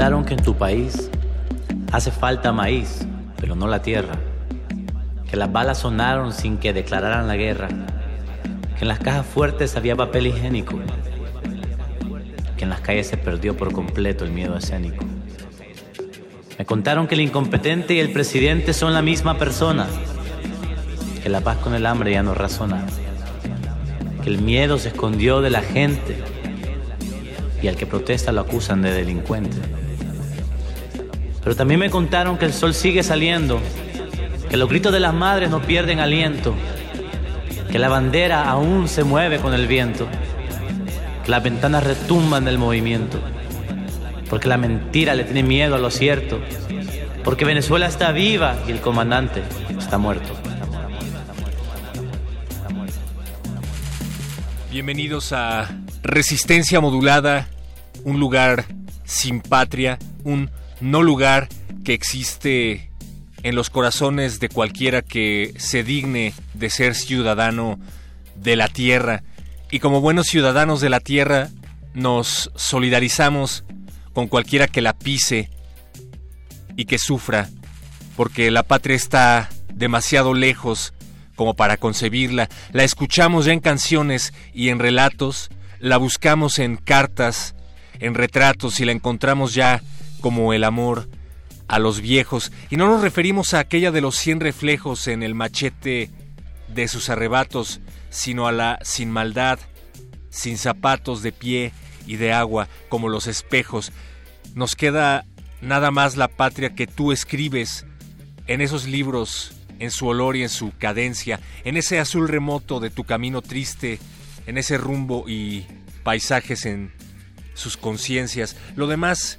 Contaron que en tu país hace falta maíz, pero no la tierra. Que las balas sonaron sin que declararan la guerra. Que en las cajas fuertes había papel higiénico. Que en las calles se perdió por completo el miedo escénico. Me contaron que el incompetente y el presidente son la misma persona. Que la paz con el hambre ya no razona. Que el miedo se escondió de la gente y al que protesta lo acusan de delincuente. Pero también me contaron que el sol sigue saliendo, que los gritos de las madres no pierden aliento, que la bandera aún se mueve con el viento, que las ventanas retumban del movimiento, porque la mentira le tiene miedo a lo cierto, porque Venezuela está viva y el comandante está muerto. Bienvenidos a Resistencia Modulada, un lugar sin patria, un no lugar que existe en los corazones de cualquiera que se digne de ser ciudadano de la tierra. Y como buenos ciudadanos de la tierra, nos solidarizamos con cualquiera que la pise y que sufra, porque la patria está demasiado lejos como para concebirla. La escuchamos ya en canciones y en relatos, la buscamos en cartas, en retratos y la encontramos ya como el amor a los viejos, y no nos referimos a aquella de los cien reflejos en el machete de sus arrebatos, sino a la sin maldad, sin zapatos de pie y de agua, como los espejos. Nos queda nada más la patria que tú escribes en esos libros, en su olor y en su cadencia, en ese azul remoto de tu camino triste, en ese rumbo y paisajes en sus conciencias. Lo demás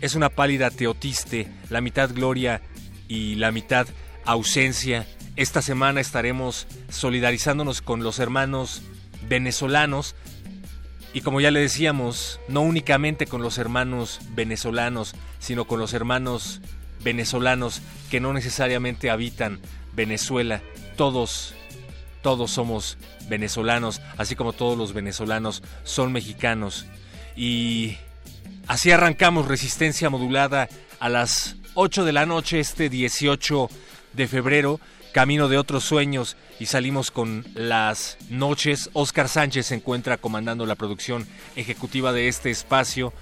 es una pálida teotiste, la mitad gloria y la mitad ausencia. Esta semana estaremos solidarizándonos con los hermanos venezolanos y como ya le decíamos, no únicamente con los hermanos venezolanos, sino con los hermanos venezolanos que no necesariamente habitan Venezuela. Todos, todos somos venezolanos, así como todos los venezolanos son mexicanos. Y Así arrancamos Resistencia Modulada a las 8 de la noche este 18 de febrero, camino de otros sueños y salimos con las noches. Oscar Sánchez se encuentra comandando la producción ejecutiva de este espacio.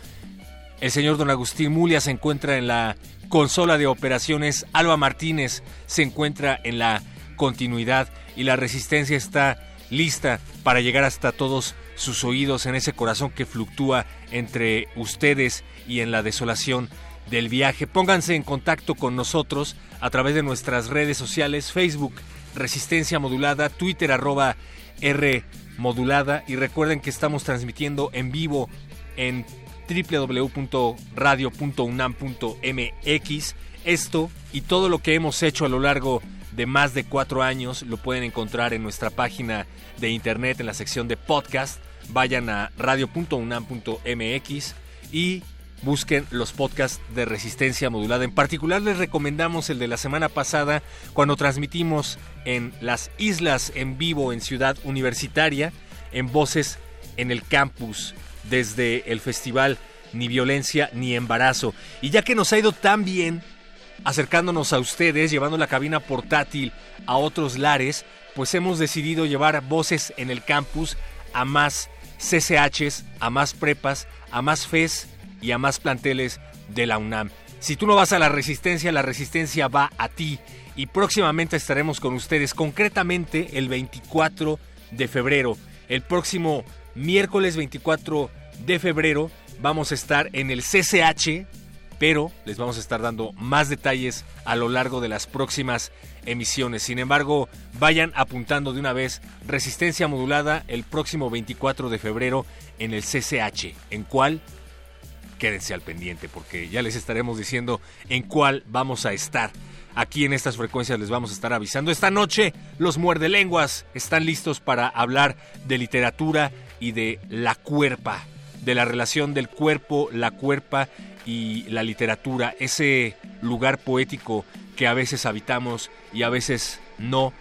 El señor don Agustín Mulia se encuentra en la consola de operaciones. Alba Martínez se encuentra en la continuidad y la resistencia está lista para llegar hasta todos sus oídos en ese corazón que fluctúa entre ustedes y en la desolación del viaje. Pónganse en contacto con nosotros a través de nuestras redes sociales, Facebook Resistencia Modulada, Twitter arroba R Modulada y recuerden que estamos transmitiendo en vivo en www.radio.unam.mx. Esto y todo lo que hemos hecho a lo largo de más de cuatro años lo pueden encontrar en nuestra página de internet en la sección de podcast. Vayan a radio.unam.mx y busquen los podcasts de resistencia modulada. En particular les recomendamos el de la semana pasada cuando transmitimos en las islas en vivo en Ciudad Universitaria, en Voces en el Campus, desde el festival Ni Violencia ni Embarazo. Y ya que nos ha ido tan bien acercándonos a ustedes, llevando la cabina portátil a otros lares, pues hemos decidido llevar voces en el campus a más CCHs, a más prepas, a más FES y a más planteles de la UNAM. Si tú no vas a la resistencia, la resistencia va a ti. Y próximamente estaremos con ustedes, concretamente el 24 de febrero. El próximo miércoles 24 de febrero vamos a estar en el CCH, pero les vamos a estar dando más detalles a lo largo de las próximas emisiones. Sin embargo, vayan apuntando de una vez resistencia modulada el próximo 24 de febrero en el CCH. ¿En cuál? Quédense al pendiente porque ya les estaremos diciendo en cuál vamos a estar. Aquí en estas frecuencias les vamos a estar avisando. Esta noche los muerdelenguas están listos para hablar de literatura y de la cuerpa, de la relación del cuerpo, la cuerpa y la literatura, ese lugar poético que a veces habitamos y a veces no.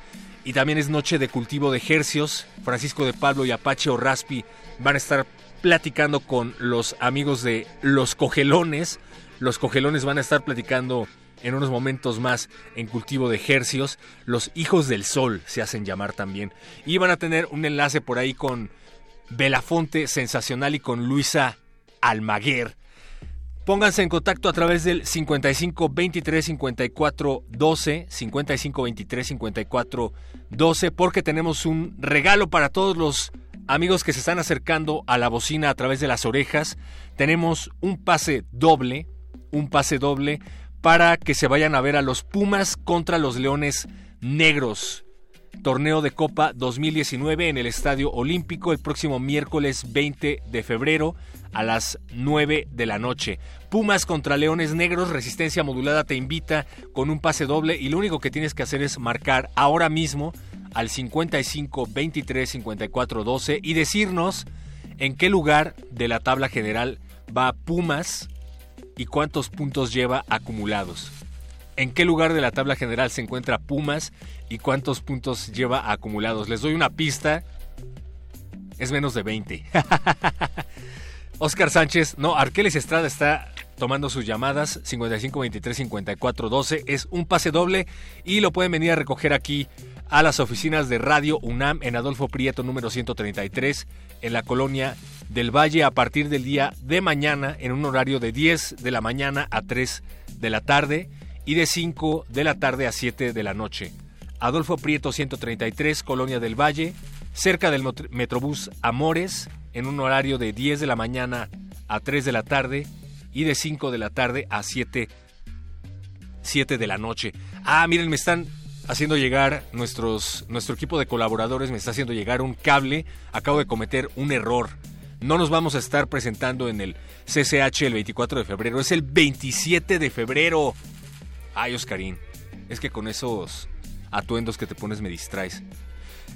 Y también es noche de cultivo de hercios. Francisco de Pablo y Apache Raspi van a estar platicando con los amigos de Los Cogelones. Los Cogelones van a estar platicando en unos momentos más en cultivo de hercios. Los hijos del sol se hacen llamar también. Y van a tener un enlace por ahí con Belafonte Sensacional y con Luisa Almaguer. Pónganse en contacto a través del 55 23 54 12, 55 23 54 12, porque tenemos un regalo para todos los amigos que se están acercando a la bocina a través de las orejas. Tenemos un pase doble, un pase doble para que se vayan a ver a los Pumas contra los Leones Negros. Torneo de Copa 2019 en el Estadio Olímpico el próximo miércoles 20 de febrero a las 9 de la noche. Pumas contra Leones Negros, Resistencia Modulada te invita con un pase doble y lo único que tienes que hacer es marcar ahora mismo al 55 23 54 12 y decirnos en qué lugar de la tabla general va Pumas y cuántos puntos lleva acumulados. ¿En qué lugar de la tabla general se encuentra Pumas y cuántos puntos lleva acumulados? Les doy una pista. Es menos de 20. Oscar Sánchez, no, Arqueles Estrada está tomando sus llamadas 55 23 54 12. Es un pase doble y lo pueden venir a recoger aquí a las oficinas de Radio UNAM en Adolfo Prieto número 133 en la colonia del Valle a partir del día de mañana en un horario de 10 de la mañana a 3 de la tarde y de 5 de la tarde a 7 de la noche. Adolfo Prieto 133, Colonia del Valle, cerca del Metrobús Amores, en un horario de 10 de la mañana a 3 de la tarde y de 5 de la tarde a 7, 7 de la noche. Ah, miren, me están haciendo llegar nuestros, nuestro equipo de colaboradores, me está haciendo llegar un cable. Acabo de cometer un error. No nos vamos a estar presentando en el CCH el 24 de febrero, es el 27 de febrero. Ay, Oscarín, es que con esos atuendos que te pones me distraes.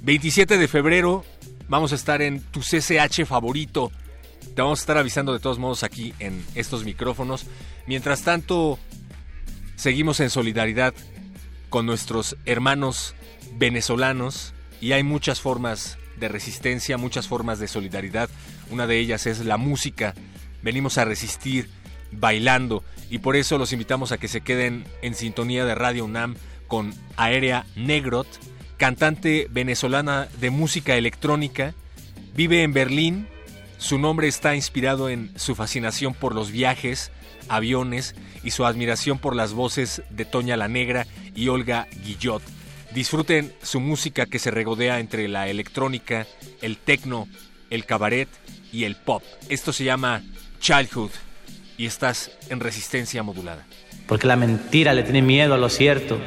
27 de febrero vamos a estar en tu CCH favorito. Te vamos a estar avisando de todos modos aquí en estos micrófonos. Mientras tanto, seguimos en solidaridad con nuestros hermanos venezolanos y hay muchas formas de resistencia, muchas formas de solidaridad. Una de ellas es la música. Venimos a resistir bailando y por eso los invitamos a que se queden en sintonía de Radio UNAM con Aérea Negrot, cantante venezolana de música electrónica, vive en Berlín, su nombre está inspirado en su fascinación por los viajes, aviones y su admiración por las voces de Toña la Negra y Olga Guillot. Disfruten su música que se regodea entre la electrónica, el techno, el cabaret y el pop. Esto se llama Childhood y estás en resistencia modulada. Porque la mentira le tiene miedo a lo cierto.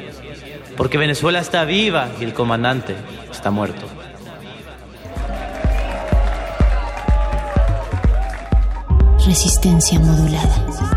Porque Venezuela está viva y el comandante está muerto. Resistencia modulada.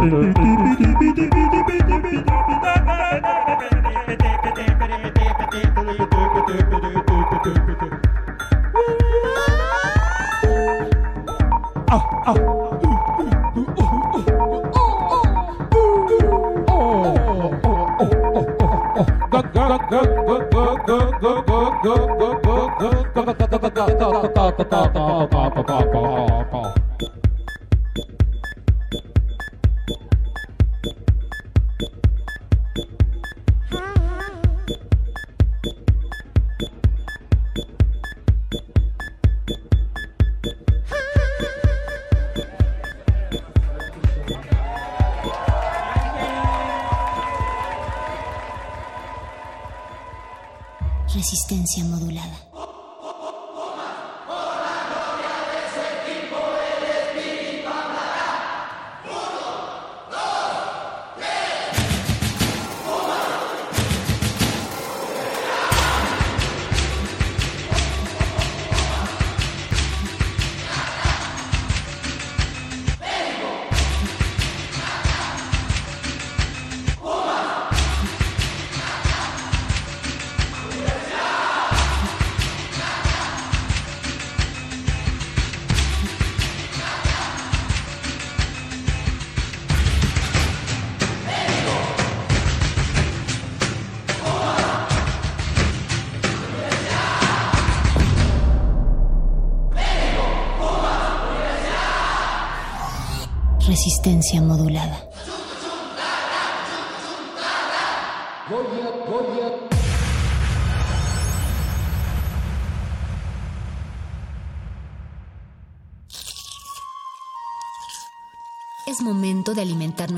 Resistencia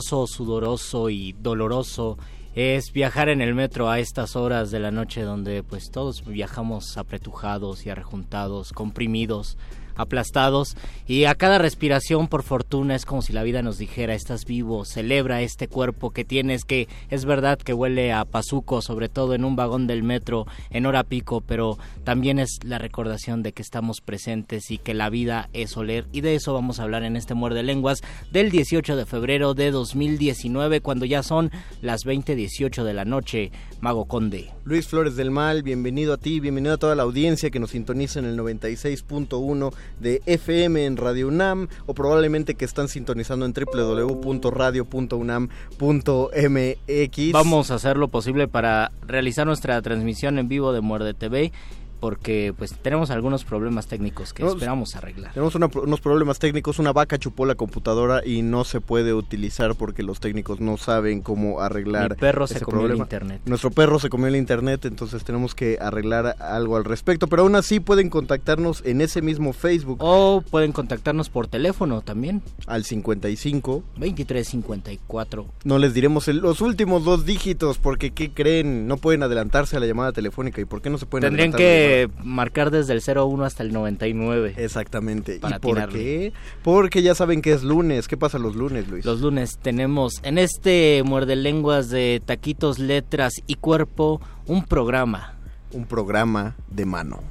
Sudoroso y doloroso es viajar en el metro a estas horas de la noche donde pues todos viajamos apretujados y arrejuntados, comprimidos, aplastados y a cada respiración por fortuna es como si la vida nos dijera estás vivo, celebra este cuerpo que tienes que es verdad que huele a pazuco sobre todo en un vagón del metro en hora pico pero también es la recordación de que estamos presentes y que la vida es oler. Y de eso vamos a hablar en este muerde lenguas del 18 de febrero de 2019 cuando ya son las 20:18 de la noche Mago Conde. Luis Flores del Mal, bienvenido a ti, bienvenido a toda la audiencia que nos sintoniza en el 96.1 de FM en Radio UNAM o probablemente que están sintonizando en www.radio.unam.mx. Vamos a hacer lo posible para realizar nuestra transmisión en vivo de Muerde TV porque pues tenemos algunos problemas técnicos que No, esperamos arreglar. Tenemos una- unos problemas técnicos, una vaca chupó la computadora y no se puede utilizar porque los técnicos no saben cómo arreglar Mi perro se comió el problema. internet. Nuestro perro se comió el internet, entonces tenemos que arreglar algo al respecto, pero aún así pueden contactarnos en ese mismo Facebook O pueden contactarnos por teléfono también, al 55 2354. No les diremos el- los últimos dos dígitos porque ¿qué creen? No pueden adelantarse a la llamada telefónica. ¿Y por qué no se pueden Tendrían adelantar la que marcar desde el 01 hasta el 99. Exactamente. ¿Y por qué? Porque ya saben que es lunes. ¿Qué pasa los lunes, Luis? Los lunes tenemos en este muerde lenguas de taquitos, letras y cuerpo un programa. Un programa de mano.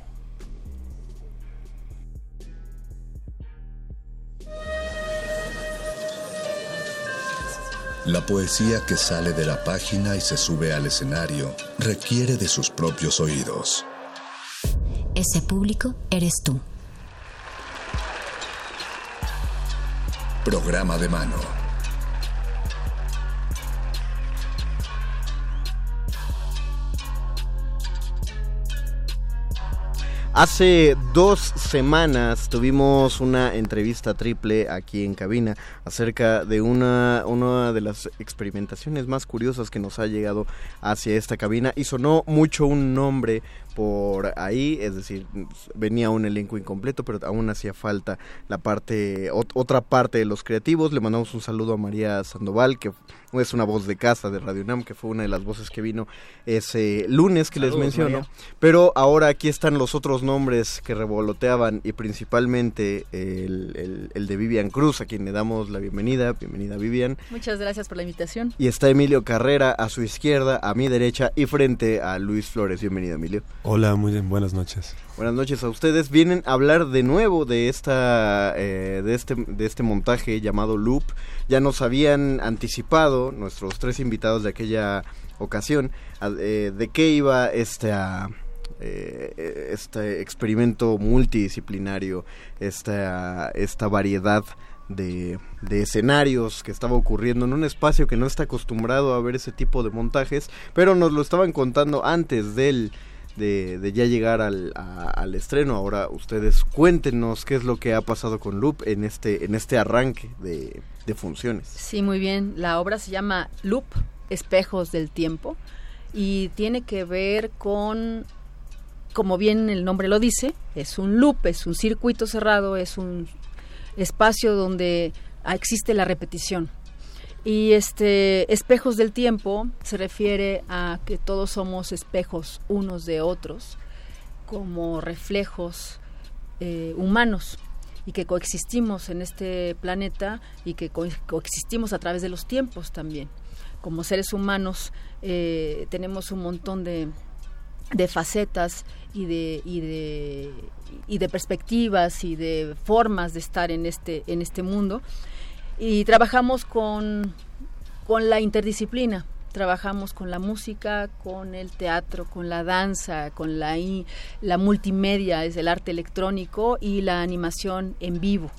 La poesía que sale de la página y se sube al escenario requiere de sus propios oídos. Ese público eres tú. Programa de mano. Hace dos semanas tuvimos una entrevista triple aquí en cabina acerca de una, una de las experimentaciones más curiosas que nos ha llegado hacia esta cabina y sonó mucho un nombre por ahí, es decir, venía un elenco incompleto, pero aún hacía falta la parte, otra parte de los creativos. Le mandamos un saludo a María Sandoval, que es una voz de casa de Radio Nam, que fue una de las voces que vino ese lunes que les menciono. Pero ahora aquí están los otros nombres que revoloteaban y principalmente el, el de Vivian Cruz, a quien le damos la bienvenida. Bienvenida Vivian. Muchas gracias por la invitación. Y está Emilio Carrera a su izquierda, a mi derecha y frente a Luis Flores. Bienvenido Emilio. Hola, muy bien, buenas noches. Buenas noches a ustedes. Vienen a hablar de nuevo de esta, eh, de este, de este montaje llamado Loop. Ya nos habían anticipado nuestros tres invitados de aquella ocasión eh, de qué iba este, eh, este experimento multidisciplinario, esta, esta variedad de, de, escenarios que estaba ocurriendo en un espacio que no está acostumbrado a ver ese tipo de montajes, pero nos lo estaban contando antes del de, ya llegar al, al, estreno. Ahora ustedes cuéntenos qué es lo que ha pasado con Loop en este, en este arranque de, de funciones. Sí, muy bien. La obra se llama Loop, Espejos del Tiempo, y tiene que ver con, como bien el nombre lo dice, es un loop, es un circuito cerrado, es un espacio donde existe la repetición y este espejos del tiempo se refiere a que todos somos espejos unos de otros, como reflejos eh, humanos y que coexistimos en este planeta y que coexistimos a través de los tiempos también. Como seres humanos eh, tenemos un montón de, facetas y de, y de perspectivas y de formas de estar en este, en este mundo y trabajamos con, con la interdisciplina. Trabajamos con la música, con el teatro, con la danza, con la, la multimedia, es el arte electrónico y la animación en vivo.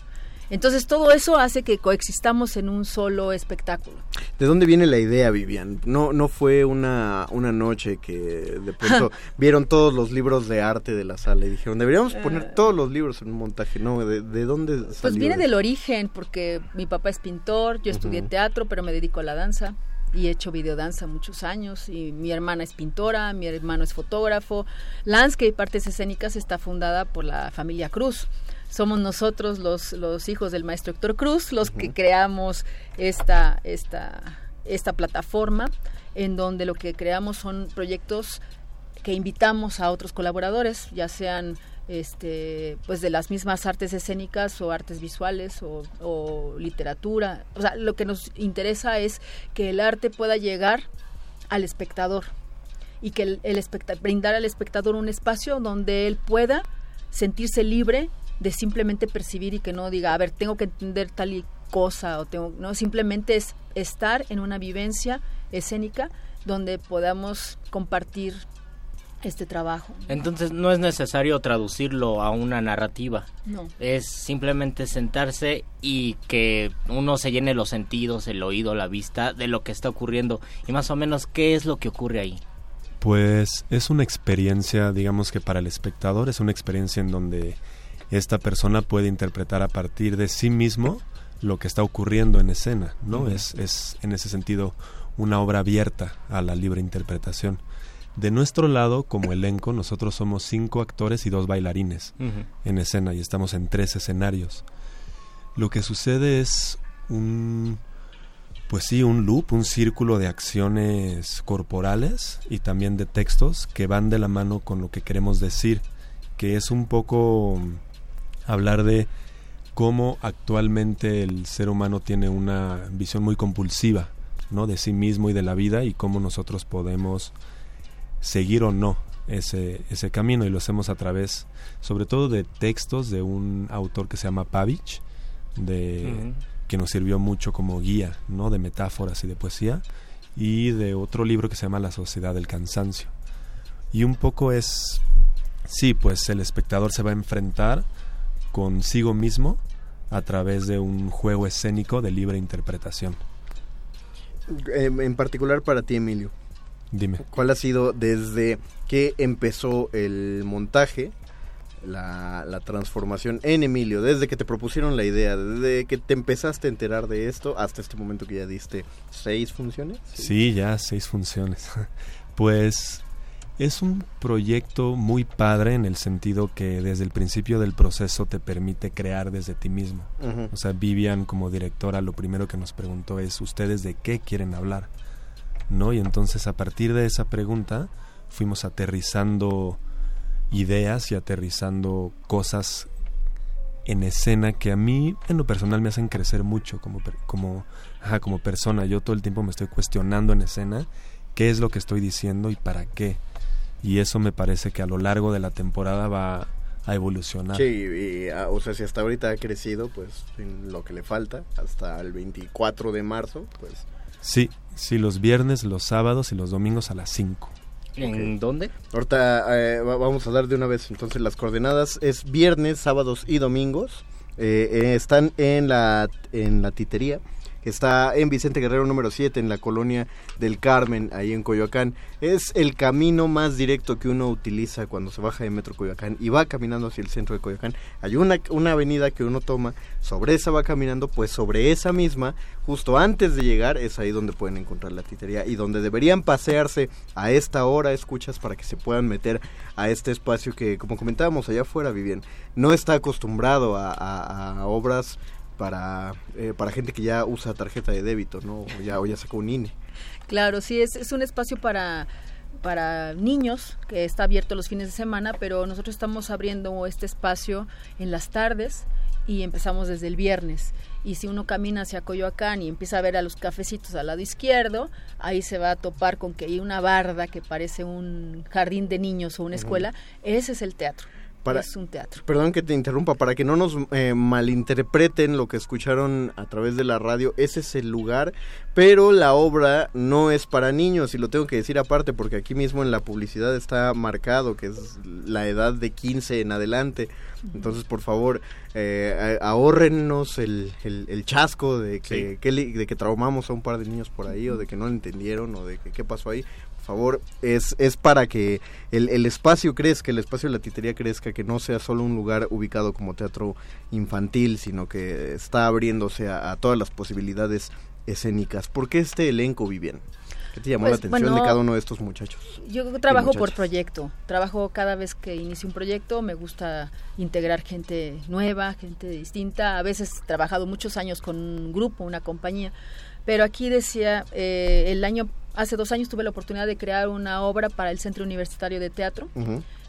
Entonces todo eso hace que coexistamos en un solo espectáculo. ¿De dónde viene la idea, Vivian? No, no fue una, una noche que de pronto vieron todos los libros de arte de la sala y dijeron, deberíamos poner eh. todos los libros en un montaje. No, ¿de, dónde pues salió? Pues viene del origen, porque mi papá es pintor, yo estudié teatro, pero me dedico a la danza y he hecho videodanza muchos años y mi hermana es pintora, mi hermano es fotógrafo. Landscape Artes Escénicas está fundada por la familia Cruz somos nosotros los, los hijos del maestro Héctor Cruz los que creamos esta, esta, esta plataforma en donde lo que creamos son proyectos que invitamos a otros colaboradores, ya sean este, pues de las mismas artes escénicas o artes visuales o, literatura. O sea, lo que nos interesa es que el arte pueda llegar al espectador y que el, el brindar al espectador un espacio donde él pueda sentirse libre de simplemente percibir y que no diga, a ver, tengo que entender tal y cosa o tengo, no, simplemente es estar en una vivencia escénica donde podamos compartir este trabajo. Entonces no es necesario traducirlo a una narrativa. No. Es simplemente sentarse y que uno se llene los sentidos, el oído, la vista de lo que está ocurriendo y más o menos qué es lo que ocurre ahí. Pues es una experiencia, digamos que para el espectador es una experiencia en donde esta persona puede interpretar a partir de sí mismo lo que está ocurriendo en escena, ¿no? es, es en ese sentido una obra abierta a la libre interpretación. De nuestro lado, como elenco, nosotros somos cinco actores y dos bailarines en escena y estamos en tres escenarios. Lo que sucede es un, pues sí, un loop, un círculo de acciones corporales y también de textos que van de la mano con lo que queremos decir, que es un poco hablar de cómo actualmente el ser humano tiene una visión muy compulsiva, ¿no? De sí mismo y de la vida y cómo nosotros podemos seguir o no ese, ese camino y lo hacemos a través sobre todo de textos de un autor que se llama Pavich de que nos sirvió mucho como guía, ¿no? De metáforas y de poesía, y de otro libro que se llama La Sociedad del Cansancio. Y un poco es, sí, pues el espectador se va a enfrentar consigo mismo a través de un juego escénico de libre interpretación. Eh, en particular para ti, Emilio. Dime. ¿Cuál ha sido desde que empezó el montaje, la, la, transformación en Emilio, desde que te propusieron la idea, desde que te empezaste a enterar de esto, hasta este momento que ya diste seis funciones? Sí, sí ya seis funciones. pues es un proyecto muy padre en el sentido que desde el principio del proceso te permite crear desde ti mismo. O sea, Vivian como directora lo primero que nos preguntó es ustedes de qué quieren hablar, ¿no? Y entonces a partir de esa pregunta fuimos aterrizando ideas y aterrizando cosas en escena que a mí en lo personal me hacen crecer mucho como como ajá, como persona. Yo todo el tiempo me estoy cuestionando en escena qué es lo que estoy diciendo y para qué. Y eso me parece que a lo largo de la temporada va a evolucionar. Sí, y, ah, o sea, si hasta ahorita ha crecido, pues en lo que le falta, hasta el 24 de marzo, pues... Sí, sí, los viernes, los sábados y los domingos a las 5. ¿En dónde? Ahorita eh, va- vamos a dar de una vez entonces las coordenadas. Es viernes, sábados y domingos. Eh, eh, están en la, en la titería, que está en Vicente Guerrero número 7, en la colonia del Carmen, ahí en Coyoacán. Es el camino más directo que uno utiliza cuando se baja de Metro Coyoacán y va caminando hacia el centro de Coyoacán. Hay una, una avenida que uno toma, sobre esa va caminando, pues sobre esa misma, justo antes de llegar, es ahí donde pueden encontrar la titería y donde deberían pasearse a esta hora, escuchas, para que se puedan meter a este espacio que, como comentábamos allá afuera, Vivian, no está acostumbrado a obras para, eh, para gente que ya usa tarjeta de débito, ¿no? O ya, o ya sacó un INE. Claro, sí, es, es un espacio para, para niños que está abierto los fines de semana, pero nosotros estamos abriendo este espacio en las tardes y empezamos desde el viernes. Y si uno camina hacia Coyoacán y empieza a ver a los cafecitos al lado izquierdo, ahí se va a topar con que hay una barda que parece un jardín de niños o una escuela. Ese es el teatro. Para- es un teatro. Perdón que te interrumpa, para que no nos eh, malinterpreten lo que escucharon a través de la radio, ese es el lugar, pero la obra no es para niños, y lo tengo que decir aparte, porque aquí mismo en la publicidad está marcado que es la edad de 15 en adelante. Entonces, por favor, eh, a- ahórrennos el, el- el chasco de que, que de que traumamos a un par de niños por ahí, o de que no lo entendieron, o de que qué pasó ahí. Favor, es, es para que el, el espacio crezca, el espacio de la titería crezca, que no sea solo un lugar ubicado como teatro infantil, sino que está abriéndose a, a todas las posibilidades escénicas. ¿Por qué este elenco, Vivian? ¿Qué te llamó Pues, la atención de cada uno de estos muchachos? Yo trabajo por proyecto. Trabajo cada vez que inicio un proyecto. Me gusta integrar gente nueva, gente distinta. A veces he trabajado muchos años con un grupo, una compañía. Pero aquí decía, eh, el año, hace dos años tuve la oportunidad de crear una obra para el Centro Universitario de Teatro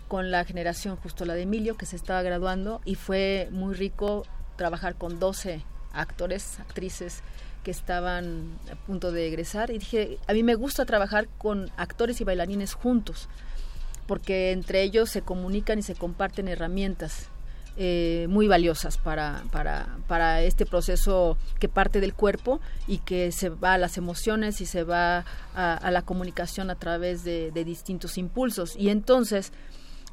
con la generación justo la de Emilio que se estaba graduando y fue muy rico trabajar con 12 actores, actrices que estaban a punto de egresar. Y dije, a mí me gusta trabajar con actores y bailarines juntos porque entre ellos se comunican y se comparten herramientas eh, muy valiosas para, para, para este proceso que parte del cuerpo y que se va a las emociones y se va a, a la comunicación a través de, de distintos impulsos. Y entonces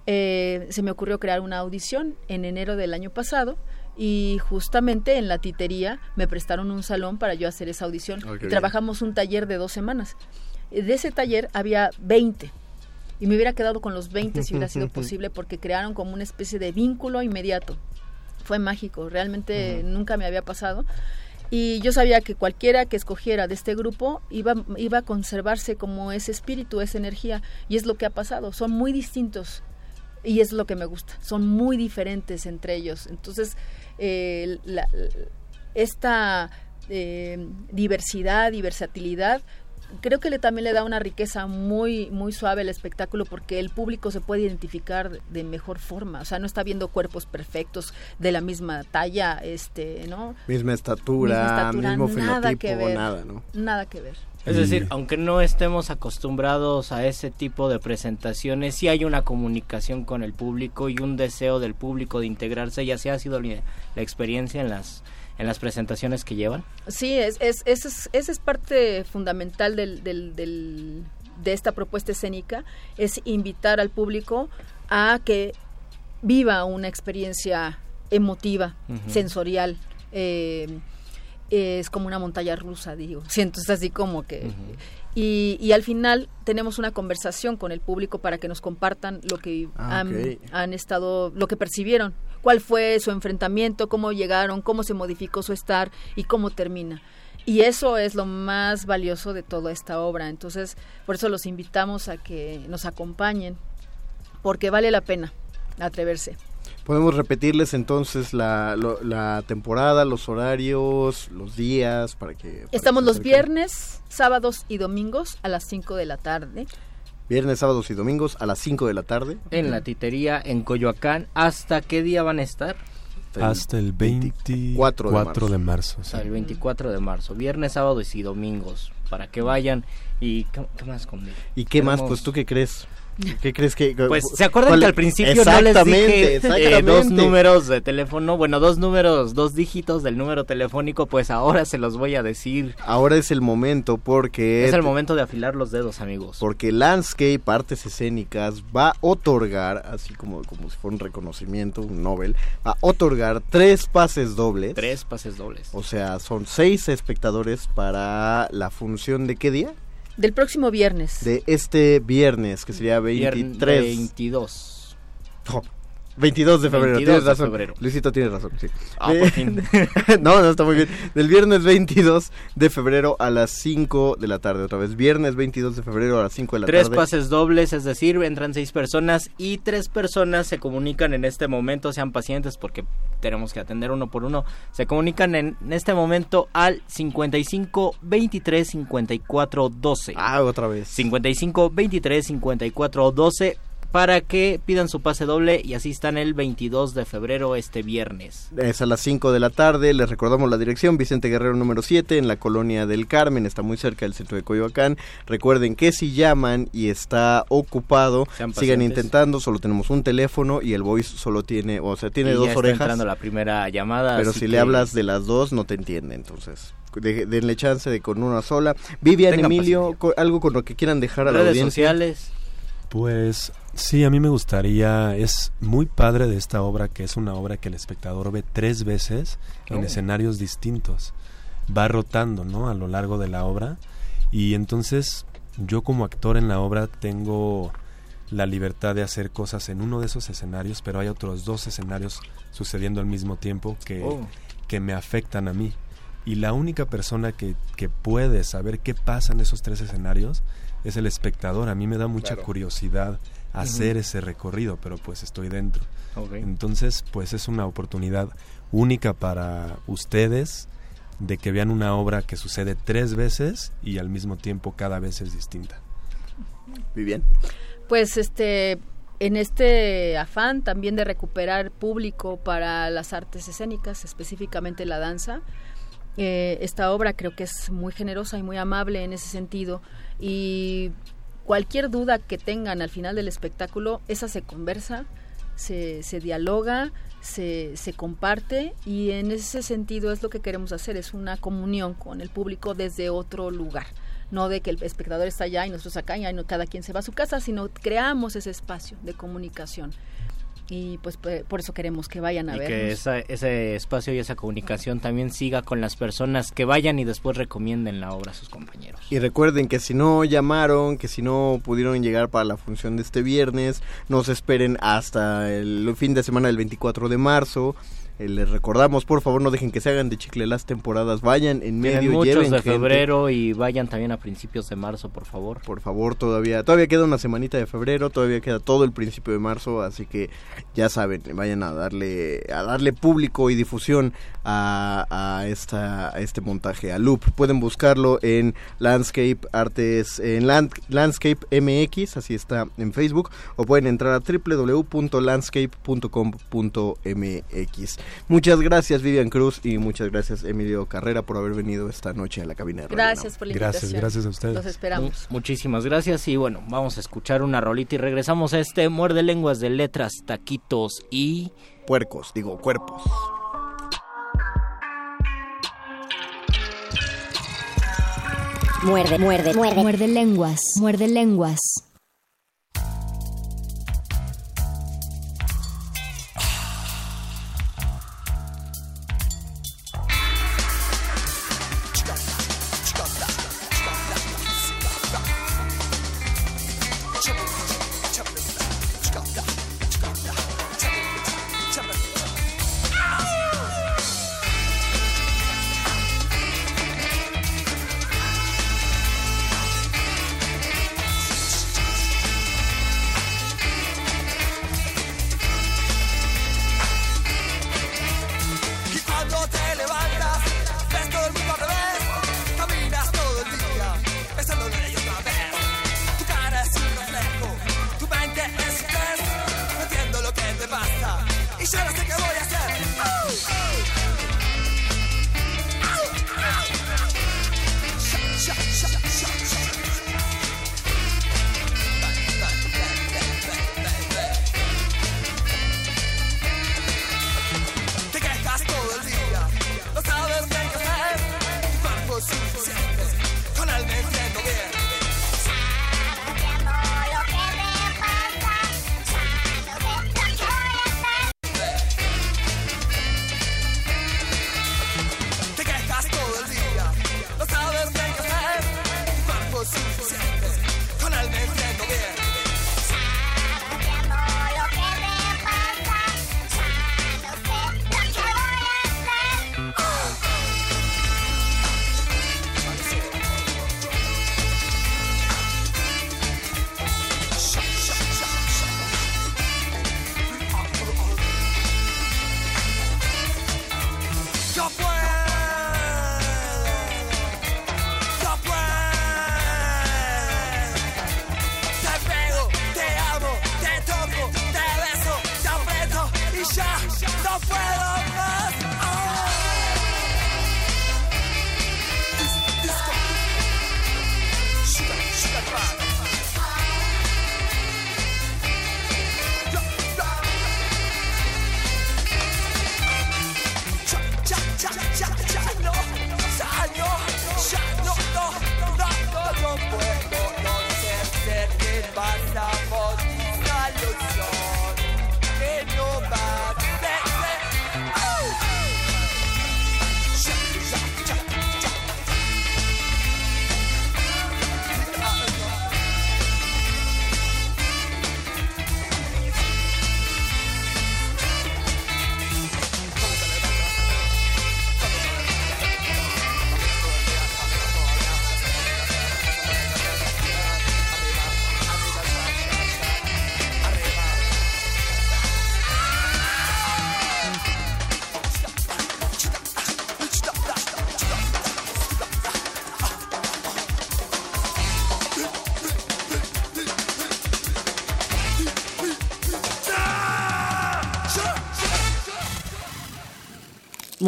eh, se me ocurrió crear una audición en enero del año pasado y justamente en la titería me prestaron un salón para yo hacer esa audición. Qué y bien. trabajamos un taller de dos semanas. De ese taller había 20 y me hubiera quedado con los 20 si hubiera sido posible porque crearon como una especie de vínculo inmediato. Fue mágico, realmente nunca me había pasado. Y yo sabía que cualquiera que escogiera de este grupo iba, iba a conservarse como ese espíritu, esa energía. Y es lo que ha pasado. Son muy distintos. Y es lo que me gusta. Son muy diferentes entre ellos. Entonces, eh, la- esta eh, diversidad y versatilidad creo que le, también le da una riqueza muy muy suave al espectáculo porque el público se puede identificar de- mejor forma o sea no está viendo cuerpos perfectos de la misma talla este no Misma estatura, Misma estatura, mismo nada que fenotipo, ver. nada, ¿no? nada que ver Es decir, aunque no estemos acostumbrados a ese tipo de presentaciones, sí hay una comunicación con el público y un deseo del público de integrarse, ya sea ha sido la la experiencia en las en las presentaciones que llevan. Sí, es, es, esa es, esa es parte fundamental del, del, del- de esta propuesta escénica, es invitar al público a que viva una experiencia emotiva, sensorial. eh, es como una montaña rusa, digo. Siento, es así como que... Y, y al final tenemos una conversación con el público para que nos compartan lo que Ah, han, han estado, lo que percibieron, cuál fue su enfrentamiento, cómo llegaron, cómo se modificó su estar y cómo termina. Y eso es lo más valioso de toda esta obra. Entonces, por eso los invitamos a que nos acompañen, porque vale la pena atreverse. Podemos repetirles entonces la, lo- la temporada, los horarios, los días, para que... para Estamos que los viernes, sábados y domingos a las 5 de la tarde. Viernes, sábados y domingos a las 5 de la tarde. En la titería en Coyoacán. ¿Hasta qué día van a estar? Hasta el 24 de marzo. sí. Hasta el 24 de marzo. Viernes, sábados y domingos. Para que vayan. ¿Y qué, qué más conmigo? ¿Y qué más? Pues tú qué crees? ¿Qué crees que...? Pues, ¿se acuerdan cuál- que al principio no les Exactamente, dije eh, dos números de teléfono? Bueno, dos números, dos dígitos del número telefónico, pues ahora se los voy a decir. Ahora es el momento porque... Es el momento de afilar los dedos, amigos. Porque Landscape Artes Escénicas va a otorgar, así como, como si fuera un reconocimiento, un Nobel, va a otorgar tres pases dobles. Tres pases dobles. O sea, son seis espectadores para la función de qué día? Del próximo viernes. De este viernes, que sería 23. 22. No, 22 de febrero, 22 tienes de razón. febrero. Luisito tiene razón, sí. Ah, Eh, por fin. no, no, está muy bien. Del viernes 22 de febrero a las 5 de la tarde, otra vez. Viernes 22 de febrero a las 5 de la Tres tarde. pases dobles, es decir, entran seis personas y tres personas se comunican en este momento, sean pacientes porque tenemos que atender uno por uno, se comunican en este momento al 55 23 54 12. Ah, otra vez. 55 23 54 12 para que pidan su pase doble y asistan el 22 de febrero este viernes. Es a las 5 de la tarde, les recordamos la dirección, Vicente Guerrero número 7, en la colonia del Carmen, está muy cerca del centro de Coyoacán. Recuerden que si llaman y está ocupado, sigan intentando, solo tenemos un teléfono y el voice solo tiene, o sea, tiene Y ya dos está orejas. entrando la primera llamada. Pero si que le hablas de las dos, no te entiende, entonces. de- denle chance de con una sola. Vivian, Tengan Emilio, algo con lo que quieran dejar a la redes audiencia. sociales. Pues sí, a mí me gustaría, es muy padre de esta obra que es una obra que el espectador ve tres veces en Oh. escenarios distintos. Va rotando, ¿no? A lo largo de la obra. Y entonces yo como actor en la obra tengo la libertad de hacer cosas en uno de esos escenarios, pero hay otros dos escenarios sucediendo al mismo tiempo que, Oh. que me afectan a mí. Y la única persona que, que puede saber qué pasa en esos tres escenarios es el espectador. A mí me da mucha Claro. curiosidad hacer ese recorrido, pero pues estoy dentro. Entonces, pues es una oportunidad única para ustedes de que vean una obra que sucede tres veces y al mismo tiempo cada vez es distinta. Vivian. Pues este en este afán también de recuperar público para las artes escénicas, específicamente la danza, eh, esta obra creo que es muy generosa y muy amable en ese sentido y cualquier duda que tengan al final del espectáculo, esa se conversa, se, se dialoga, se, se comparte y en ese sentido es lo que queremos hacer, es una comunión con el público desde otro lugar. No de que el espectador está allá y nosotros acá y cada quien se va a su casa, sino creamos ese espacio de comunicación. Y pues por eso queremos que vayan a vernos. que esa- ese espacio y esa comunicación también siga con las personas que vayan y después recomienden la obra a sus compañeros. Y recuerden que si no llamaron, que si no pudieron llegar para la función de este viernes, nos esperen hasta el fin de semana del 24 de marzo. Eh, les recordamos, por favor, no dejen que se hagan de chicle las temporadas, vayan en medio, muchos lleven de gente. febrero y vayan también a principios de marzo, por favor. Por favor, todavía todavía queda una semanita de febrero, todavía queda todo el principio de marzo, así que ya saben, vayan a darle a darle público y difusión a, a esta a este montaje a Loop. Pueden buscarlo en Landscape Artes en Land- Landscape MX, así está en Facebook o pueden entrar a www.landscape.com.mx. Muchas gracias Vivian Cruz y muchas gracias Emilio Carrera por haber venido esta noche a la cabina de Radio Gracias por la invitación. Gracias, gracias a ustedes. Los esperamos. Muchísimas gracias y bueno, vamos a escuchar una rolita y regresamos a este muerde lenguas de letras, taquitos y... Puercos, digo, cuerpos. Muerde, muerde, muerde. Muerde lenguas, muerde lenguas.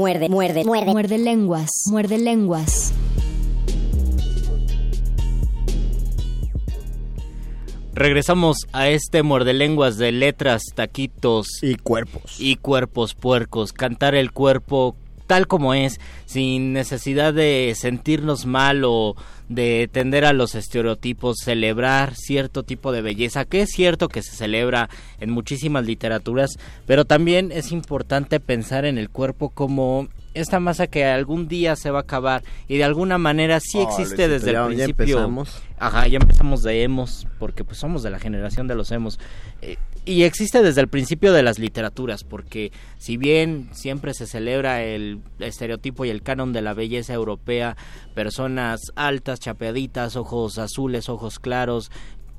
Muerde, muerde, muerde. Muerde lenguas. Muerde lenguas. Regresamos a este mordelenguas de letras, taquitos y cuerpos. Y cuerpos puercos. Cantar el cuerpo tal como es, sin necesidad de sentirnos mal o de tender a los estereotipos, celebrar cierto tipo de belleza, que es cierto que se celebra en muchísimas literaturas, pero también es importante pensar en el cuerpo como esta masa que algún día se va a acabar y de alguna manera sí Oh, existe Luisito, desde ya- el ya principio. empezamos. Ajá, ya empezamos de emos, porque pues somos de la generación de los emos. Eh, y existe desde el principio de las literaturas, porque si bien siempre se celebra el estereotipo y el canon de la belleza europea, personas altas, chapeaditas, ojos azules, ojos claros,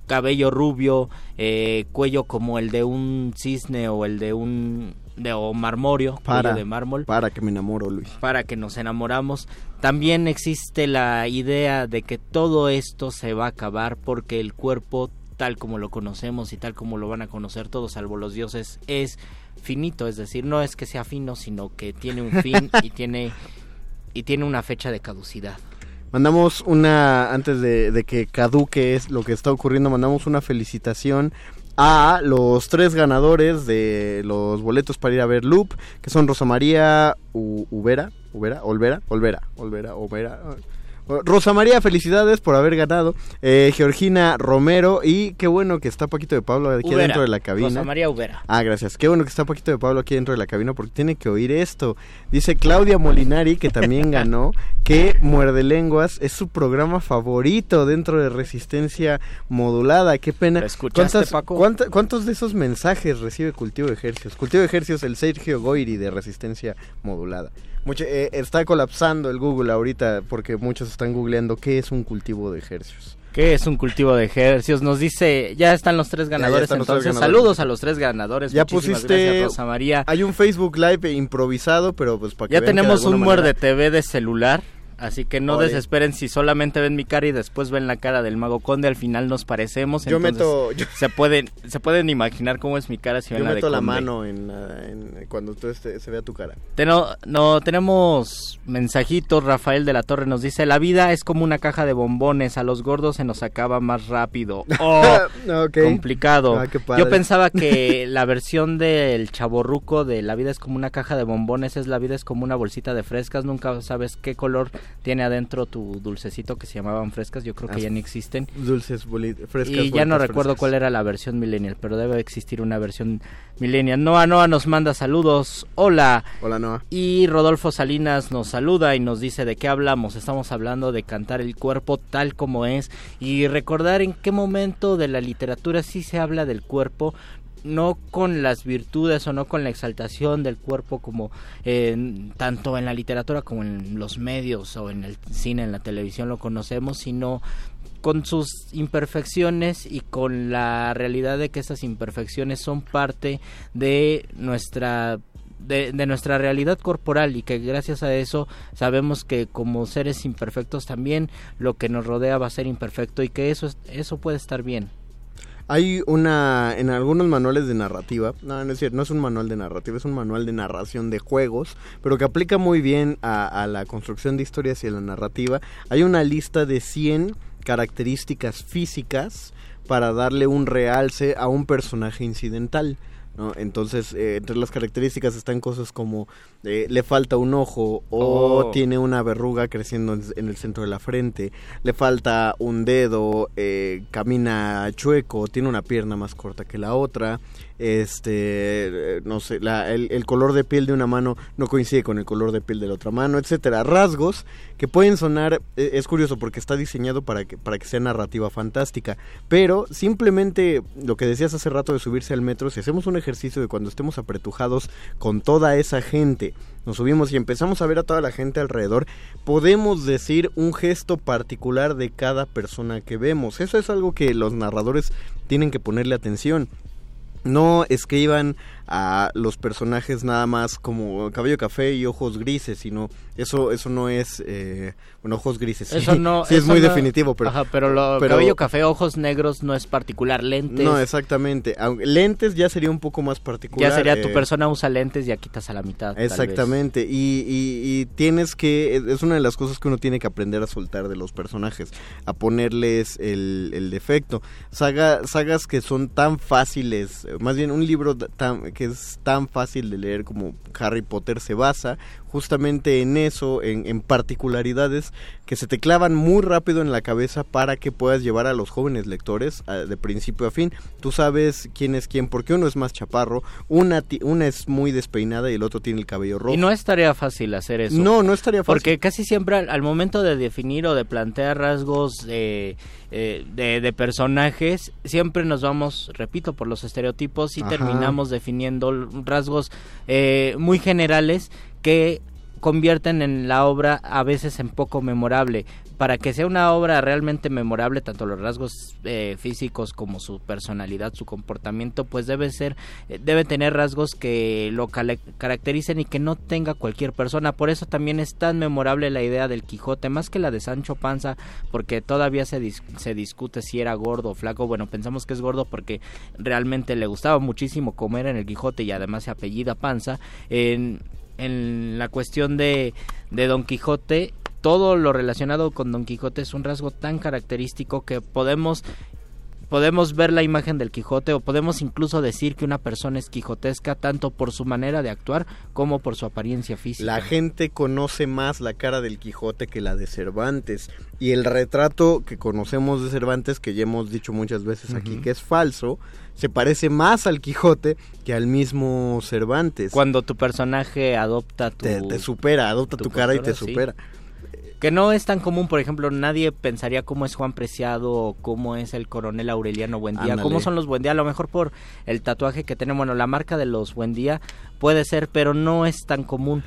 cabello rubio, eh, cuello como el de un cisne o el de un de o marmorio, Para, de mármol para que me enamoro, Luis. para que nos enamoramos. También existe la idea de que todo esto se va a acabar porque el cuerpo tal como lo conocemos y tal como lo van a conocer todos salvo los dioses es finito, es decir, no es que sea fino, sino que tiene un fin y tiene y tiene una fecha de caducidad. Mandamos una, antes de, de que caduque es lo que está ocurriendo, mandamos una felicitación a los tres ganadores de los boletos para ir a ver Loop, que son Rosa María U- Ubera, Ubera, Olvera, Olvera, Olvera, Olvera, Rosa María, felicidades por haber ganado. Eh, Georgina Romero y qué bueno que está Paquito de Pablo aquí Ubera, dentro de la cabina. Rosa María Ubera. Ah, gracias. Qué bueno que está Paquito de Pablo aquí dentro de la cabina porque tiene que oír esto. Dice Claudia Molinari, que también ganó, que Muerde Lenguas es su programa favorito dentro de Resistencia Modulada. Qué pena. escuchaste, ¿Cuántas- Paco? cuánta- ¿Cuántos de esos mensajes recibe Cultivo de Ejercios? Cultivo de Ejercios, el Sergio Goiri de Resistencia Modulada. Mucho- eh, está colapsando el Google ahorita porque muchos están googleando qué es un cultivo de ejercicios. ¿Qué es un cultivo de ejercicios? Nos dice, ya están los tres ganadores, los tres entonces ganadores. saludos a los tres ganadores. Ya Muchísimas pusiste. gracias, Rosa María. Hay un Facebook Live improvisado, pero pues para que Ya vean que de tenemos un manera- muerde TV de celular, así que no desesperen si solamente ven mi cara y después ven la cara del mago conde, al final nos parecemos. Yo entonces meto- yo- se pueden se pueden imaginar cómo es mi cara si ven Yo la de meto la conde. mano en, en- cuando tú este- se vea tu cara. Teno- no, tenemos mensajitos. Rafael de la Torre nos dice: La vida es como una caja de bombones. A los gordos se nos acaba más rápido. Oh, complicado. Ah. Yo pensaba que la versión del chaborruco de La vida es como una caja de bombones es La vida es como una bolsita de frescas. Nunca sabes qué color tiene adentro tu dulcecito que se llamaban frescas. Yo creo que Ah, ya ni existen. Dulces frescas. Y ya no recuerdo frescas. cuál era la versión millennial, pero debe existir una versión millennial. Noa Noa nos manda saludos. Hola. Hola Noa. Y Rodolfo Salinas nos saluda y nos dice de qué hablamos. Estamos hablando de cantar el cuerpo tal como es y recordar en qué momento de la literatura sí se habla del cuerpo no con las virtudes o no con la exaltación del cuerpo como eh, tanto en la literatura como en los medios o en el cine, en la televisión lo conocemos, sino con sus imperfecciones y con la realidad de que esas imperfecciones son parte de nuestra de, de nuestra realidad corporal y que gracias a eso sabemos que como seres imperfectos también lo que nos rodea va a ser imperfecto y que eso es- eso puede estar bien. Hay una, en algunos manuales de narrativa, no, es cierto, no es un manual de narrativa, es un manual de narración de juegos, pero que aplica muy bien a, a la construcción de historias y a la narrativa. Hay una lista de 100 características físicas para darle un realce a un personaje incidental. ¿No? Entonces, eh, entre las características están cosas como eh, le falta un ojo o Oh. tiene una verruga creciendo en, en el centro de la frente, le falta un dedo, eh, camina chueco, tiene una pierna más corta que la otra, este, no sé, la- el, el color de piel de una mano no coincide con el color de piel de la otra mano, etcétera. Rasgos que pueden sonar, eh, es curioso porque está diseñado para que, para que sea narrativa fantástica, pero simplemente lo que decías hace rato de subirse al metro, si hacemos un ejercicio de cuando estemos apretujados con toda esa gente, nos subimos y empezamos a ver a toda la gente alrededor, podemos decir un gesto particular de cada persona que vemos. Eso es algo que los narradores tienen que ponerle atención. No escriban a los personajes nada más como cabello café y ojos grises, sino eso eso no es eh, bueno ojos grises. sí. Eso no sí es eso muy no- definitivo, pero Ajá, pero lo pero- cabello café, ojos negros no es particular, lentes. no exactamente. Lentes ya sería un poco más particular. ya sería tu eh, persona usa lentes y ya quitas a la mitad. Exactamente, y, y- y tienes que, es una de las cosas que uno tiene que aprender a soltar de los personajes, a ponerles el, el defecto. Saga, sagas que son tan fáciles, más bien un libro tan, que es tan fácil de leer como Harry Potter se basa justamente en eso, en, en particularidades que se te clavan muy rápido en la cabeza para que puedas llevar a los jóvenes lectores a- de principio a fin. Tú sabes quién es quién, porque uno es más chaparro, una, una es muy despeinada y el otro tiene el cabello rojo. Y no es tarea fácil hacer eso. No, no estaría fácil. Porque casi siempre al, al momento de definir o de plantear rasgos eh, eh, de, de personajes, siempre nos vamos, repito, por los estereotipos y Ajá. terminamos definiendo rasgos eh, muy generales que convierten en la obra a veces en poco memorable. Para que sea una obra realmente memorable, tanto los rasgos eh, físicos como su personalidad, su comportamiento, pues debe ser, eh, debe tener rasgos que lo caractericen y que no tenga cualquier persona. Por eso también es tan memorable la idea del Quijote, más que la de Sancho Panza, porque todavía se, dis- se discute si era gordo o flaco. Bueno, pensamos que es gordo porque realmente le gustaba muchísimo comer en el Quijote y además se apellida Panza. En, en la cuestión de, de Don Quijote, todo lo relacionado con Don Quijote es un rasgo tan característico que podemos podemos ver la imagen del Quijote o podemos incluso decir que una persona es quijotesca tanto por su manera de actuar como por su apariencia física. La gente conoce más la cara del Quijote que la de Cervantes. Y el retrato que conocemos de Cervantes, que ya hemos dicho muchas veces aquí que es falso, se parece más al Quijote que al mismo Cervantes. Cuando tu personaje adopta tu... te, te supera, adopta tu, cara y te sí. Que no es tan común, por ejemplo, nadie pensaría cómo es Juan Preciado o cómo es el coronel Aureliano Buendía, Ándale. cómo son los Buendía, a lo mejor por el tatuaje que tenemos, bueno, la marca de los Buendía puede ser, pero no es tan común.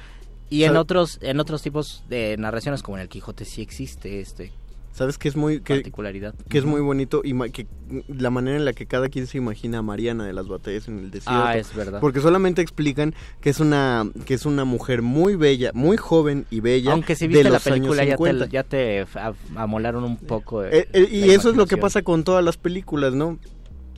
Y en ¿Sabe- otros en otros tipos de narraciones como en el Quijote sí existe este ¿Sabes qué es muy que, particularidad. que es muy bonito y que la manera en la que cada quien se imagina a Mariana de las batallas en el desierto. Ah, es verdad. Porque solamente explican que es una que es una mujer muy bella, muy joven y bella. Aunque si viste la los película ya 50. te, ya te amolaron un poco. eh, Eh, eh, y eso es lo que pasa con todas las películas, ¿no?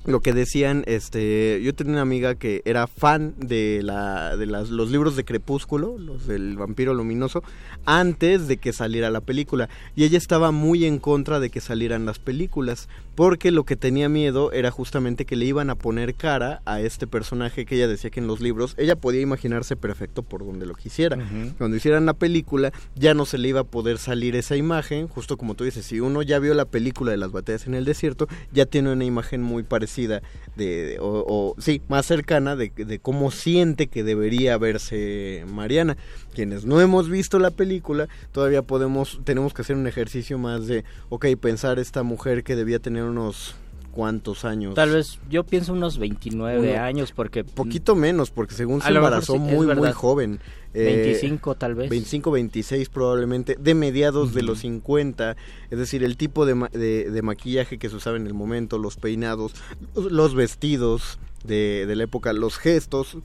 Lo que decían, este, yo tenía una amiga que era fan de la, de las, los libros de Crepúsculo, los del vampiro luminoso, antes de que saliera la película. Y ella estaba muy en contra de que salieran las películas, porque lo que tenía miedo era justamente que le iban a poner cara a este personaje que ella decía que en los libros, ella podía imaginarse perfecto por donde lo quisiera. Cuando hicieran la película, ya no se le iba a poder salir esa imagen, justo como tú dices, si uno ya vio la película de las batallas en el desierto, ya tiene una imagen muy parecida, de, de- o, o, sí, más cercana de, de cómo siente que debería verse Mariana. Quienes no hemos visto la película, todavía podemos, tenemos que hacer un ejercicio más de, ok, pensar esta mujer que debía tener unos cuantos años. Tal vez yo pienso unos 29 Uno- años porque Poquito menos, porque según se embarazó sí, muy, muy joven. Eh, 25 tal vez. 25, 26 probablemente, de mediados de los 50, es decir, el tipo de, ma- de, de maquillaje que se usaba en el momento, los peinados, los, vestidos de, de la época, los gestos,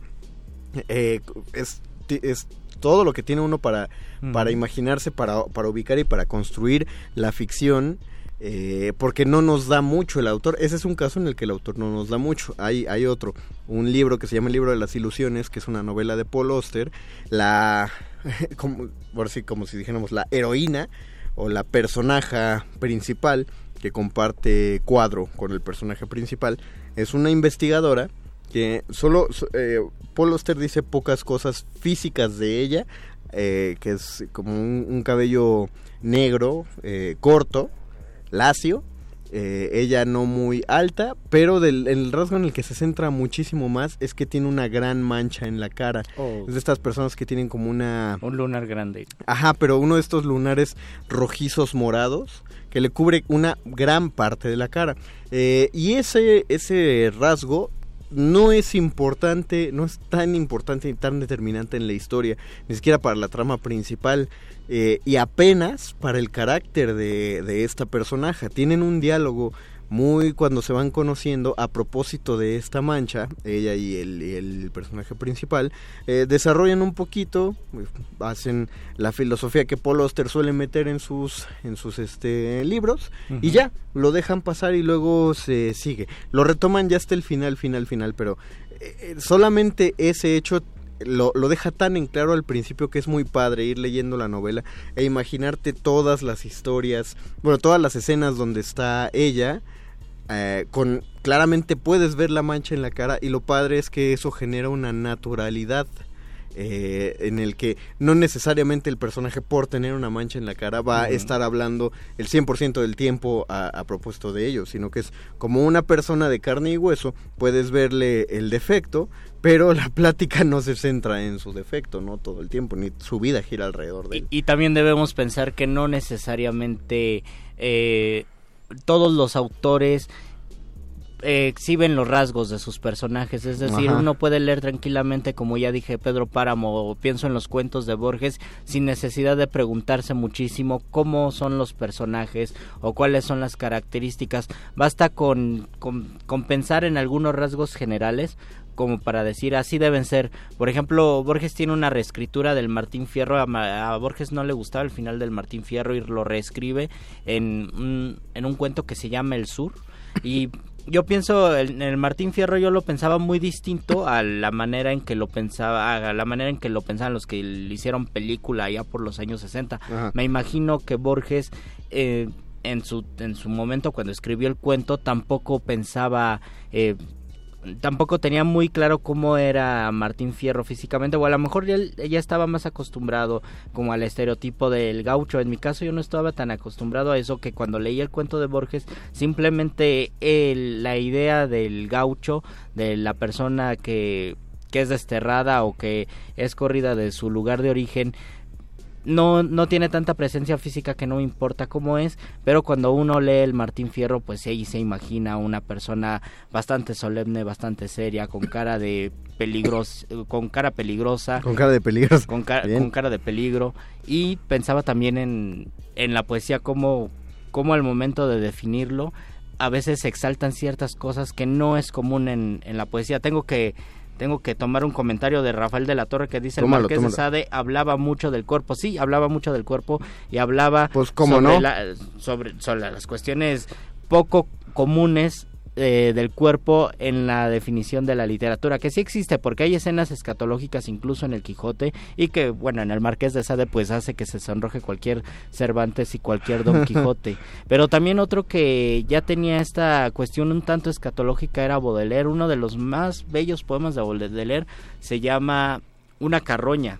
eh, es, es todo lo que tiene uno para, para imaginarse, para, para ubicar y para construir la ficción. Eh, porque no nos da mucho el autor. Ese es un caso en el que el autor no nos da mucho. Hay, hay otro, un libro que se llama El libro de las ilusiones, que es una novela de Paul Auster. La, como, por así, como si dijéramos, la heroína o la personaje principal que comparte cuadro con el personaje principal es una investigadora que solo so- eh, Paul Auster dice pocas cosas físicas de ella eh, que es como un, un cabello negro eh, corto lacio eh, ella no muy alta, pero del, el rasgo en el que se centra muchísimo más es que tiene una gran mancha en la cara. Oh. Es de estas personas que tienen como una... Un lunar grande. Ajá, pero uno de estos lunares rojizos morados que le cubre una gran parte de la cara. Eh, y ese, ese rasgo no es importante, no es tan importante y tan determinante en la historia, ni siquiera para la trama principal, eh, y apenas para el carácter de, de esta personaje. Tienen un diálogo muy cuando se van conociendo a propósito de esta mancha, ella y el, el personaje principal, eh, desarrollan un poquito, eh, hacen la filosofía que Paul Auster suele meter en sus, en sus este, libros, y ya, lo dejan pasar y luego se sigue. Lo retoman ya hasta el final, final, final, pero eh, solamente ese hecho lo, lo deja tan en claro al principio que es muy padre ir leyendo la novela e imaginarte todas las historias, bueno, todas las escenas donde está ella, eh, con claramente puedes ver la mancha en la cara y lo padre es que eso genera una naturalidad eh, en el que no necesariamente el personaje por tener una mancha en la cara va a estar hablando el 100% del tiempo a, a propósito de ello, sino que es como una persona de carne y hueso, puedes verle el defecto, pero la plática no se centra en su defecto, no todo el tiempo, ni su vida gira alrededor de él. Y también debemos pensar que no necesariamente eh, todos los autores exhiben los rasgos de sus personajes, es decir, Ajá. uno puede leer tranquilamente, como ya dije, Pedro Páramo, o pienso en los cuentos de Borges, sin necesidad de preguntarse muchísimo cómo son los personajes o cuáles son las características. Basta con, con, con pensar en algunos rasgos generales como para decir así deben ser. Por ejemplo, Borges tiene una reescritura del Martín Fierro. A, Borges no le gustaba el final del Martín Fierro y lo reescribe en un, en un cuento que se llama El Sur. Y yo pienso, en el Martín Fierro yo lo pensaba muy distinto a la manera en que lo pensaba, a la manera en que lo pensaban los que le hicieron película ya por los años 60. Ajá. Me imagino que Borges... eh, en su, en su momento cuando escribió el cuento tampoco pensaba... Eh, tampoco tenía muy claro cómo era Martín Fierro físicamente, o a lo mejor ya, ya estaba más acostumbrado como al estereotipo del gaucho. En mi caso yo no estaba tan acostumbrado a eso que cuando leí el cuento de Borges, simplemente la idea del gaucho, de la persona que, que es desterrada o que es corrida de su lugar de origen, no, no tiene tanta presencia física que no importa cómo es, pero cuando uno lee el Martín Fierro, pues ahí se imagina una persona bastante solemne, bastante seria, con cara de peligros, con cara peligrosa. Con cara de peligro. Con, ca- Bien. con cara de peligro. Y pensaba también en, en la poesía como, como al momento de definirlo, a veces se exaltan ciertas cosas que no es común en, en la poesía. Tengo que tengo que tomar un comentario de Rafael de la Torre que dice Tómalo, el Marqués tómalo. de Sade hablaba mucho del cuerpo. Sí, hablaba mucho del cuerpo y hablaba Pues, ¿cómo sobre, no? la- sobre, sobre las cuestiones poco comunes eh, del cuerpo en la definición de la literatura, que sí existe porque hay escenas escatológicas incluso en el Quijote y que, bueno, en el Marqués de Sade pues hace que se sonroje cualquier Cervantes y cualquier Don Quijote. Pero también otro que ya tenía esta cuestión un tanto escatológica era Baudelaire, uno de los más bellos poemas de Baudelaire se llama Una carroña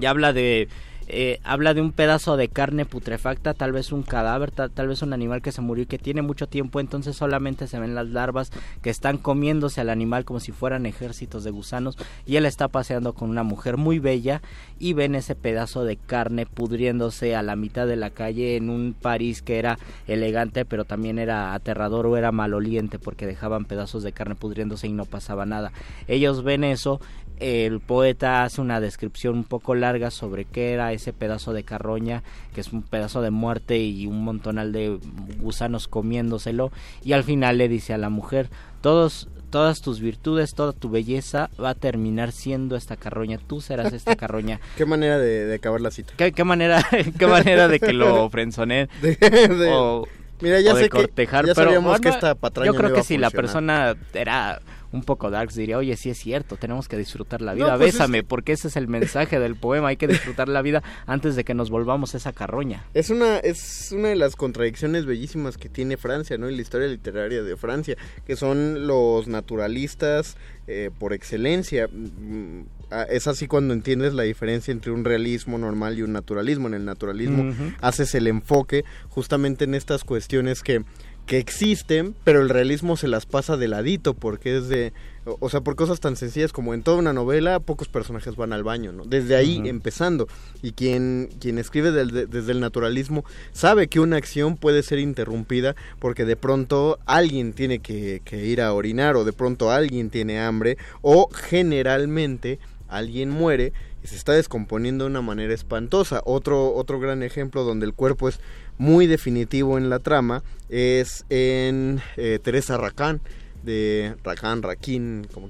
y habla de eh, habla de un pedazo de carne putrefacta, tal vez un cadáver, tal, tal vez un animal que se murió y que tiene mucho tiempo, entonces solamente se ven las larvas que están comiéndose al animal como si fueran ejércitos de gusanos y él está paseando con una mujer muy bella y ven ese pedazo de carne pudriéndose a la mitad de la calle en un París que era elegante pero también era aterrador o era maloliente porque dejaban pedazos de carne pudriéndose y no pasaba nada. Ellos ven eso el poeta hace una descripción un poco larga sobre qué era ese pedazo de carroña, que es un pedazo de muerte y un montonal de gusanos comiéndoselo, y al final le dice a la mujer, todos todas tus virtudes, toda tu belleza va a terminar siendo esta carroña, tú serás esta carroña. Qué manera de, de acabar la cita. ¿Qué, qué manera, qué manera de que lo frenzoné De- de- o, Mira, ya o de que- cortejar, ya pero sabíamos que bueno, esta patraña yo no creo iba que a si la persona era un poco darks diría, oye, sí es cierto, tenemos que disfrutar la No, vida, pues es bésame, porque ese es el mensaje del poema, hay que disfrutar la vida antes de que nos volvamos esa carroña. Es una, es una de las contradicciones bellísimas que tiene Francia, ¿no? Y la historia literaria de Francia, que son los naturalistas eh, por excelencia. Mm, ah, Es así cuando entiendes la diferencia entre un realismo normal y un naturalismo. En el naturalismo Ujú. haces el enfoque justamente en estas cuestiones que que existen, pero el realismo se las pasa de ladito porque es de, o sea, por cosas tan sencillas como en toda una novela, pocos personajes van al baño, ¿no? Desde ahí empezando. Y quien, quien escribe del- de- desde el naturalismo sabe que una acción puede ser interrumpida porque de pronto alguien tiene que, que ir a orinar o de pronto alguien tiene hambre o generalmente alguien muere y se está descomponiendo de una manera espantosa. Otro, otro gran ejemplo donde el cuerpo es muy definitivo en la trama es en eh, Teresa Racán de Racán, Raquín, como,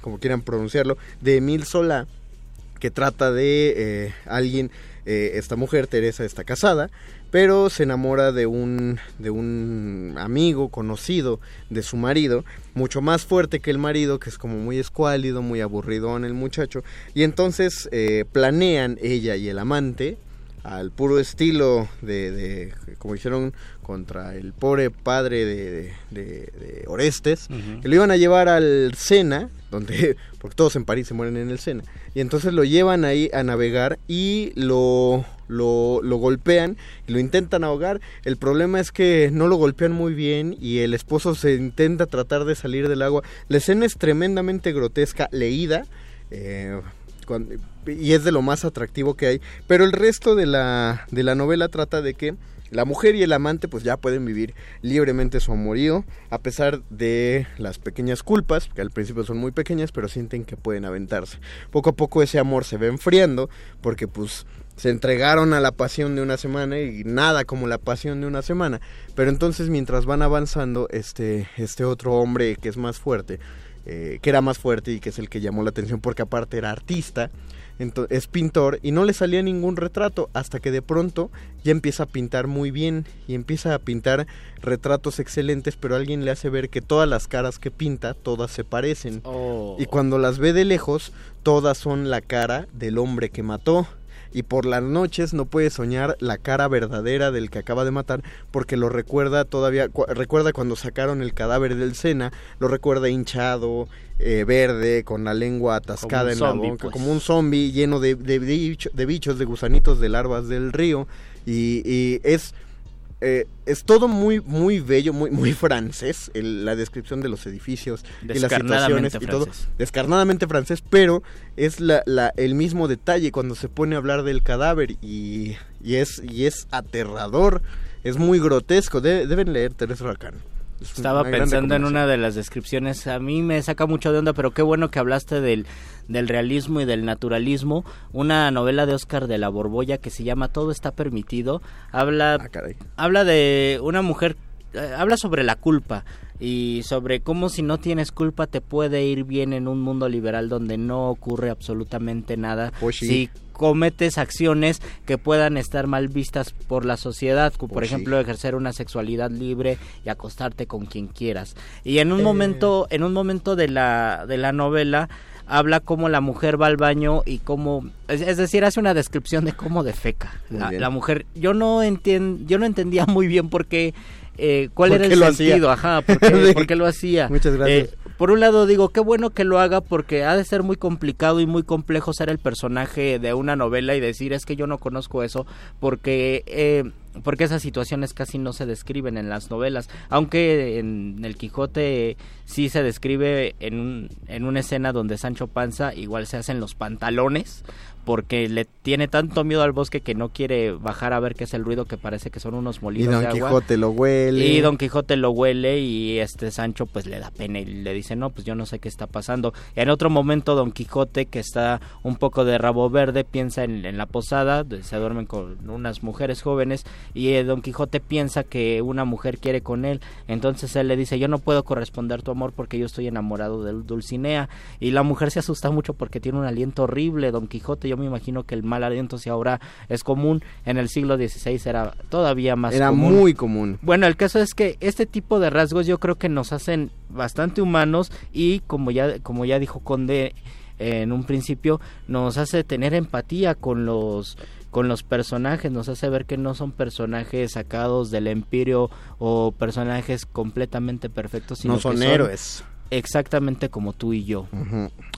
como quieran pronunciarlo, de Emil Solá, que trata de eh, alguien, eh, esta mujer, Teresa, está casada, pero se enamora de un, de un amigo conocido de su marido, mucho más fuerte que el marido, que es como muy escuálido, muy aburridón el muchacho, y entonces planean ella y el amante, al puro estilo de, de- como hicieron contra el pobre padre de, de- de- de Orestes, que lo iban a llevar al Sena, donde, porque todos en París se mueren en el Sena, y entonces lo llevan ahí a navegar y lo, lo, lo golpean y lo intentan ahogar. El problema es que no lo golpean muy bien y el esposo se intenta tratar de salir del agua. La escena es tremendamente grotesca, leída. eh, cuando- y es de lo más atractivo que hay. Pero el resto de la, de la novela trata de que la mujer y el amante pues ya pueden vivir libremente su amorío a pesar de las pequeñas culpas, que al principio son muy pequeñas, pero sienten que pueden aventarse. Poco a poco ese amor se va enfriando porque pues se entregaron a la pasión de una semana y nada como la pasión de una semana. Pero entonces mientras van avanzando, este, este otro hombre que es más fuerte, eh, que era más fuerte y que es el que llamó la atención porque aparte era artista, ento- es pintor y no le salía ningún retrato hasta que de pronto ya empieza a pintar muy bien y empieza a pintar retratos excelentes pero alguien le hace ver que todas las caras que pinta todas se parecen Oh. y cuando las ve de lejos todas son la cara del hombre que mató y por las noches no puede soñar la cara verdadera del que acaba de matar porque lo recuerda todavía, cu- recuerda cuando sacaron el cadáver del Sena, lo recuerda hinchado, eh, verde, con la lengua atascada en zombie, la boca, pues. como un zombie lleno de, de, de bichos, de gusanitos, de larvas del río y, y es eh, es todo muy muy bello, muy muy francés, el- la descripción de los edificios y las situaciones y todo, descarnadamente francés, pero es la, la- el mismo detalle cuando se pone a hablar del cadáver y, y es y es aterrador, es muy grotesco, de- deben leer Teresa Racán. Es Estaba pensando en una de las descripciones. A mí me saca mucho de onda, pero qué bueno que hablaste del, del realismo y del naturalismo. Una novela de Oscar de la Borbolla que se llama Todo está permitido. Habla, Ah, habla de una mujer, eh, habla sobre la culpa y sobre cómo si no tienes culpa te puede ir bien en un mundo liberal donde no ocurre absolutamente nada. Pues sí. Si cometes acciones que puedan estar mal vistas por la sociedad, como por Pues sí. ejemplo ejercer una sexualidad libre y acostarte con quien quieras. Y en un Eh. momento, en un momento de la de la novela habla cómo la mujer va al baño y cómo es, es decir hace una descripción de cómo defeca la, la mujer yo no entien, yo no entendía muy bien por qué eh, cuál ¿Por era qué el hacía? sentido ajá por qué, Sí. por qué lo hacía Muchas gracias. Eh, por un lado digo, qué bueno que lo haga porque ha de ser muy complicado y muy complejo ser el personaje de una novela y decir es que yo no conozco eso porque eh, porque esas situaciones casi no se describen en las novelas, aunque en el Quijote sí se describe en, un- en una escena donde Sancho Panza igual se hacen los pantalones porque le tiene tanto miedo al bosque que no quiere bajar a ver qué es el ruido que parece que son unos y molinos Don de agua. Quijote lo huele. Y Don Quijote lo huele y este Sancho pues le da pena y le dice, no, pues yo no sé qué está pasando. En otro momento Don Quijote, que está un poco de rabo verde, piensa en, en la posada, se duermen con unas mujeres jóvenes y eh, Don Quijote piensa que una mujer quiere con él. Entonces él le dice, yo no puedo corresponder tu amor porque yo estoy enamorado de Dulcinea. Y la mujer se asusta mucho porque tiene un aliento horrible. Don Quijote, yo me imagino que el mal aliento si ahora es común, en el siglo XVI era todavía más Era común. muy común. Bueno, el caso es que este tipo de rasgos yo creo que nos hacen bastante humanos y como ya como ya dijo Conde eh, en un principio nos hace tener empatía con los con los personajes, nos hace ver que no son personajes sacados del empirio o personajes completamente perfectos, sino No son que héroes. Exactamente como tú y yo.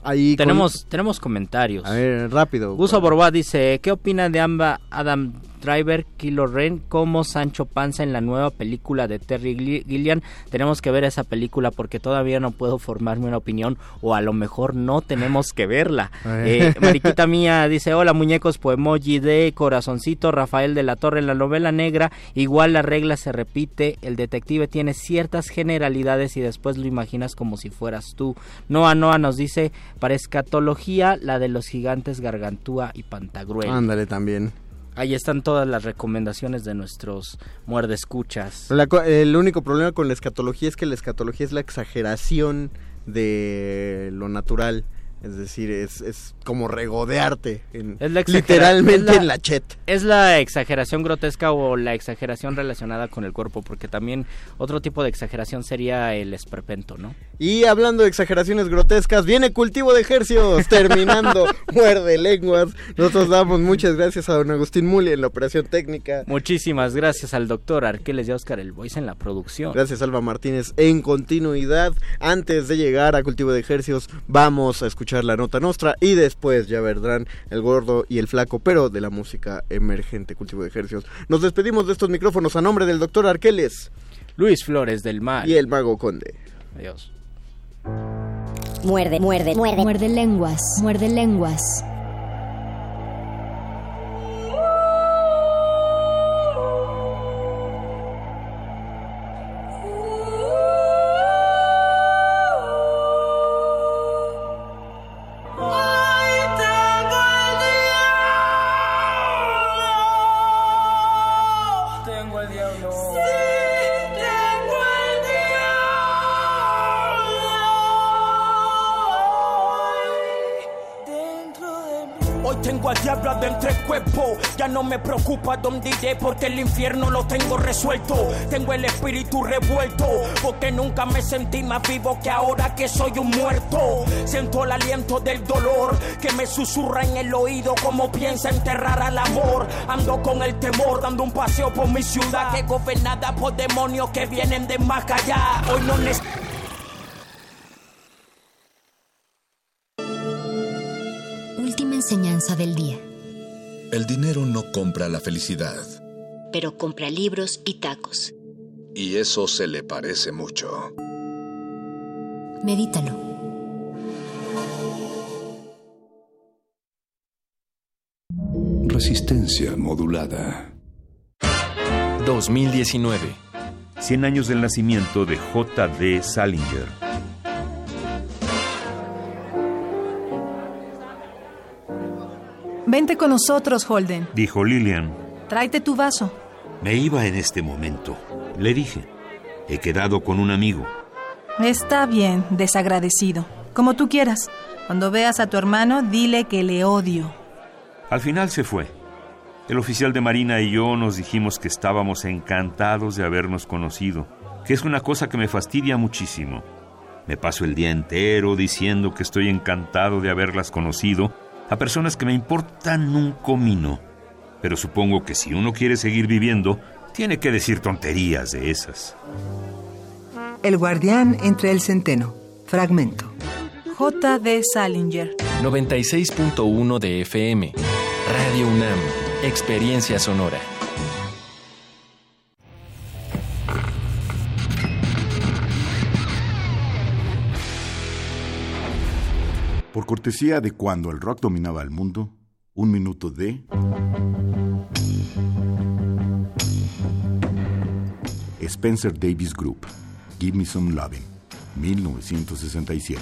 Ahí con- tenemos tenemos comentarios. A ver, rápido. Guso Borboa dice, ¿qué opina de Amba Adam Driver, Kilo Ren como Sancho Panza en la nueva película de Terry Gilli- Gilliam? Tenemos que ver esa película porque todavía no puedo formarme una opinión o a lo mejor no tenemos que verla. Eh, Mariquita mía dice, hola muñecos, poemoji de corazoncito, Rafael de la Torre en la novela negra, igual la regla se repite, el detective tiene ciertas generalidades y después lo imaginas como si fueras tú. Noa Noa nos dice, para escatología, la de los gigantes Gargantúa y Pantagruel. Ándale también. Ahí están todas las recomendaciones de nuestros muerdescuchas. La el único problema con la escatología es que la escatología es la exageración de lo natural. Es decir, es, es como regodearte. En, Es la literalmente es la- en la chet. Es la exageración grotesca o la exageración relacionada con el cuerpo, porque también otro tipo de exageración sería el esperpento, ¿no? Y hablando de exageraciones grotescas, viene cultivo de ejercios, terminando, muerde lenguas. Nosotros damos muchas gracias a don Agustín Muli en la operación técnica. Muchísimas gracias al doctor Arqueles y a Oscar El Voice en la producción. Gracias Alba Martínez en continuidad. Antes de llegar a cultivo de ejercios, vamos a escuchar la nota nostra y después ya vendrán el gordo y el flaco, pero de la música emergente cultivo de ejercios. Nos despedimos de estos micrófonos a nombre del doctor Arqueles Luis Flores del Mar. y el mago Conde. Adiós. Muerde, muerde, muerde. Muerde lenguas, muerde lenguas. Me preocupa dónde iré porque el infierno lo tengo resuelto. Tengo el espíritu revuelto porque nunca me sentí más vivo que ahora que soy un muerto. Siento el aliento del dolor que me susurra en el oído como piensa enterrar al amor. Ando con el temor dando un paseo por mi ciudad que gobernada por demonios que vienen de más allá. Hoy no necesito Última enseñanza del día. El dinero no compra la felicidad. Pero compra libros y tacos. Y eso se le parece mucho. Medítalo. Resistencia modulada. 2019. 100 años del nacimiento de J.D. Salinger. Vente con nosotros, Holden. Dijo Lillian. Tráete tu vaso. Me iba en este momento. Le dije. He quedado con un amigo. Está bien, desagradecido. Como tú quieras. Cuando veas a tu hermano, dile que le odio. Al final se fue. El oficial de Marina y yo nos dijimos que estábamos encantados de habernos conocido, que es una cosa que me fastidia muchísimo. Me paso el día entero diciendo que estoy encantado de haberlas conocido a personas que me importan un comino. Pero supongo que si uno quiere seguir viviendo, tiene que decir tonterías de esas. El guardián entre el centeno. Fragmento. J.D. Salinger. 96.1 de FM. Radio UNAM. Experiencia sonora. Por cortesía de cuando el rock dominaba el mundo, un minuto de... Spencer Davis Group, Give Me Some Loving, 1967.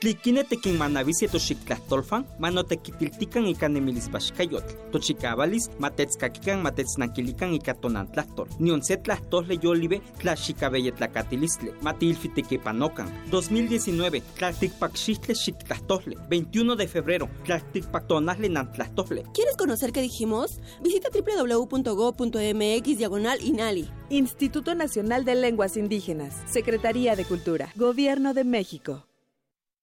Tliquinetequin manavisia toxictlahtolfan, manotequitiltican ika nemilispaxcayotl. Tochicavalis, matetskakikan matetznankilikan ika tonantlahtol. Nion se tlahtole yolive tlaxicabeyetlacatilistli, matilfitequipanocan. 2019, tlalticpaxixtle xictlahtole. 21 de febrero, tlalticpactonasle nantlahtole. ¿Quieres conocer qué dijimos? Visita www.go.mx diagonal INALI. Instituto Nacional de Lenguas Indígenas, Secretaría de Cultura, Gobierno de México.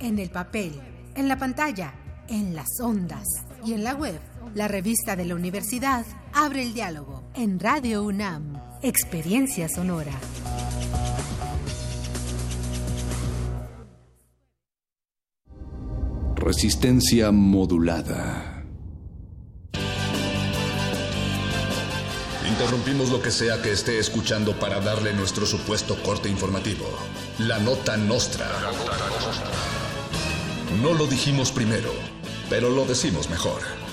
en el papel, en la pantalla, en las ondas y en la web. La revista de la universidad abre el diálogo en Radio UNAM. Experiencia sonora. Resistencia modulada. Interrumpimos lo que sea que esté escuchando para darle nuestro supuesto corte informativo. La nota nostra. No lo dijimos primero, pero lo decimos mejor.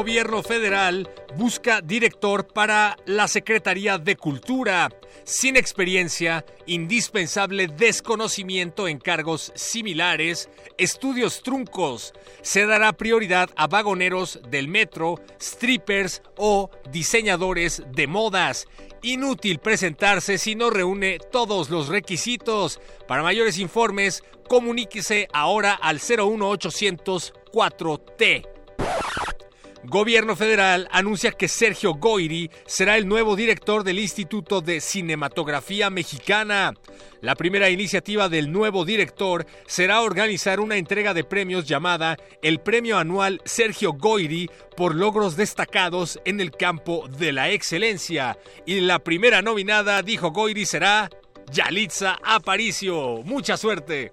Gobierno federal busca director para la Secretaría de Cultura. Sin experiencia, indispensable desconocimiento en cargos similares, estudios truncos. Se dará prioridad a vagoneros del metro, strippers o diseñadores de modas. Inútil presentarse si no reúne todos los requisitos. Para mayores informes, comuníquese ahora al 01800 4T. Gobierno federal anuncia que Sergio Goiri será el nuevo director del Instituto de Cinematografía Mexicana. La primera iniciativa del nuevo director será organizar una entrega de premios llamada el Premio Anual Sergio Goiri por logros destacados en el campo de la excelencia. Y la primera nominada, dijo Goiri, será Yalitza Aparicio. Mucha suerte.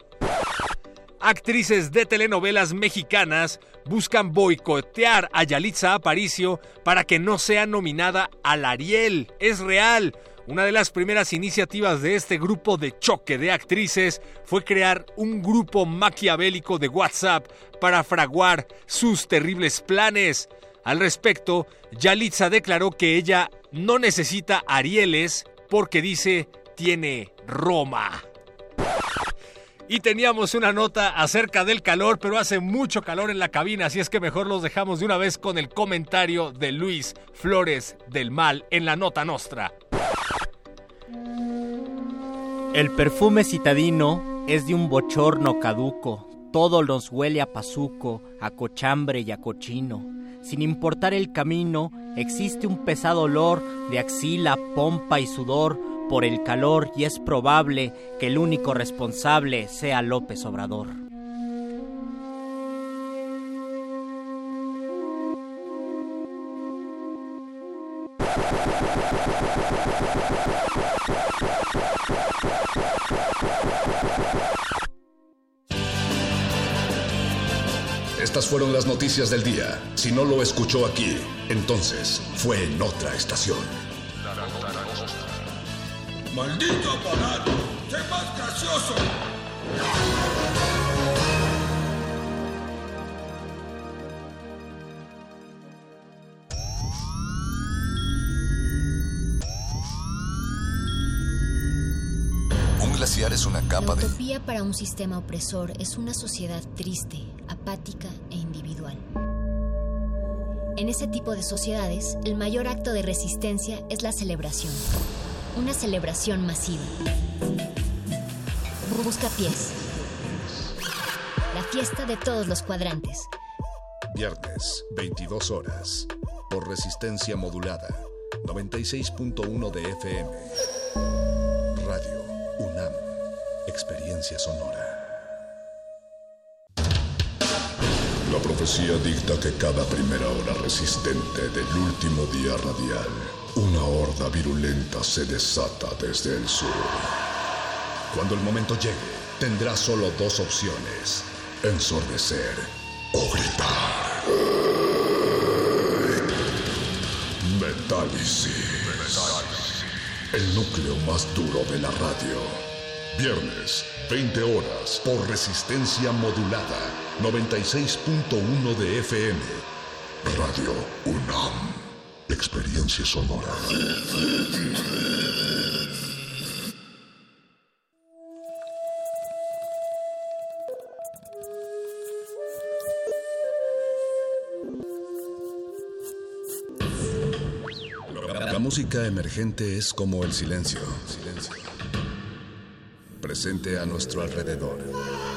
Actrices de telenovelas mexicanas buscan boicotear a Yalitza Aparicio para que no sea nominada al Ariel. Es real. Una de las primeras iniciativas de este grupo de choque de actrices fue crear un grupo maquiavélico de WhatsApp para fraguar sus terribles planes. Al respecto, Yalitza declaró que ella no necesita Arieles porque dice tiene Roma. Y teníamos una nota acerca del calor, pero hace mucho calor en la cabina, así es que mejor los dejamos de una vez con el comentario de Luis Flores del Mal en la nota nostra. El perfume citadino es de un bochorno caduco, todo nos huele a pazuco, a cochambre y a cochino. Sin importar el camino, existe un pesado olor de axila, pompa y sudor por el calor y es probable que el único responsable sea López Obrador. Estas fueron las noticias del día. Si no lo escuchó aquí, entonces fue en otra estación. ¡Maldito aparato! ¡Sé más gracioso! Un glaciar es una La capa de... utopía para un sistema opresor es una sociedad triste, apática e individual. En ese tipo de sociedades, el mayor acto de resistencia es la celebración. Una celebración masiva. Busca pies. La fiesta de todos los cuadrantes. Viernes, 22 horas. Por resistencia modulada. 96.1 de FM. Radio UNAM. Experiencia sonora. La profecía dicta que cada primera hora resistente del último día radial, una horda virulenta se desata desde el sur. Cuando el momento llegue, tendrá solo dos opciones: ensordecer o gritar. Metálisis. El núcleo más duro de la radio. Viernes, 20 horas, por resistencia modulada. 96.1 de FM. Radio UNAM. Experiencia sonora. La música emergente es como el silencio. Presente a nuestro alrededor.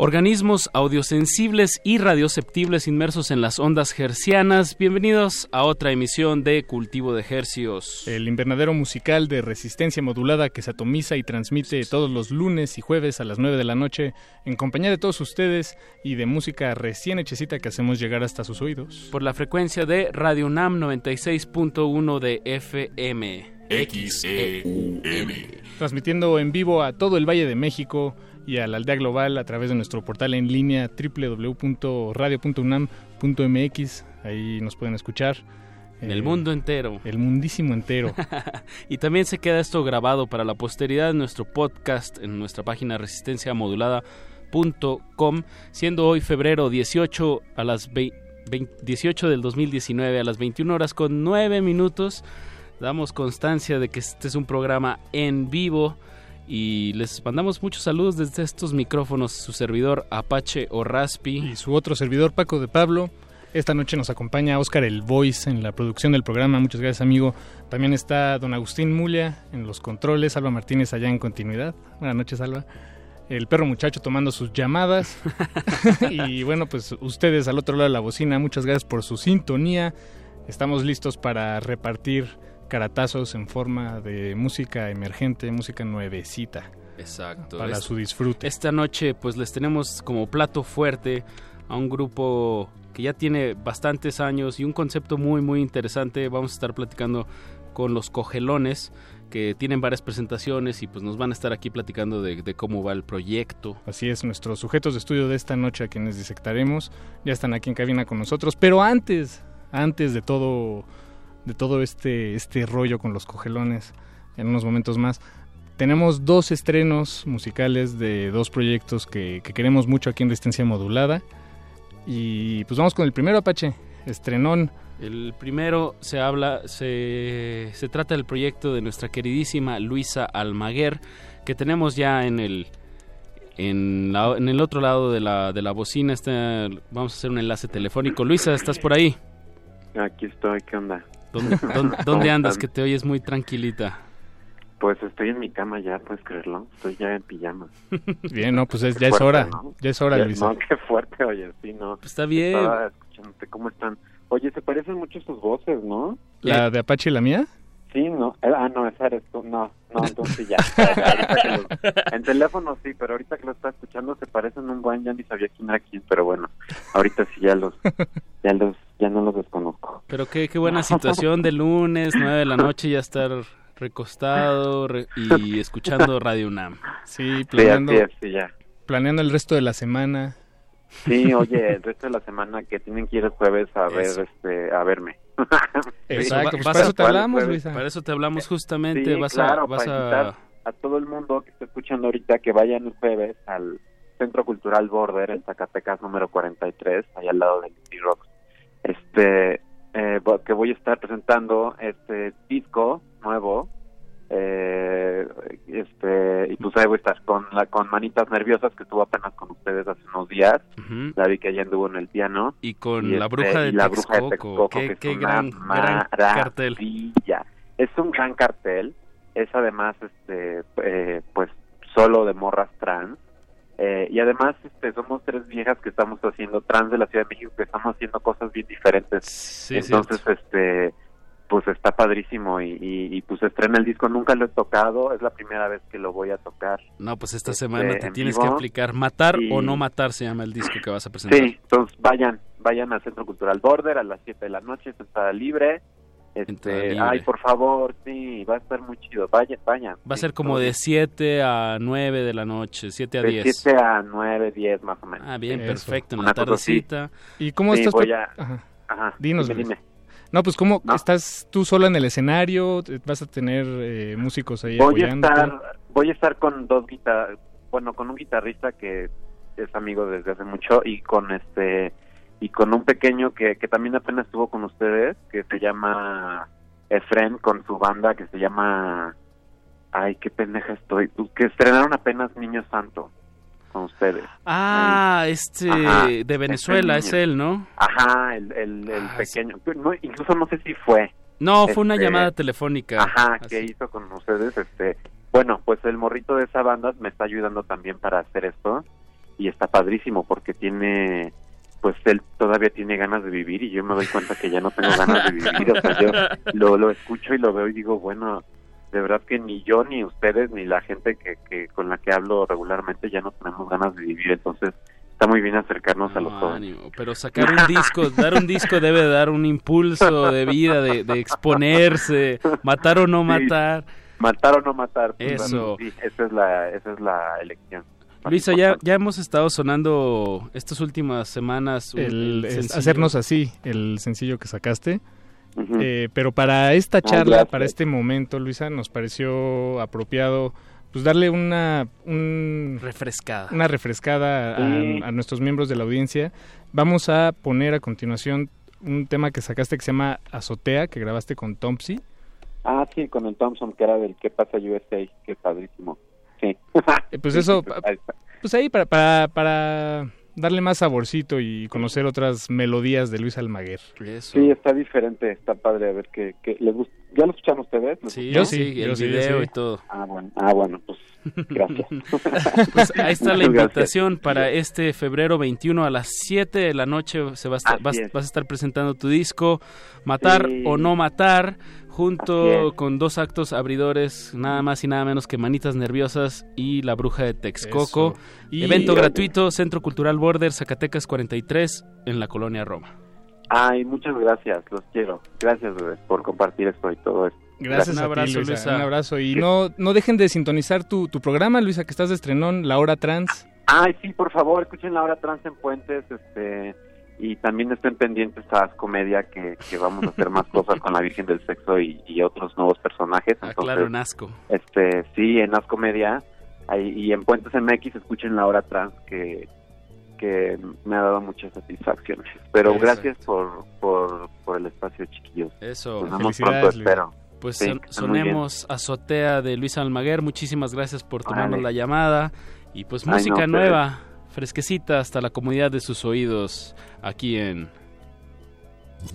Organismos audiosensibles y radioceptibles inmersos en las ondas hercianas. Bienvenidos a otra emisión de Cultivo de Hercios. El invernadero musical de resistencia modulada que se atomiza y transmite todos los lunes y jueves a las 9 de la noche en compañía de todos ustedes y de música recién hechecita que hacemos llegar hasta sus oídos. Por la frecuencia de Radio UNAM 96.1 de FM. XEUM. Transmitiendo en vivo a todo el Valle de México y a la aldea global a través de nuestro portal en línea www.radio.unam.mx. Ahí nos pueden escuchar. En el mundo entero. El mundísimo entero. y también se queda esto grabado para la posteridad en nuestro podcast, en nuestra página resistenciamodulada.com, siendo hoy febrero 18 a las 18 del 2019 a las 21 horas con 9 minutos. Damos constancia de que este es un programa en vivo y les mandamos muchos saludos desde estos micrófonos, su servidor Apache o Raspi. Y su otro servidor Paco de Pablo. Esta noche nos acompaña Oscar El Voice en la producción del programa. Muchas gracias, amigo. También está don Agustín Mulia en los controles, Alba Martínez allá en continuidad. Buenas noches, Alba. El perro muchacho tomando sus llamadas. y bueno, pues ustedes al otro lado de la bocina, muchas gracias por su sintonía. Estamos listos para repartir caratazos en forma de música emergente, música nuevecita. Exacto. Para su disfrute. Esta noche pues les tenemos como plato fuerte a un grupo que ya tiene bastantes años y un concepto muy muy interesante. Vamos a estar platicando con los cogelones que tienen varias presentaciones y pues nos van a estar aquí platicando de, de, cómo va el proyecto. Así es, nuestros sujetos de estudio de esta noche a quienes disectaremos ya están aquí en cabina con nosotros, pero antes, antes de todo de todo este, este rollo con los cogelones en unos momentos más. Tenemos dos estrenos musicales de dos proyectos que, queremos mucho aquí en Resistencia Modulada. Y pues vamos con el primero, Apache, estrenón. El primero se habla, se, se trata del proyecto de nuestra queridísima Luisa Almaguer, que tenemos ya en el, en, en el otro lado de la, de la bocina. Está, vamos a hacer un enlace telefónico. Luisa, ¿estás por ahí? Aquí estoy, ¿qué onda? ¿Dónde, andas que te oyes muy tranquilita? Pues estoy en mi cama ya, puedes creerlo. Estoy ya en pijama. Bien, no, pues ya es hora. Ya es hora, Luisa. No, qué fuerte, oye, sí, no. Pues está bien. Estaba escuchándote, ¿cómo están? Oye, se parecen mucho sus voces, ¿no? ¿La de Apache y la mía? Sí, no. Eh, ah, no, esa eres tú. No, no, entonces ya. en teléfono sí, pero ahorita que lo está escuchando se parecen un buen. Ya ni sabía quién era quién, pero bueno, ahorita sí ya los, ya los, ya no los desconozco. Pero qué, qué buena situación de lunes, nueve de la noche, ya estar recostado y escuchando Radio UNAM. Sí, planeando, sí, ya. planeando el resto de la semana. Sí, oye, el resto de la semana que tienen que ir el jueves a ver, este, a verme. Exacto, pues para eso te hablamos, Luisa. Para eso te hablamos justamente. vas a, vas a... a todo el mundo que está escuchando ahorita que vayan el jueves al Centro Cultural Border en Zacatecas número 43, ahí al lado de Indie Rocks. Este, eh, que voy a estar presentando este disco nuevo eh, este y pues ahí voy a estar con la con manitas nerviosas que estuvo apenas con ustedes hace unos días. La vi que allá anduvo en el piano. Y con la este, bruja de la bruja de Texcoco qué, que es gran, gran cartel. es un gran cartel. Es además este eh, pues solo de morras trans eh, y además este, somos tres viejas que estamos haciendo trans de la Ciudad de México que estamos haciendo cosas bien diferentes entonces este pues está padrísimo y, y, pues estrena el disco, nunca lo he tocado, es la primera vez que lo voy a tocar. No, pues esta este, semana te tienes que aplicar, matar o no matar se llama el disco que vas a presentar. Sí, entonces vayan, vayan al Centro Cultural Border a las 7 de la noche, está libre. Este, ay, por favor, sí, va a estar muy chido, vayan, vayan. Va a ser como de 7 a 9 de la noche, 7 a de 10. De 7 a 9, 10 más o menos. Ah, bien, perfecto, en la tardecita. ¿Y cómo sí, estás? Voy a... Ajá. Ajá, Dinos, dime, dime. No, pues ¿cómo estás tú sola en el escenario? ¿Vas a tener eh, músicos ahí voy? A estar, voy a estar con dos guitar bueno, con un guitarrista que es amigo desde hace mucho y con este y con un pequeño que, que también apenas estuvo con ustedes, que se llama Efren con su banda que se llama ay, qué pendeja estoy, que estrenaron apenas Niño Santo con ustedes. Ah, este Ajá, de Venezuela, es este él, ¿no? Ajá, el, el, el Ah, pequeño. No, incluso no sé si fue. No, fue una Este, llamada telefónica. Ajá, Así. que hizo con ustedes. este Bueno, pues el morrito de esa banda me está ayudando también para hacer esto. y está padrísimo porque tiene pues él todavía tiene ganas de vivir y yo me doy cuenta que ya no tengo ganas de vivir, o sea, yo lo, lo escucho y lo veo y digo, bueno, de verdad que ni yo, ni ustedes, ni la gente que, que con la que hablo regularmente ya no tenemos ganas de vivir, entonces está muy bien acercarnos a los jóvenes. Pero sacar un disco, dar un disco debe dar un impulso de vida, de, de exponerse, matar o no Sí. matar. Matar o no matar. pues, Eso. sí, esa es la, esa es la elección. Luisa, ya, ya hemos estado sonando estas últimas semanas el, el es sencillo. hacernos así, el sencillo que sacaste. Eh, pero para esta Ah, charla, para este momento, Luisa, nos pareció apropiado pues darle una un- refrescada, una refrescada a, Sí. a nuestros miembros de la audiencia. Vamos a poner a continuación un tema que sacaste que se llama Azotea, que grabaste con Tompsy. Ah, sí, con el Thompson, que era del ¿Qué pasa USA? Que padrísimo. Sí. Eh, pues Sí, eso, sí, pues, ahí para, para, para darle más saborcito y conocer otras melodías de Luis Almaguer. Sí, está diferente, está padre, a ver qué, qué les gusta. ¿Ya lo escuchan ustedes? ¿Les Sí, yo sí, el video y todo. Ah, bueno, ah, bueno pues gracias. Pues ahí está la gracias. invitación para este febrero 21 a las 7 de la noche. Se va a estar- vas, vas a estar presentando tu disco, Matar Sí. o No Matar, junto con dos actos abridores, nada más y nada menos que Manitas Nerviosas y La Bruja de Texcoco. Y- Evento gratuito, Centro Cultural Border, Zacatecas 43, en la colonia Roma. Ay, muchas gracias, los quiero. Gracias bebés, por compartir esto y todo esto. Gracias, Un a abrazo, ti, Luisa, Luisa. Un abrazo. Y no, no dejen de sintonizar tu, tu programa, Luisa, que estás de estrenón, La Hora Trans. Ay, sí, por favor, escuchen la hora trans en Puentes, este, y también estén pendientes a Comedia, que, que vamos a hacer más cosas con la Virgen del Sexo y, y otros nuevos personajes. Ah, Entonces, claro, en asco. este, sí, en Ascomedia, ahí, y en Puentes MX escuchen la hora trans, que, que me ha dado muchas satisfacciones. Pero Exacto. gracias por, por, por el espacio, chiquillos. Eso. Nos vemos Felicidades, pronto, Luis. espero. Pues Sí, son- sonemos Azotea de Luis Almaguer. Muchísimas gracias por tomarnos Vale. la llamada. Y pues Ay, música no, nueva, fresquecita hasta la comodidad de sus oídos aquí en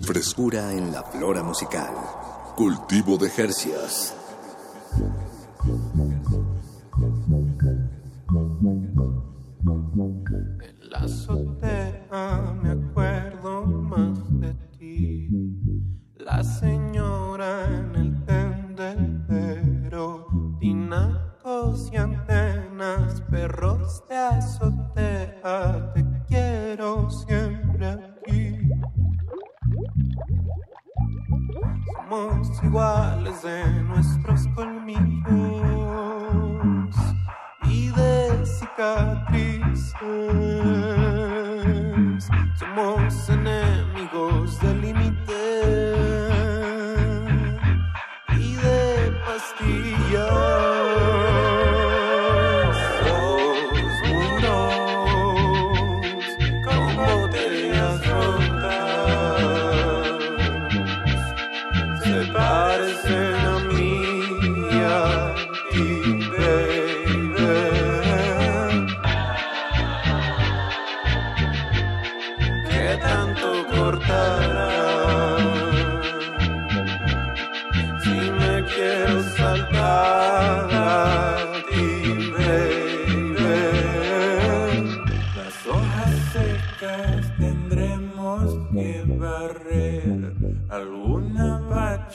Frescura en la flora musical. Cultivo de Jercias. En la azotea me acuerdo más de ti. La señora en el tendedero, tinacos y perros de azotea, te quiero siempre aquí. Somos iguales de nuestros colmillos y de cicatrices. Somos enemigos del límite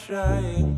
trying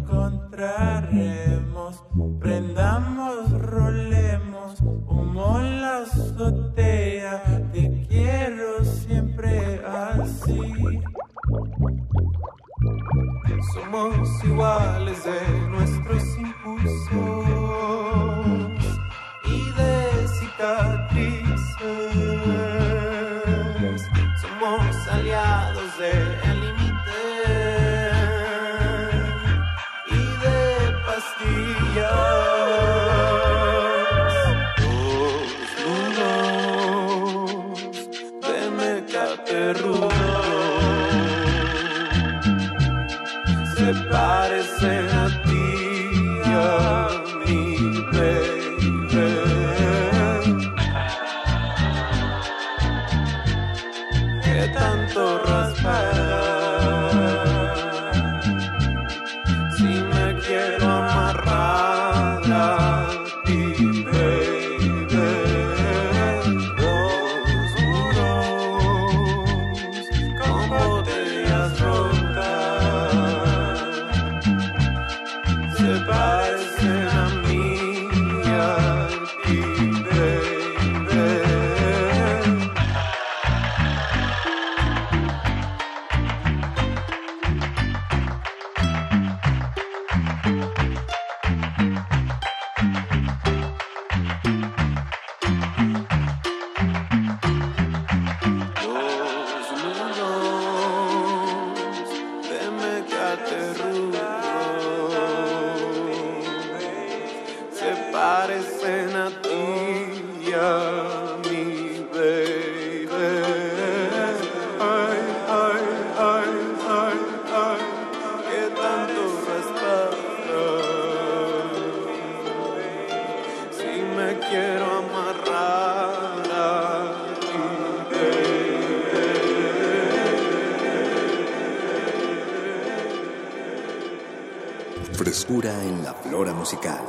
Frescura en la flora musical.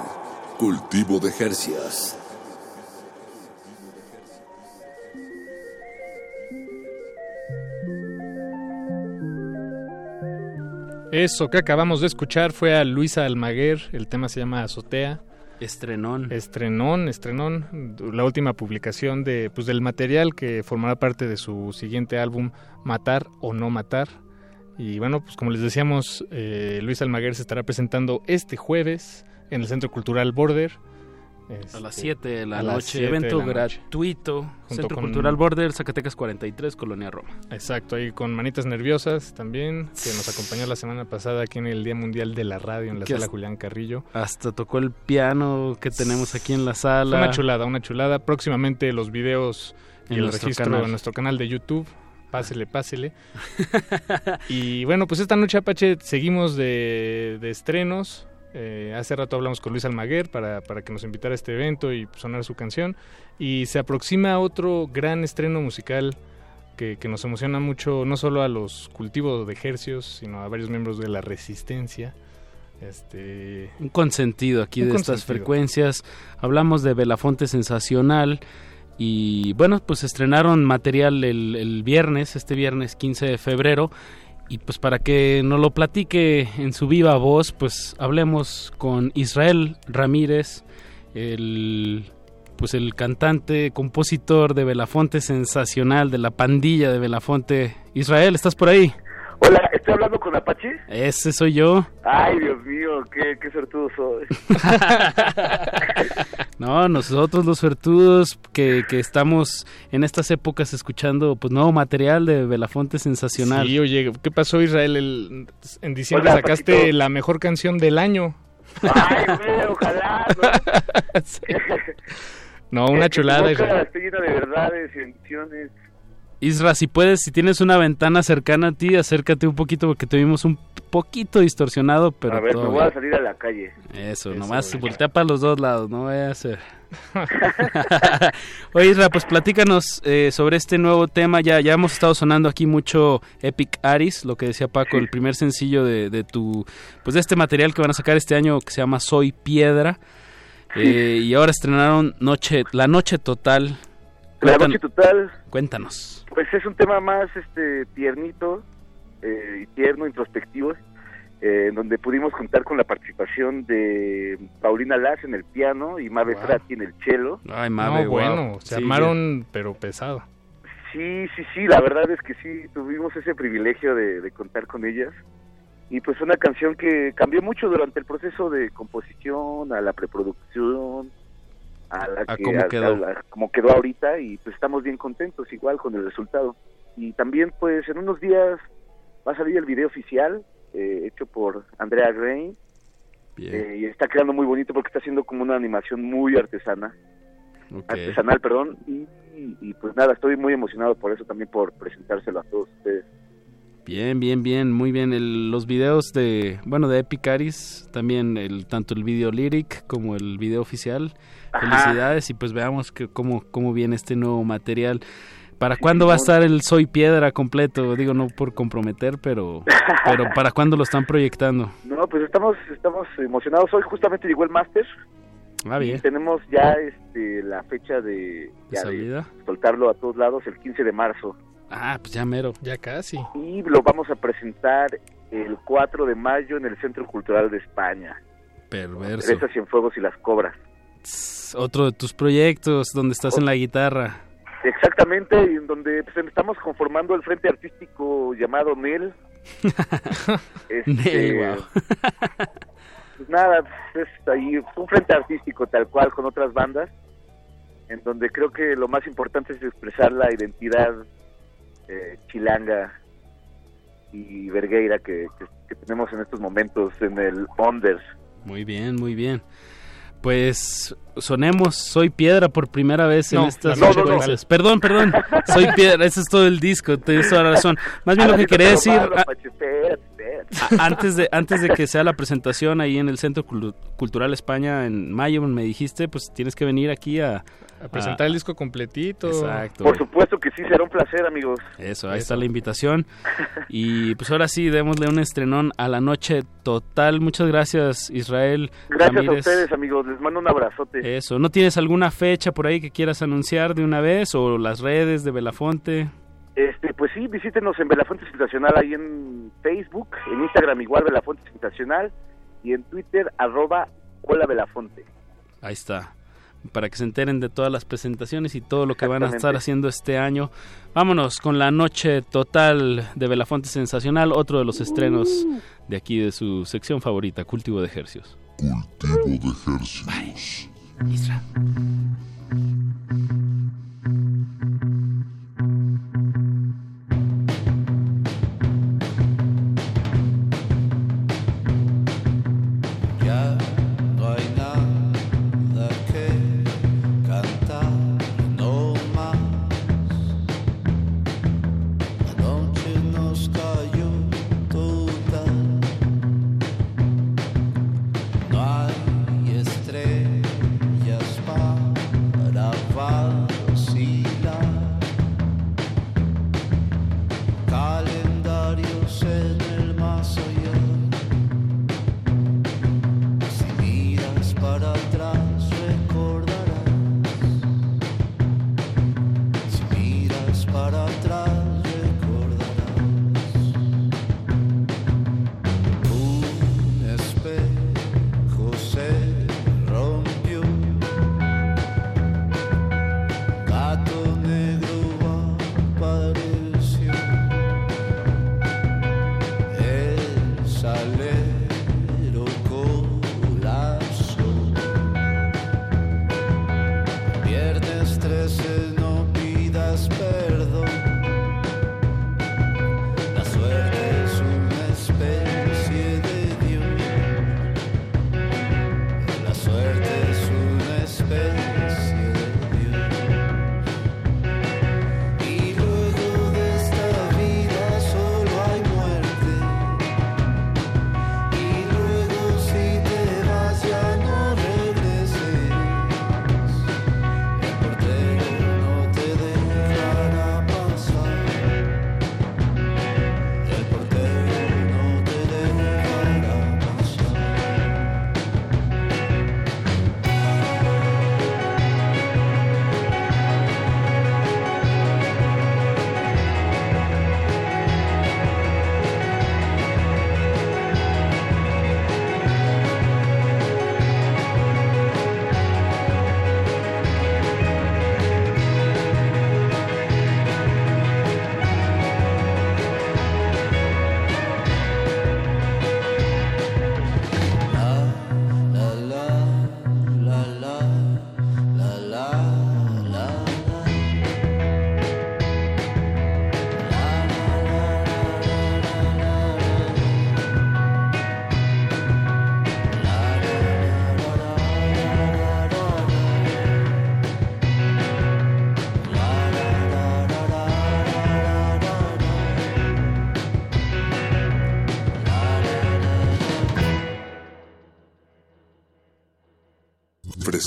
Cultivo de Jercias. Eso que acabamos de escuchar fue a Luisa Almaguer, el tema se llama Azotea. Estrenón. Estrenón, estrenón, la última publicación de, pues, del material que formará parte de su siguiente álbum, Matar o No Matar. Y bueno, pues como les decíamos, eh, Luis Almaguer se estará presentando este jueves en el Centro Cultural Border. A las Este, 7 de la noche, 7 de evento la gratuito, Centro con- Cultural Border, Zacatecas 43, Colonia Roma. Exacto, ahí con Manitas Nerviosas también, que nos acompañó la semana pasada aquí en el Día Mundial de la Radio en la sala Julián Carrillo. Hasta tocó el piano que tenemos aquí en la Fue sala. una chulada, una chulada. Próximamente los videos y el registro canal. en nuestro canal de YouTube. Pásele, pásele. y bueno, pues esta noche, Apache, seguimos de, de estrenos. Eh, hace rato hablamos con Luis Almaguer para, para que nos invitara a este evento y sonar su canción. Y se aproxima otro gran estreno musical que, que nos emociona mucho, no solo a los cultivos de ejercios, sino a varios miembros de la resistencia. Este, Un consentido aquí Un de estas frecuencias. Hablamos de Belafonte Sensacional. Y bueno, pues estrenaron material el, el viernes, este viernes 15 de febrero. Y pues para que nos lo platique en su viva voz, pues hablemos con Israel Ramírez, el pues el cantante, compositor de Belafonte Sensacional, de la pandilla de Belafonte. Israel, ¿estás por ahí? Hola, ¿estoy hablando con Apache? Ese soy yo. Ay, Dios mío, qué, qué sortudo soy. No, nosotros los suertudos que, que estamos en estas épocas escuchando pues nuevo material de Belafonte sensacional. Sí, oye, ¿qué pasó Israel? El- en diciembre Hola, sacaste la mejor canción del año. Ay, güey, ojalá. No, una Eh, que chulada. Israel. esté llena de verdades y bendiciones. Isra, si puedes, si tienes una ventana cercana a ti, acércate un poquito porque te vimos un poquito distorsionado, pero a ver, todo me voy a salir a la calle. Eso, nomás voltea para los dos lados, no vaya a ser. Oye, Isra, pues platícanos eh, sobre este nuevo tema. Ya, ya hemos estado sonando aquí mucho Epic Aris, lo que decía Paco, el primer sencillo de, de tu, pues de este material que van a sacar este año que se llama Soy Piedra. Eh, y ahora estrenaron Noche, La Noche Total. La noche total, Cuéntanos. Pues es un tema más este tiernito, eh, y tierno, introspectivo, eh, en donde pudimos contar con la participación de Paulina Lass en el piano y Mabe Wow. Frati en el cello. Ay, No, bueno, se armaron, pero pesado. Sí, sí, sí, la verdad es que sí, tuvimos ese privilegio de, de contar con ellas. Y pues una canción que cambió mucho durante el proceso de composición, a la preproducción, a la A que cómo a- quedó. a la- como quedó ahorita y pues estamos bien contentos igual con el resultado. Y también pues en unos días va a salir el video oficial eh, hecho por Andrea Gray eh, y está quedando muy bonito porque está haciendo como una animación muy artesana, artesanal, perdón, y, y- y, pues nada, estoy muy emocionado por eso también por presentárselo a todos ustedes. Bien, bien, bien, muy bien. El- los videos de, bueno, de Epic Aris, también el, tanto el video lyric como el video oficial. Ajá. Felicidades y pues veamos que, cómo, cómo viene este nuevo material. ¿Para cuándo va a estar el Soy Piedra completo? Digo, no por comprometer, pero, pero ¿para cuándo lo están proyectando? No, pues estamos estamos emocionados. Hoy justamente llegó el máster. Ah, bien. Y tenemos ya este la fecha de, ya de soltarlo a todos lados el 15 de marzo. Ah, pues ya mero. Ya casi. Y lo vamos a presentar el 4 de mayo en el Centro Cultural de España. Perverso. Teresa Cienfuegos y las Cobras. Otro de tus proyectos donde estás en la guitarra. Exactamente, y en donde pues, estamos conformando el frente artístico llamado NEL. Este, Nel, guau. pues nada, pues, es ahí un frente artístico tal cual con otras bandas, en donde creo que lo más importante es expresar la identidad eh, chilanga y vergueira que, que- que tenemos en estos momentos en el Onders. Muy bien, muy bien. Pues sonemos Soy Piedra por primera vez en estas no. Perdón, perdón. Soy Piedra, ese es todo el disco, tienes toda la razón. Más bien lo que quería decir a- a- antes de antes de que sea la presentación ahí en el Centro Cultural España en mayo me dijiste, pues tienes que venir aquí a, A presentar el disco completito. Exacto. Por supuesto que sí, será un placer, amigos. Eso, ahí está la invitación. Y pues ahora sí, démosle un estrenón a la noche total. Muchas gracias, Israel. Gracias Ramírez. a ustedes, amigos. Les mando un abrazote. Eso, ¿no tienes alguna fecha por ahí que quieras anunciar de una vez o las redes de Belafonte? Este, pues sí, visítenos en Belafonte Sensacional ahí en Facebook, en Instagram igual Belafonte Sensacional y en Twitter arroba Hola Belafonte. Ahí está. Para que se enteren de todas las presentaciones y todo lo que van a estar haciendo este año. Vámonos con la noche total de Belafonte Sensacional, otro de los estrenos de aquí de su sección favorita, Cultivo de Ejercios. Cultivo de ejercicios. Ya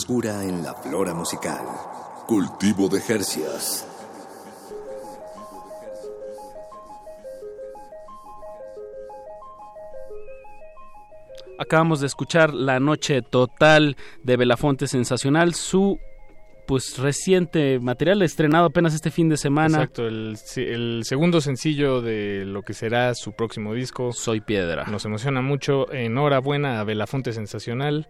Frescura en la flora musical. Cultivo de Jercias. Acabamos de escuchar La Noche Total de Belafonte Sensacional, su pues reciente material estrenado apenas este fin de semana. Exacto, el, el segundo sencillo de lo que será su próximo disco. Soy Piedra. Nos emociona mucho. Enhorabuena a Belafonte Sensacional.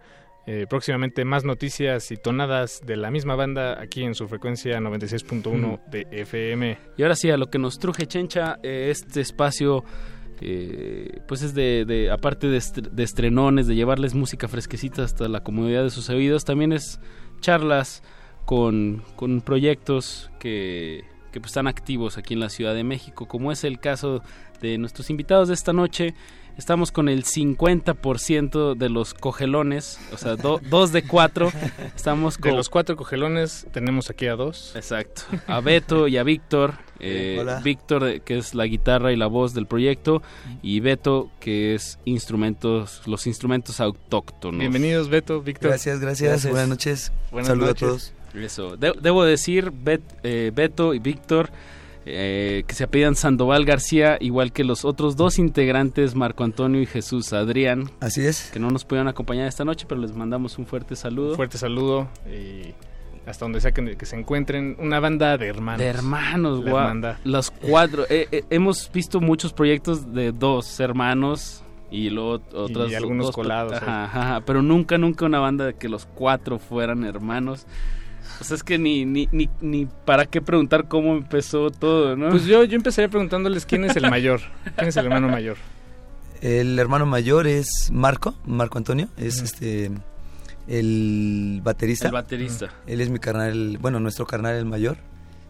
Eh, próximamente más noticias y tonadas de la misma banda aquí en su frecuencia 96.1 de FM. Y ahora sí, a lo que nos truje Chencha, eh, este espacio eh, pues es de, de aparte de, est- de estrenones, de llevarles música fresquecita hasta la comodidad de sus oídos, también es charlas con, con proyectos que, que pues, están activos aquí en la Ciudad de México, como es el caso de nuestros invitados de esta noche. Estamos con el 50% de los cogelones, o sea, do- dos de cuatro. Estamos De con los cuatro cogelones tenemos aquí a dos. Exacto. A Beto y a Víctor. eh, Hola. Víctor, eh, que es la guitarra y la voz del proyecto, y Beto, que es instrumentos, los instrumentos autóctonos. Bienvenidos, Beto, Víctor. Gracias, gracias. Buenas noches. Buenas Saludos noches. a todos. Eso. De- debo decir, Bet- eh, Beto y Víctor, eh, que se apellidan Sandoval García, igual que los otros dos integrantes, Marco Antonio y Jesús Adrián. Así es. Que no nos pudieron acompañar esta noche, pero les mandamos un fuerte saludo. Fuerte saludo y hasta donde sea que, que se encuentren. Una banda de hermanos. De hermanos, guau. hermandad. Los cuatro. eh, eh, hemos visto muchos proyectos de dos hermanos y luego otros. Y algunos dos- colados, ¿eh? ajá, pero nunca, nunca una banda de que los cuatro fueran hermanos. O sea, es que ni, ni, ni, ni para qué preguntar cómo empezó todo, ¿no? Pues yo, yo empezaría preguntándoles quién es el mayor. ¿Quién es el hermano mayor? El hermano mayor es Marco, Marco Antonio, es este el baterista. El baterista. Él es mi carnal, bueno, nuestro carnal el mayor.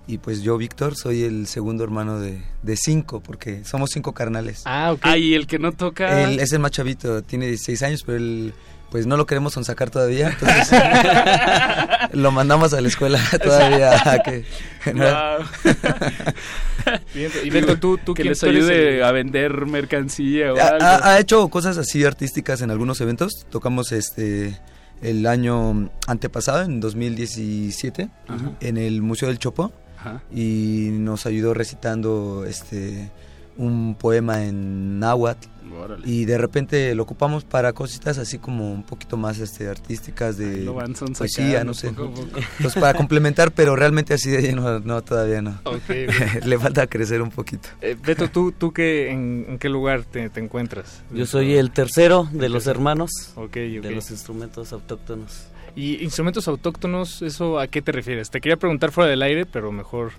Y pues yo, Víctor, soy el segundo hermano de, de cinco, porque somos cinco carnales. Ah, ok. Ah, y el que no toca. Él es el más chavito, tiene 16 años, pero él pues no lo queremos sonsacar todavía, entonces lo mandamos a la escuela todavía a que... Guau. Bien, y Beto, tú, tú que les ayude el- a vender mercancía o Ha, algo. ha- ha hecho cosas así artísticas en algunos eventos. Tocamos este el año antepasado, en 2017, Ajá. en el Museo del Chopo. Ajá. Y nos ayudó recitando este un poema en náhuatl. Órale. Y de repente lo ocupamos para cositas así como un poquito más este artísticas de lo van sonsacando poesía, no sé. poco poco. Entonces para complementar, pero realmente así de lleno no todavía no. Le falta crecer un poquito. Eh, Beto, ¿tú, tú qué, en, en qué lugar te, te encuentras? Yo soy el tercero de El los tercero. hermanos de los instrumentos autóctonos. ¿Y instrumentos autóctonos, eso a qué te refieres? Te quería preguntar fuera del aire, pero mejor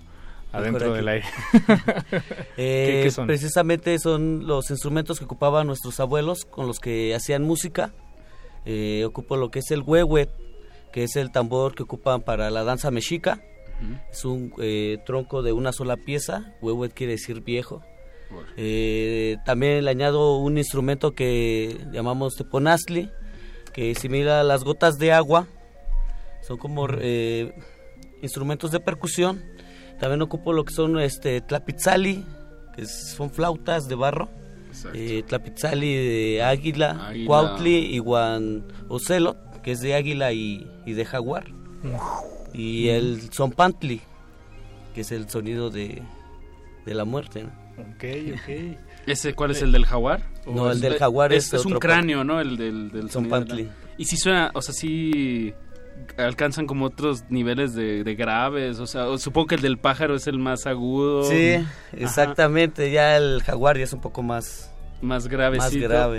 adentro del aire. Eh, ¿Qué, qué son? Precisamente son los instrumentos que ocupaban nuestros abuelos con los que hacían música. Eh, ocupo lo que es el huehue, que es el tambor que ocupan para la danza mexica. Es un eh, tronco de una sola pieza. Huehue quiere decir viejo. También le añado un instrumento que llamamos teponazli, que simila las gotas de agua. Son como instrumentos de percusión. También ocupo lo que son este tlapitzali, que es- son flautas de barro. Eh, tlapitzali de águila, Águila. cuautli y guan ocelot, que es de águila y, y de jaguar. Y el zompantli, que es el sonido de, de la muerte. ¿no? Ok, ok. ¿Ese cuál es el del jaguar? No, ¿O el del jaguar es es un otro cráneo, ¿no? El del, del de la-. Y si suena, o sea, sí alcanzan como otros niveles de, de graves, o sea, o supongo que el del pájaro es el más agudo. Sí, Ajá. exactamente. Ya el jaguar ya es un poco más... Más grave.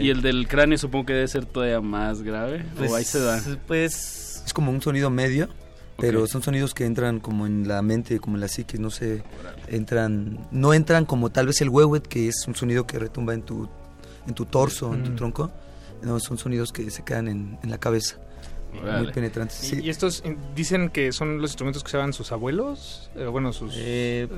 Y el del cráneo supongo que debe ser todavía más grave. Pues, o ahí se da. Pues... Es como un sonido medio, pero son sonidos que entran como en la mente, como en la psique, no sé, entran, no entran como tal vez el huehuet, que es un sonido que retumba en tu, en tu torso, en tu Mm. tronco, no, son sonidos que se quedan en, en la cabeza, muy penetrantes. ¿Y, Sí. y estos eh, dicen que son los instrumentos que usaban sus abuelos? Eh, bueno, sus...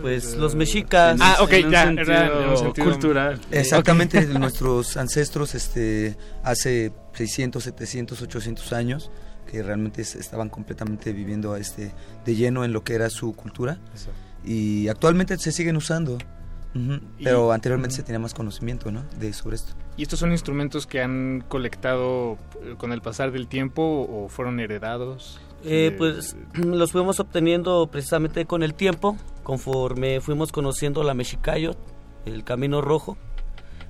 pues eh, los mexicas. Ah, ok, En un ya, sentido era en un sentido cultural. Exactamente, nuestros ancestros este, hace 600, 700, 800 años que realmente es- estaban completamente viviendo este, de lleno en lo que era su cultura Eso. y actualmente se siguen usando, pero anteriormente se tenía más conocimiento ¿no? de sobre esto. ¿Y estos son instrumentos que han colectado eh, con el pasar del tiempo o fueron heredados? Eh, pues los fuimos obteniendo precisamente con el tiempo, conforme fuimos conociendo la Mexicayot, el Camino Rojo.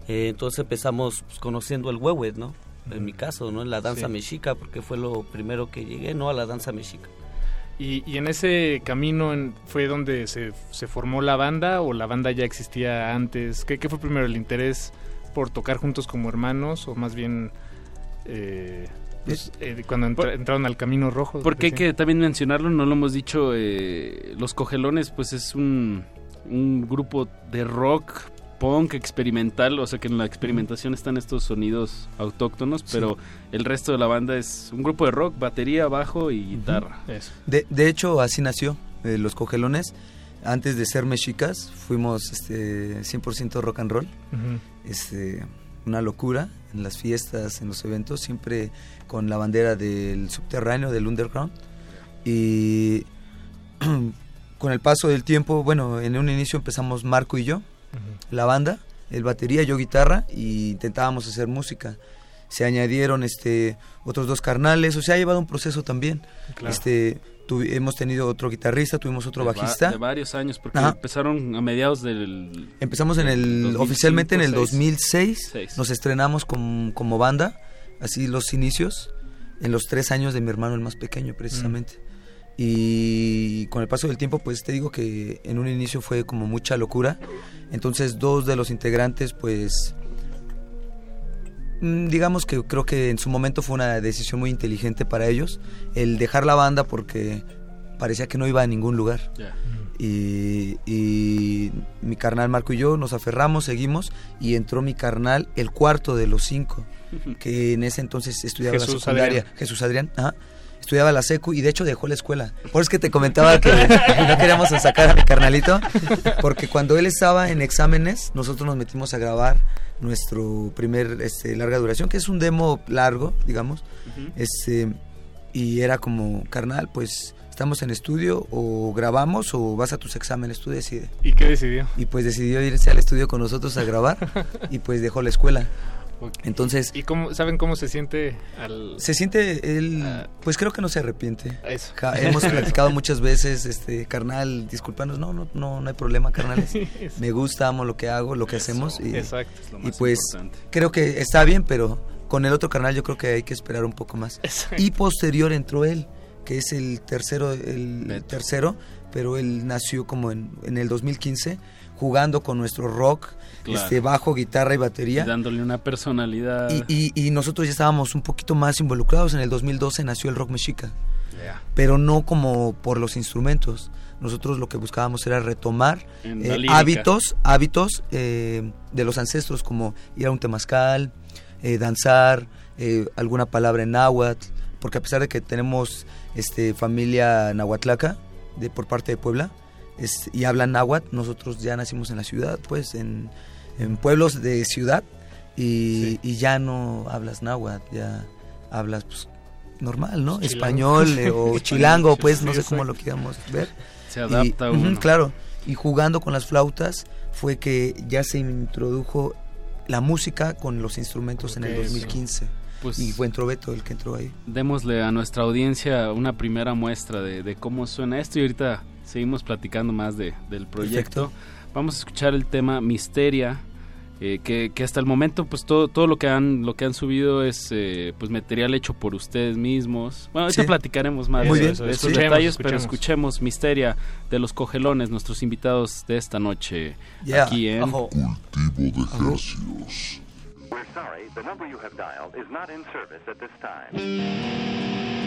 Eh, entonces empezamos pues, conociendo el huehuet, ¿no? En mi caso, ¿no? La danza Sí. mexica, porque fue lo primero que llegué, ¿no? A la danza mexica. ¿Y, y en ese camino en- fue donde se, se formó la banda o la banda ya existía antes? ¿Qué, qué fue primero, el interés por tocar juntos como hermanos o más bien eh, pues, eh, cuando entra- entraron al Camino Rojo? Porque hay que también mencionarlo, no lo hemos dicho, eh, Los Cogelones pues es un, un grupo de rock, punk experimental, o sea que en la experimentación están estos sonidos autóctonos, pero el resto de la banda es un grupo de rock, batería, bajo y guitarra. Eso. De, de hecho, así nació eh, Los Cogelones. antes de ser mexicas, fuimos este, 100% rock and roll. Ujú. Este, una locura en las fiestas, en los eventos, siempre con la bandera del subterráneo, del underground. Y con el paso del tiempo, bueno, en un inicio empezamos Marco y yo, la banda, el batería, yo guitarra, y intentábamos hacer música. Se añadieron este otros dos carnales, o sea, ha llevado un proceso también. Claro. Este hemos tenido otro guitarrista, tuvimos otro De va- bajista. De varios años, porque Ajá. empezaron a mediados del... Empezamos en el 2005, oficialmente en el 6. 2006. Seis. Nos estrenamos com- como banda, así los inicios, en los tres años de mi hermano el más pequeño precisamente. Y con el paso del tiempo, pues te digo que en un inicio fue como mucha locura. Entonces dos de los integrantes, pues mm, digamos que creo que en su momento fue una decisión muy inteligente para ellos el dejar la banda porque parecía que no iba a ningún lugar. Y, y mi carnal Marco y yo nos aferramos, seguimos y entró mi carnal, el cuarto de los cinco, que en ese entonces estudiaba la secundaria. Adrián. Jesús Adrián, ajá. Estudiaba la secu y de hecho dejó la escuela. Por eso es que te comentaba que no queríamos sacar a mi carnalito, porque cuando él estaba en exámenes, nosotros nos metimos a grabar nuestro primer este, larga duración, que es un demo largo, digamos. Este, y era como, carnal, pues estamos en estudio o grabamos o vas a tus exámenes, tú decides. ¿Y qué decidió? Y pues decidió irse al estudio con nosotros a grabar y pues dejó la escuela. Entonces, ¿Y cómo, saben cómo se siente al...? se siente él, pues creo que no se arrepiente. Eso. Ja- hemos platicado muchas veces, este, carnal, discúlpanos, no, no, no, no hay problema, carnales. Me gusta, amo lo que hago, lo que hacemos y, exacto, es lo y más pues importante. creo que está bien, pero con el otro carnal yo creo que hay que esperar un poco más. Y posterior entró él, que es el tercero, el tercero, pero él nació como en, en el 2015 jugando con nuestro rock, Claro. este bajo, guitarra y batería. Y dándole una personalidad. Y, y- y nosotros ya estábamos un poquito más involucrados. En el 2012 nació el rock mexica, pero no como por los instrumentos. Nosotros lo que buscábamos era retomar eh, hábitos, hábitos eh, de los ancestros, como ir a un temazcal, eh, danzar, eh, alguna palabra en náhuatl, porque a pesar de que tenemos este, familia nahuatlaca de, por parte de Puebla es- y hablan náhuatl, nosotros ya nacimos en la ciudad, pues en, en pueblos de ciudad y, y ya no hablas náhuatl, ya hablas pues, normal, ¿no? Chilango. Español eh, o chilango, pues no sé cómo lo queramos ver. Se adapta Y- ujú, uno. claro, y jugando con las flautas fue que ya se introdujo la música con los instrumentos en el Ok, 2015. Pues- y fue entró Beto el que entró ahí. Démosle a nuestra audiencia una primera muestra de, de cómo suena esto y ahorita seguimos platicando más de, del proyecto. Vamos a escuchar el tema Misteria, eh, que, que hasta el momento pues todo, todo lo que han lo que han subido es eh, pues material hecho por ustedes mismos. Bueno, ahorita Sí. platicaremos más Muy de, bien. eso, de esos Escuchemos, detalles, pero escuchemos. escuchemos Misteria de los Cogelones, nuestros invitados de esta noche Yeah. aquí en. Cultivo de hercios. We're sorry, the number you have dialed is not in service at this time.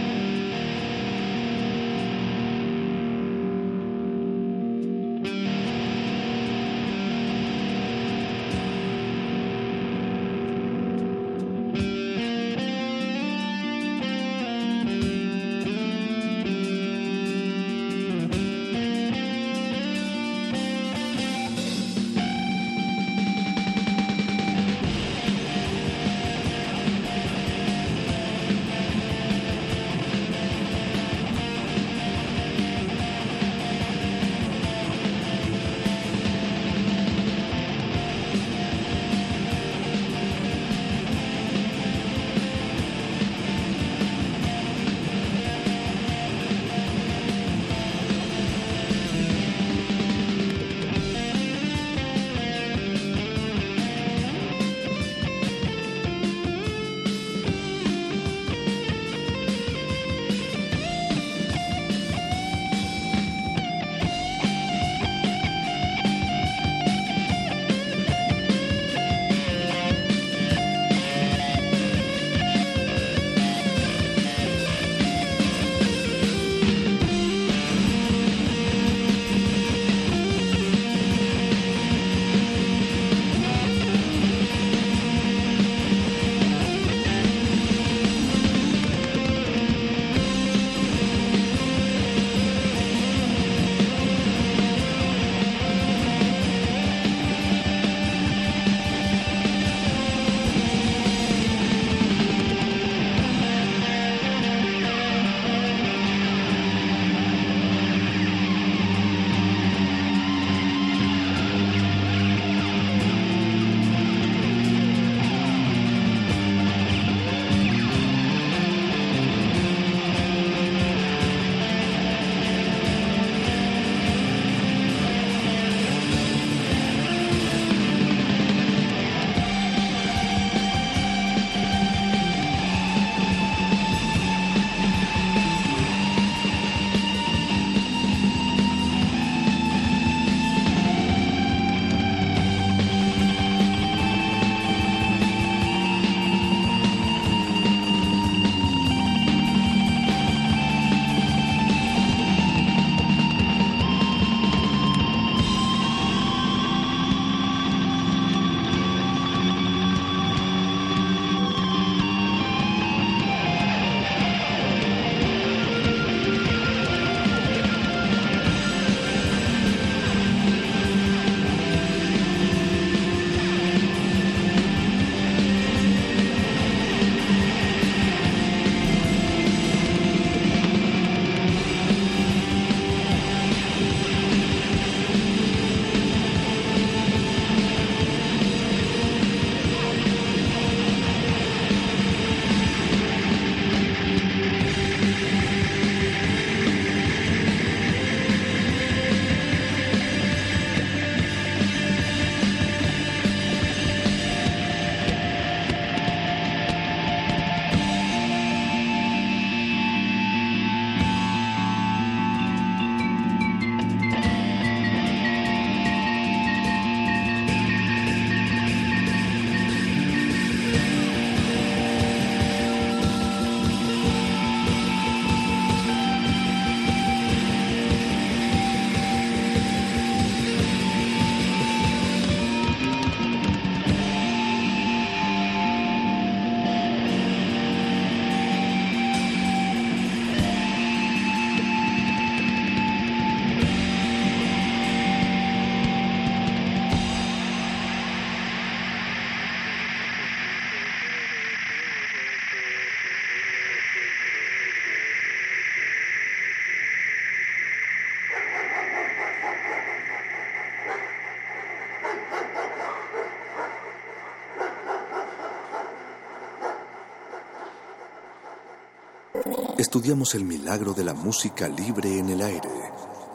Estudiamos el milagro de la música libre en el aire.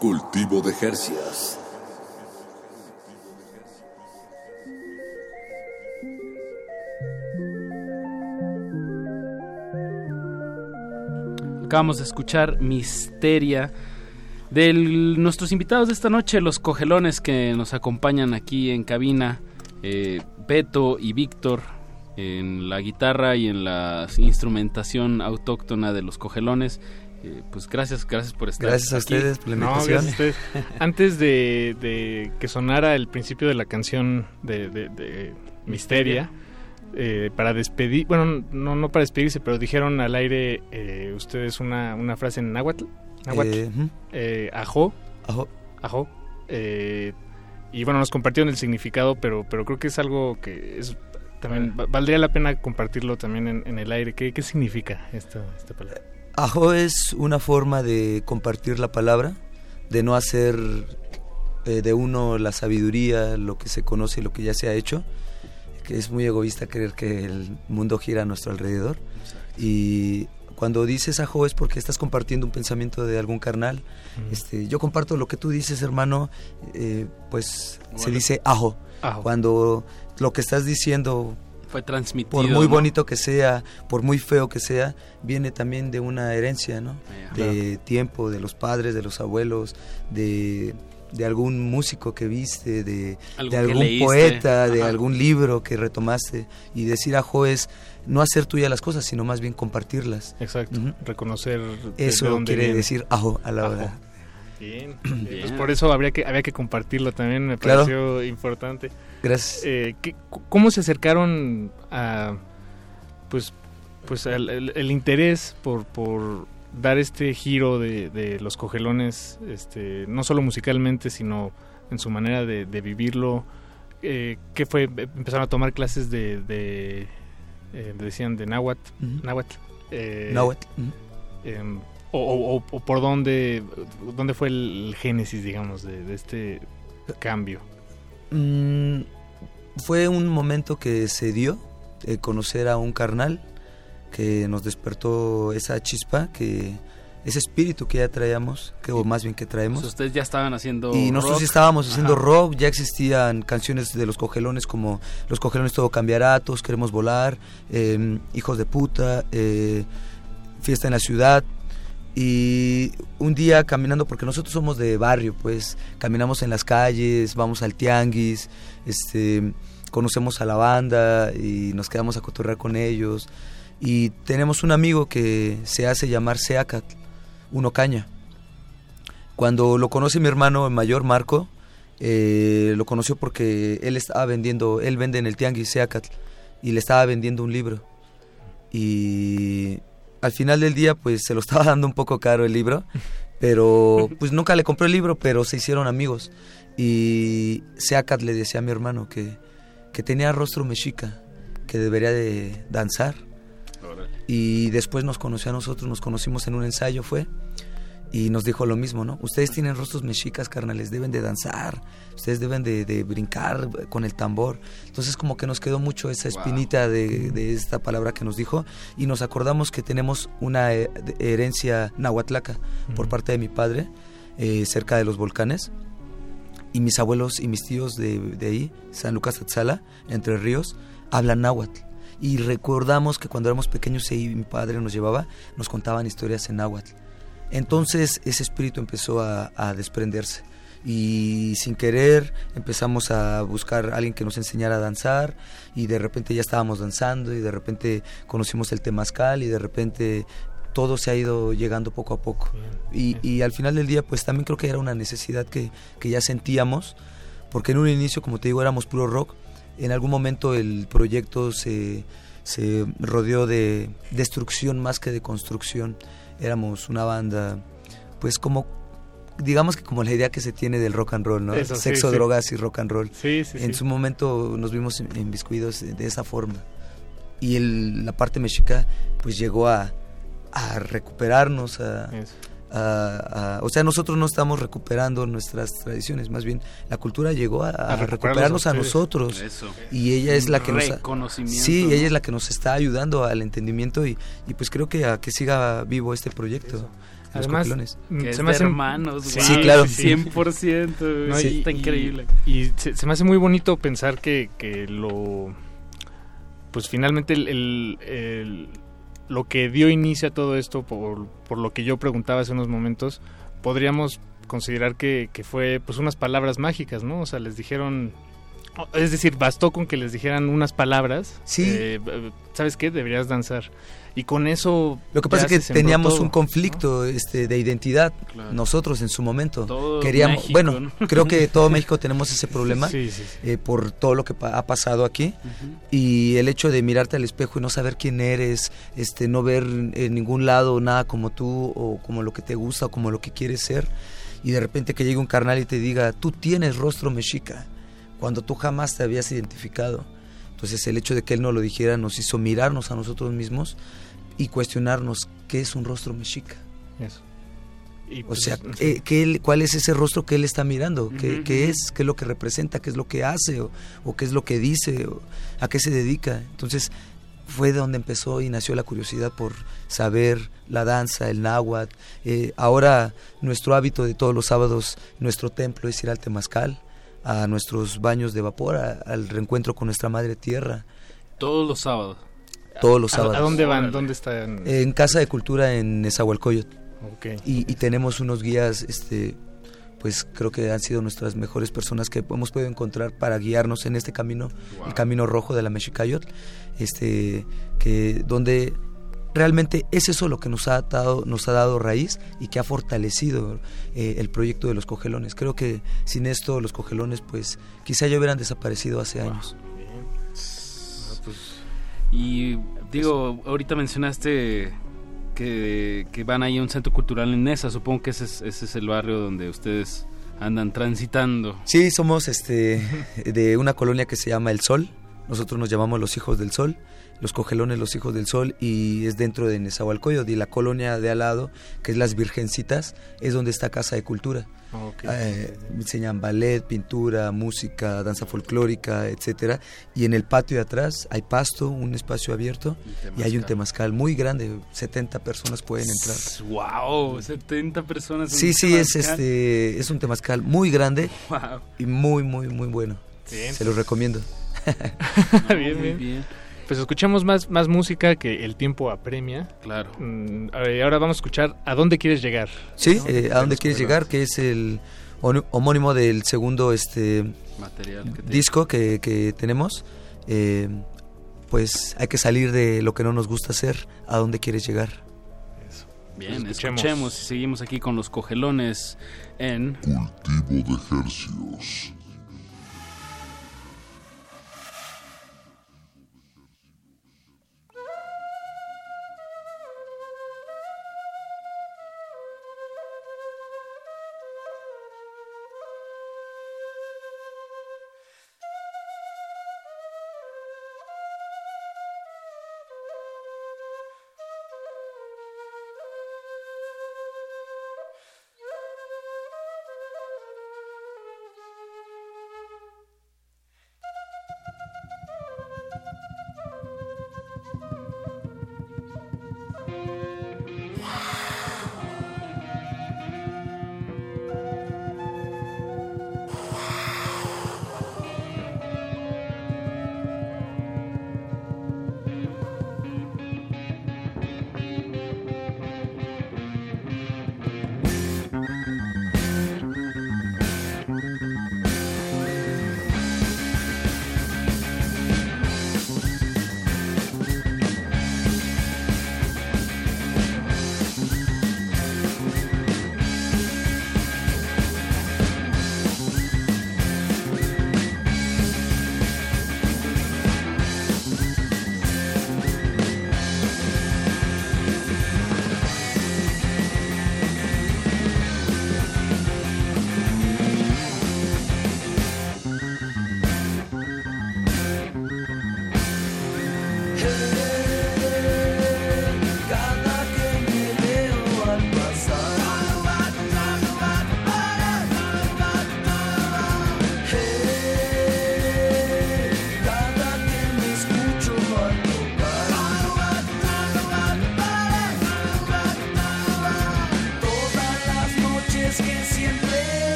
Cultivo de Jercias. Acabamos de escuchar Misteria de nuestros invitados de esta noche, los cogelones que nos acompañan aquí en cabina, eh, Beto y Víctor en la guitarra y en la instrumentación autóctona de los cogelones. Eh, pues gracias, gracias por estar Gracias a aquí. ustedes por la No, invitación. gracias a ustedes. Antes de, de que sonara el principio de la canción de, de- de Misteria, eh, para despedir, bueno, no, no para despedirse, pero dijeron al aire eh, ustedes una, una frase en náhuatl. náhuatl, Eh, eh, ajó. Ajó. Ajó. Eh, y bueno, nos compartieron el significado, pero, pero creo que es algo que es también va- valdría la pena compartirlo también en, en el aire. ¿Qué, qué significa esta, esta palabra? Ajo es una forma de compartir la palabra, de no hacer eh, de uno la sabiduría, lo que se conoce y lo que ya se ha hecho, que es muy egoísta creer que el mundo gira a nuestro alrededor. Y cuando dices ajo es porque estás compartiendo un pensamiento de algún carnal. este, yo comparto lo que tú dices, hermano, eh, pues se Vale. dice ajo. Ajo. Cuando lo que estás diciendo Fue transmitido. por muy ¿no? bonito que sea, por muy feo que sea, viene también de una herencia, ¿no? De tiempo, de los padres, de los abuelos, de, de algún músico que viste, de, algún poeta, de algún libro que retomaste. Y decir ajo es no hacer tuya las cosas, sino más bien compartirlas. Exacto, reconocer de- Eso de dónde quiere viene. decir ajo a la Ajo. hora. Bien. Bien. Pues por eso habría que, había que compartirlo también, me Claro. pareció importante. Gracias. Eh, ¿qué- cu- ¿Cómo se acercaron a pues pues al- el, el interés por, por dar este giro de, de los cogelones, este, no solo musicalmente, sino en su manera de, de vivirlo? Eh, ¿Qué fue? Empezaron a tomar clases de, de eh, decían de náhuatl, Ujú. náhuatl, eh, Náhuatl, ujú. em, o, o- o- o por dónde, dónde fue el, génesis, digamos, de, de este cambio. Mm, fue un momento que se dio de conocer a un carnal que nos despertó esa chispa, que ese espíritu que ya traíamos, que, o más bien que traemos. Pues ustedes ya estaban haciendo Y nosotros rock. sí estábamos haciendo Ajá. rock, ya existían canciones de los cogelones como Los cogelones todo cambiará, Todos queremos volar, eh, Hijos de puta, eh, Fiesta en la ciudad. Y un día caminando, porque nosotros somos de barrio, pues caminamos en las calles, vamos al tianguis, este, conocemos a la banda y nos quedamos a cotorrear con ellos. Y tenemos un amigo que se hace llamar Seacat, uno caña. Cuando lo conoce mi hermano mayor, Marco, eh, lo conoció porque él estaba vendiendo, él vende en el tianguis Seacat y le estaba vendiendo un libro. Y al final del día, pues se lo estaba dando un poco caro el libro, pero pues nunca le compró el libro, pero se hicieron amigos. Y Seacat le decía a mi hermano que, que tenía rostro mexica, que debería de danzar. Y después nos conoció a nosotros, nos conocimos en un ensayo, fue. Y nos dijo lo mismo, ¿no? Ustedes tienen rostros mexicas, carnales, deben de danzar, ustedes deben de, de brincar con el tambor. Entonces como que nos quedó mucho esa espinita de, de esta palabra que nos dijo y nos acordamos que tenemos una eh, herencia nahuatlaca por parte de mi padre, eh, cerca de los volcanes. Y mis abuelos y mis tíos de, de ahí, San Lucas Atzala, Entre Ríos, hablan náhuatl. Y recordamos que cuando éramos pequeños y mi padre nos llevaba, nos contaban historias en náhuatl. Entonces ese espíritu empezó a, a desprenderse y sin querer empezamos a buscar a alguien que nos enseñara a danzar y de repente ya estábamos danzando y de repente conocimos el temazcal y de repente todo se ha ido llegando poco a poco. Y, y al final del día pues también creo que era una necesidad que, que ya sentíamos porque en un inicio como te digo éramos puro rock, en algún momento el proyecto se, se rodeó de destrucción más que de construcción. Éramos una banda, pues como, digamos que como la idea que se tiene del rock and roll, ¿no? Eso, Sexo, sí. drogas y rock and roll. Sí, sí, en su momento nos vimos inviscuidos de esa forma. Y el- la parte mexica pues llegó a, a recuperarnos, a, a- a- o sea, nosotros no estamos recuperando nuestras tradiciones, más bien la cultura llegó a, a recuperarnos a nosotros. Eso. Y ella es la que nos... Sí, ¿no? ella es la que nos está ayudando al entendimiento y, y pues creo que a que siga vivo este proyecto. Los Además, mm, Que se me de hacen- hermanos, Sí, claro. 100%, No, sí, está y- increíble. Y, se, se me hace muy bonito pensar que, que lo. Pues finalmente el, el- el- lo que dio inicio a todo esto, por, por lo que yo preguntaba hace unos momentos, podríamos considerar que, que fue pues unas palabras mágicas, ¿no? O sea, les dijeron. Es decir, bastó con que les dijeran unas palabras. Sí. eh, ¿Sabes qué? Deberías danzar. Y con eso. Lo que pasa es que teníamos todo. un conflicto este, de identidad Claro. nosotros en su momento. Todo Queríamos, México, bueno, ¿no? creo que todo México tenemos ese problema Sí, sí, sí. eh, por todo lo que pa- ha pasado aquí y el hecho de mirarte al espejo y no saber quién eres, este, no ver en ningún lado nada como tú o como lo que te gusta o como lo que quieres ser y de repente que llegue un carnal y te diga tú tienes rostro mexica cuando tú jamás te habías identificado. Entonces el hecho de que él no lo dijera nos hizo mirarnos a nosotros mismos y cuestionarnos qué es un rostro mexica. Eso. Y, O pues, sea, eh, ¿qué él- ¿cuál es ese rostro que él está mirando? ¿Qué, qué es? ¿Qué es lo que representa? ¿Qué es lo que hace? ¿O, o qué es lo que dice? O ¿A qué se dedica? Entonces fue de donde empezó y nació la curiosidad por saber la danza, el náhuatl. Eh, ahora nuestro hábito de todos los sábados, nuestro templo es ir al Temazcal, a nuestros baños de vapor, a- al reencuentro con nuestra madre tierra, Todos los sábados. Todos los ¿A- sábados. ¿A dónde van? ¿Dónde están? En Casa de Cultura en Nezahualcóyotl. Ok. Y, y tenemos unos guías, este, pues creo que han sido nuestras mejores personas que hemos podido encontrar para guiarnos en este camino, el camino rojo de la Mexicayotl, este, que donde realmente es eso lo que nos ha dado, nos ha dado raíz y que ha fortalecido eh, el proyecto de los cogelones. Creo que sin esto los cogelones, pues quizá ya hubieran desaparecido hace años. Y digo, ahorita mencionaste que, que van ahí a un centro cultural en Nesa, supongo que ese es, ese es el barrio donde ustedes andan transitando. Sí, somos este de una colonia que se llama El Sol. Nosotros nos llamamos los hijos del sol, los cogelones los hijos del sol y es dentro de Nezahualcóyotl y la colonia de al lado, que es las Virgencitas, es donde está Casa de Cultura. Ok. Eh, enseñan ballet, pintura, música, danza folclórica, etcétera. Y en el patio de atrás hay pasto, un espacio abierto y hay un temazcal muy grande, 70 personas pueden entrar. Wow, 70 personas. en Sí, sí, es este es un temazcal muy grande Wow. y muy muy muy bueno. Bien, Se los recomiendo. bien, bien. Pues escuchamos más, más música que el tiempo apremia. Claro. Mm, a ver, ahora vamos a escuchar ¿A dónde quieres llegar? Sí, ¿No? eh, a dónde quieres llegar, que es el homónimo del segundo este Material que disco que, que tenemos. Eh, pues hay que salir de lo que no nos gusta hacer, a dónde quieres llegar. Bien, Pues escuchemos. escuchemos. y seguimos aquí con los cogelones en Cultivo de.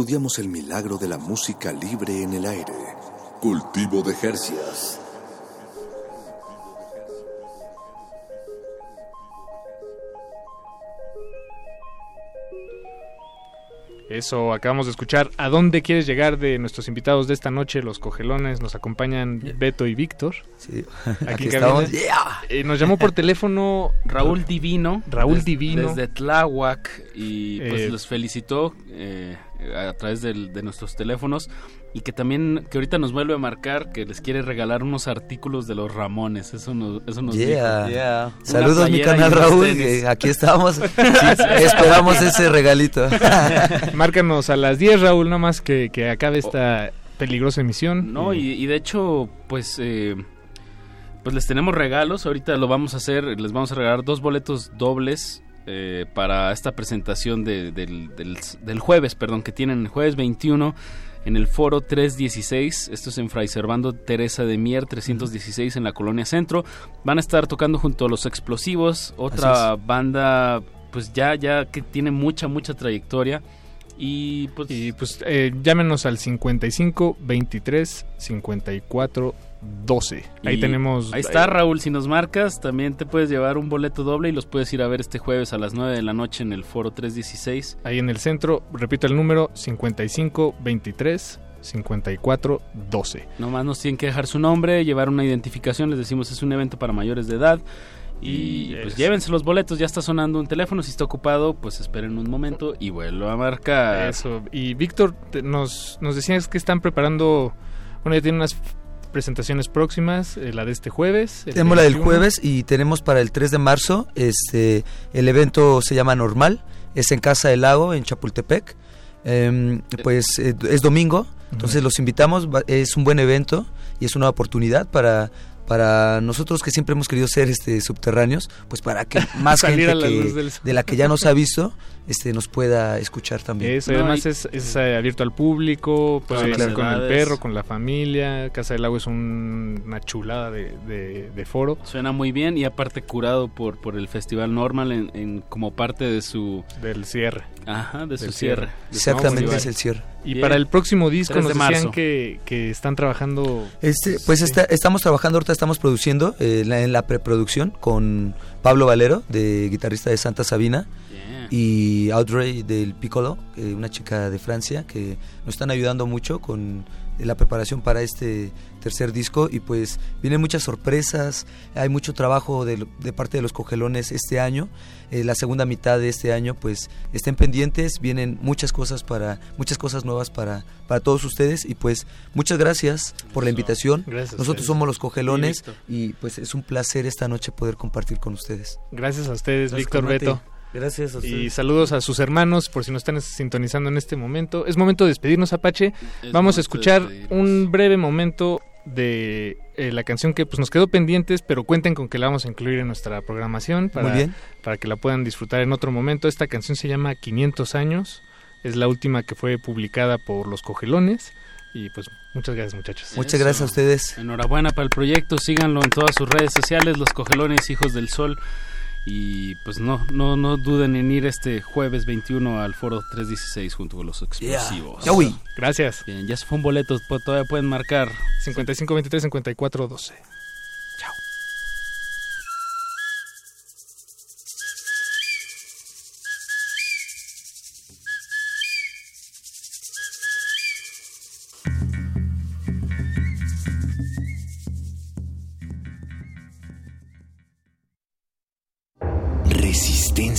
Estudiamos el milagro de la música libre en el aire. Cultivo de Jercias. Eso, acabamos de escuchar. ¿A dónde quieres llegar de nuestros invitados de esta noche, los cogelones? Nos acompañan Beto y Víctor. Sí, Aquí, aquí estamos. Yeah. Eh, nos llamó por teléfono Raúl Divino. Raúl des- Divino. Desde Tláhuac. Y pues Eh, los felicitó eh, a través del- de nuestros teléfonos. Y que también, que ahorita nos vuelve a marcar que les quiere regalar unos artículos de los Ramones. Eso nos, eso nos Yeah. dijo. Yeah. Saludos mi canal Raúl, que aquí estamos. Sí, esperamos ese regalito. Márcanos a las 10, Raúl, nada más que, que acabe esta peligrosa emisión. No, y, y de hecho, pues, eh, pues les tenemos regalos. Ahorita lo vamos a hacer. Les vamos a regalar dos boletos dobles eh, para esta presentación de- del, del- del jueves, perdón, que tienen el jueves 21 en el foro 316. Esto es en Fray Servando Teresa de Mier 316 en la Colonia Centro. Van a estar tocando junto a Los Explosivos, otra banda, pues ya, ya que tiene mucha, mucha trayectoria. Y pues, Y pues eh, llámenos al 55 23 54 12. Ahí Y tenemos. Ahí está, Raúl. Si nos marcas, también te puedes llevar un boleto doble y los puedes ir a ver este jueves a las 9 de la noche en el Foro 316. Ahí en el centro, repito el número: 55 23 54 12. Nomás nos tienen que dejar su nombre, llevar una identificación. Les decimos es un evento para mayores de edad. Y pues es- llévense los boletos. Ya está sonando un teléfono. Si está ocupado, pues esperen un momento y vuelvo a marcar. Eso. Y Víctor, nos, nos decías que están preparando. Bueno, ya tienen unas presentaciones próximas: eh, la de este jueves. Tenemos la del 21. jueves y tenemos para el 3 de marzo, este, el evento se llama Normal, es en Casa del Lago, en Chapultepec. Em, pues eh, es domingo, entonces los invitamos, es un buen evento y es una oportunidad para para nosotros que siempre hemos querido ser este subterráneos, pues para que más gente la que- de la que ya nos ha visto, este nos pueda escuchar también. Eso, además es, es, eh, abierto al público, puede Sí, ir claro. con el perro, con la familia. Casa del Lago es un- una chulada de, de- de foro. Suena muy bien y aparte curado por, por el Festival Normal en, en- como parte de su... Del cierre. Ajá, de su cierre. cierre. Exactamente, es el cierre. Y Bien. para el próximo disco 3 nos de decían marzo. que, que están trabajando... Este, pues está- estamos trabajando, ahorita estamos produciendo eh, la- en la preproducción con Pablo Valero, de guitarrista de Santa Sabina, y Audrey del Piccolo, eh, una chica de Francia, que nos están ayudando mucho con la preparación para este tercer disco y pues vienen muchas sorpresas, hay mucho trabajo de, parte de los cogelones este año, eh, la segunda mitad de este año pues estén pendientes, vienen muchas cosas para muchas cosas nuevas para para todos ustedes y pues muchas gracias por la invitación. Gracias Nosotros somos los cogelones Víctor. y pues es un placer esta noche poder compartir con ustedes. Gracias a ustedes, Víctor. Beto. Gracias a Y ustedes. saludos a sus hermanos por si nos están sintonizando en este momento. Es momento de despedirnos, Apache. Es Vamos a escuchar un breve momento de eh, la canción que pues nos quedó pendientes, pero cuenten con que la vamos a incluir en nuestra programación para, Muy bien. para que la puedan disfrutar en otro momento. Esta canción se llama 500 años. Es la última que fue publicada por Los Cogelones. Y pues muchas gracias, muchachos. Muchas Eso. gracias a ustedes. Enhorabuena para el proyecto, síganlo en todas sus redes sociales, Los Cogelones Hijos del Sol. Y pues no, no, no duden en ir este jueves 21 al foro 316 junto con los explosivos. Ya, uy. Gracias. Bien, ya se fue un boleto, pues, todavía pueden marcar 55 23 54 12.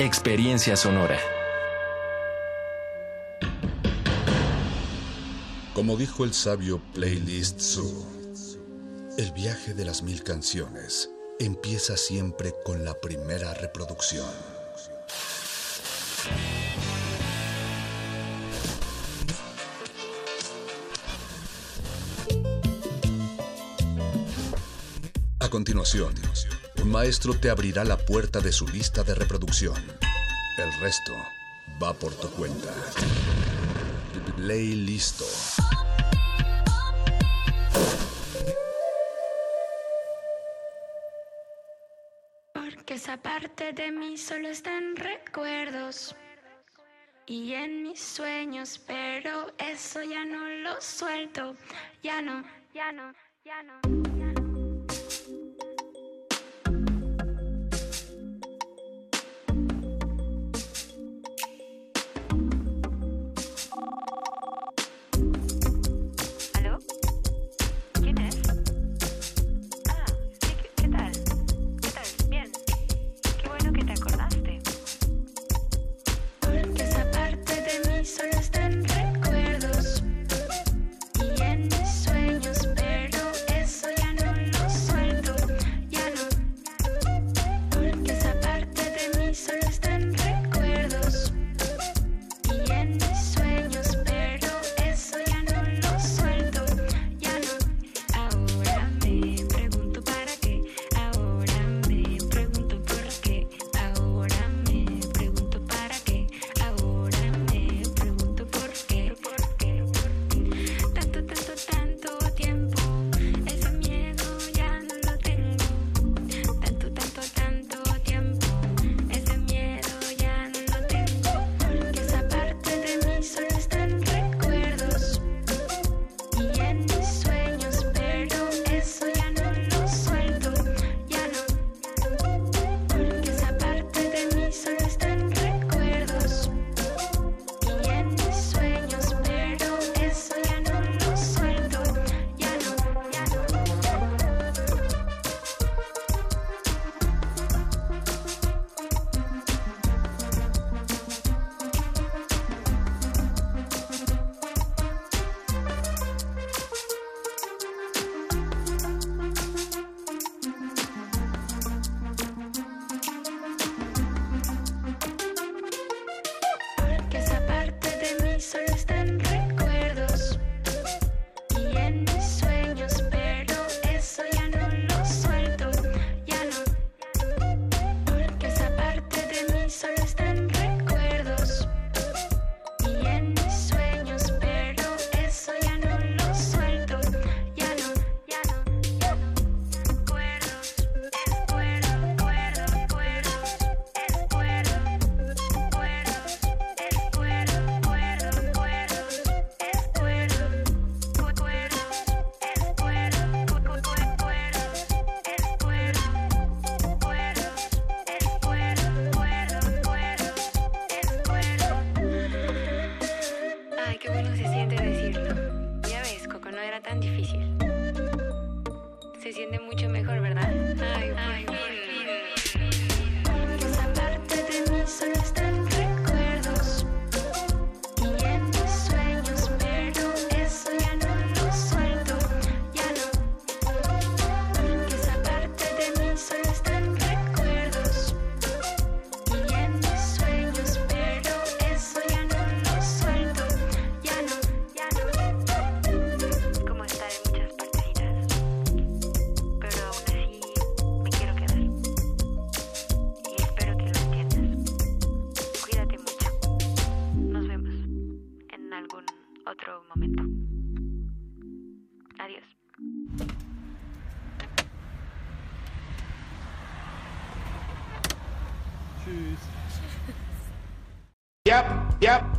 Experiencia sonora. Como dijo el sabio Playlist Zoo, el viaje de las mil canciones empieza siempre con la primera reproducción. Continuación, un maestro te abrirá la puerta de su lista de reproducción. El resto va por tu cuenta. Play listo. Porque esa parte de mí solo está en recuerdos y en mis sueños, pero eso ya no lo suelto, ya no, ya no, ya no.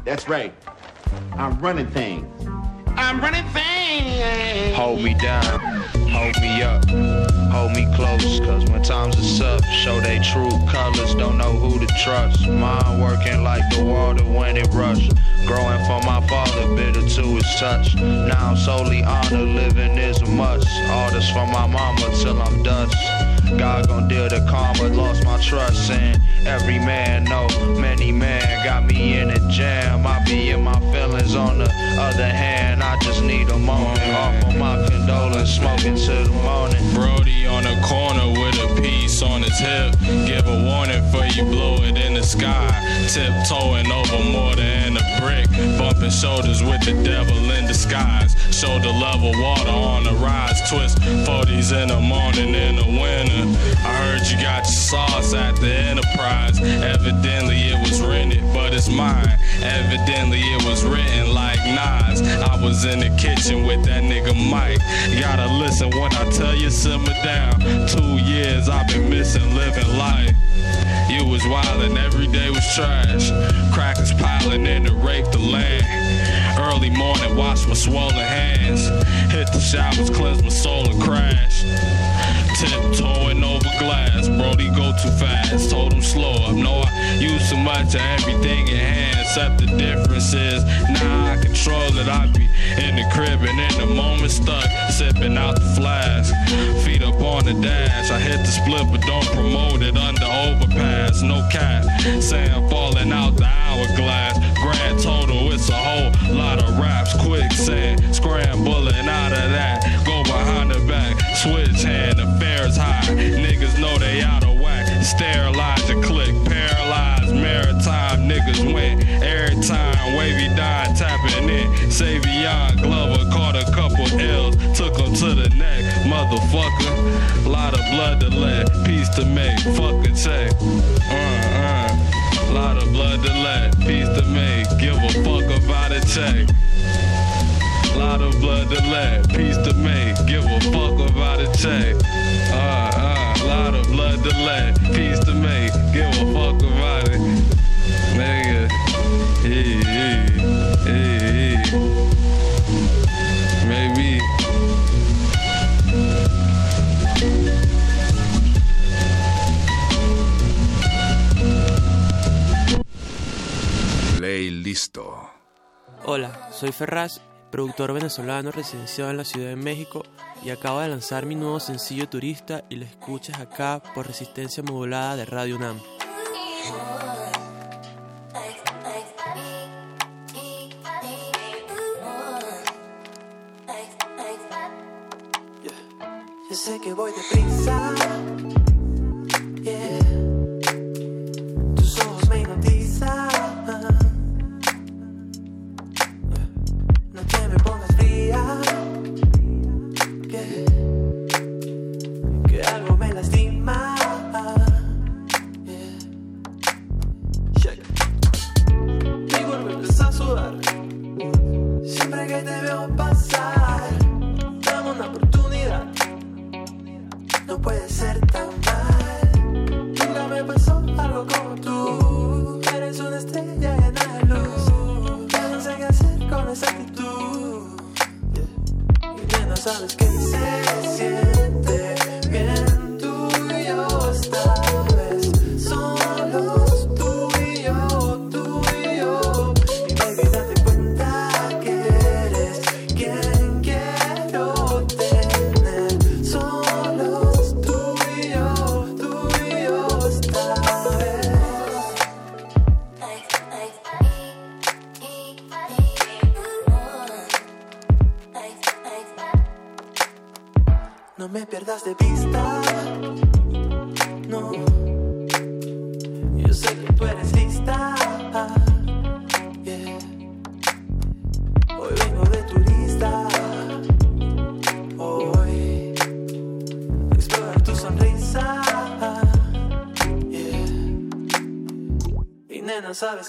That's right. I'm running things. I'm running things. Hold me down. Hold me up. Hold me close. Cause when times is up, show they true colors. Don't know who to trust. Mind working like the water when it rush. Growing from my father, bitter to his touch. Now I'm solely honored, living is a must. All this from my mama till I'm dust. God gon' deal the karma, lost my trust in every man. No, many man got me in a jam. I be in my feelings on the other hand. I just need a moment. of my condolence, smoking till the morning. Brody on the corner with a piece on his hip. Give a warning for you blow it in the sky. Tiptoeing over mortar and a brick. Bumping shoulders with the devil in disguise. Shoulder level water on the rise. Twist 40s in the morning in the winter. I heard you got your sauce at the end of enterprise. Evidently it was rented, but it's mine. Evidently it was written like Nas. I was in the kitchen with that nigga Mike. You gotta listen when I tell you simmer down. Two years I've been missing living life. You was wildin', every day was trash. Crackers piling in to rape the land. Early morning, wash my swollen hands. Hit the showers, cleanse my soul and crash. Tiptoeing over glass, Brody go too fast. Told him slow up. No, I use too much of everything in hand. Except the difference is now I control it. I be in the crib and in the moment stuck, sipping out the flask. Feet up on the dash. I hit the split, but don't promote it under overpass. No cap, sand falling out the hourglass. Grand total, it's a whole lot of raps. Quicksand, scrambling out of that. Go behind the back, switch hand, affairs high. Niggas know they out of whack. Sterilize your click, paralyzed maritime. Niggas win every time. Wavy dime tapping in. Savion Glover caught a couple L's, took him to the neck. Motherfucker, lot of blood to let, peace to make. Fuck a check. Uh uh. Lot of blood to let, peace to make. Give a fuck about a check. Lot of blood to let, peace to make. Give a fuck about a check. Uh uh. Lot of blood to let, peace to make. Give a fuck about it. Nigga. Yeah, yeah, yeah, listo. Hola, soy Ferraz, productor venezolano residenciado en la Ciudad de México y acabo de lanzar mi nuevo sencillo Turista y lo escuchas acá por resistencia modulada de Radio UNAM. Yo sé que voy deprisa. Y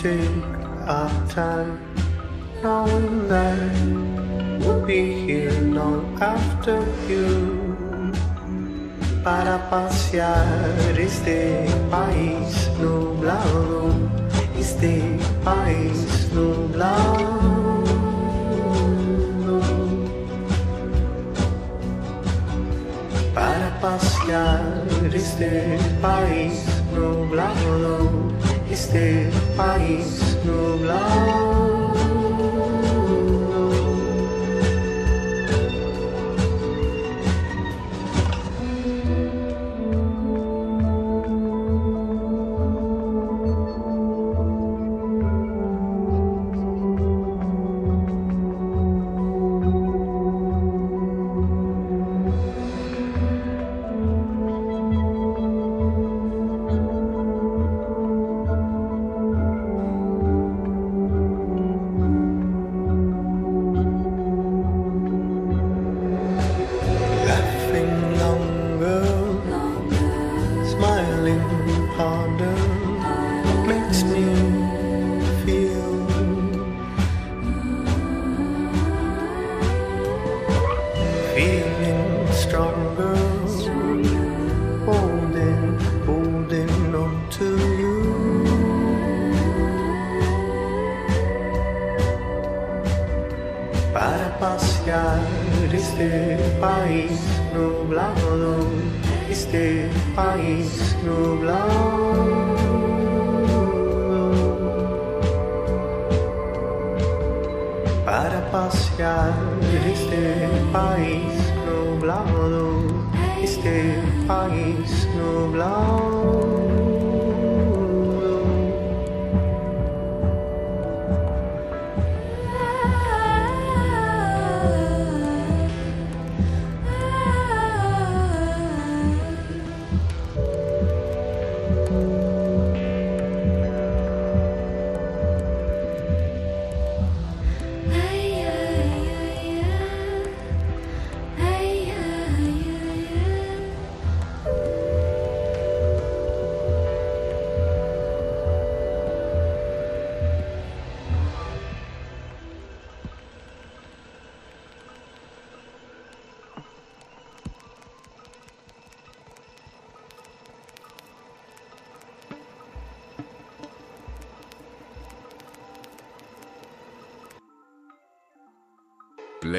take our time, knowing that we'll be here long after you. Para pasear este país nublado, este país nublado. Para pasear este país nublado, este país nublado. Este país nublado, este país nublado.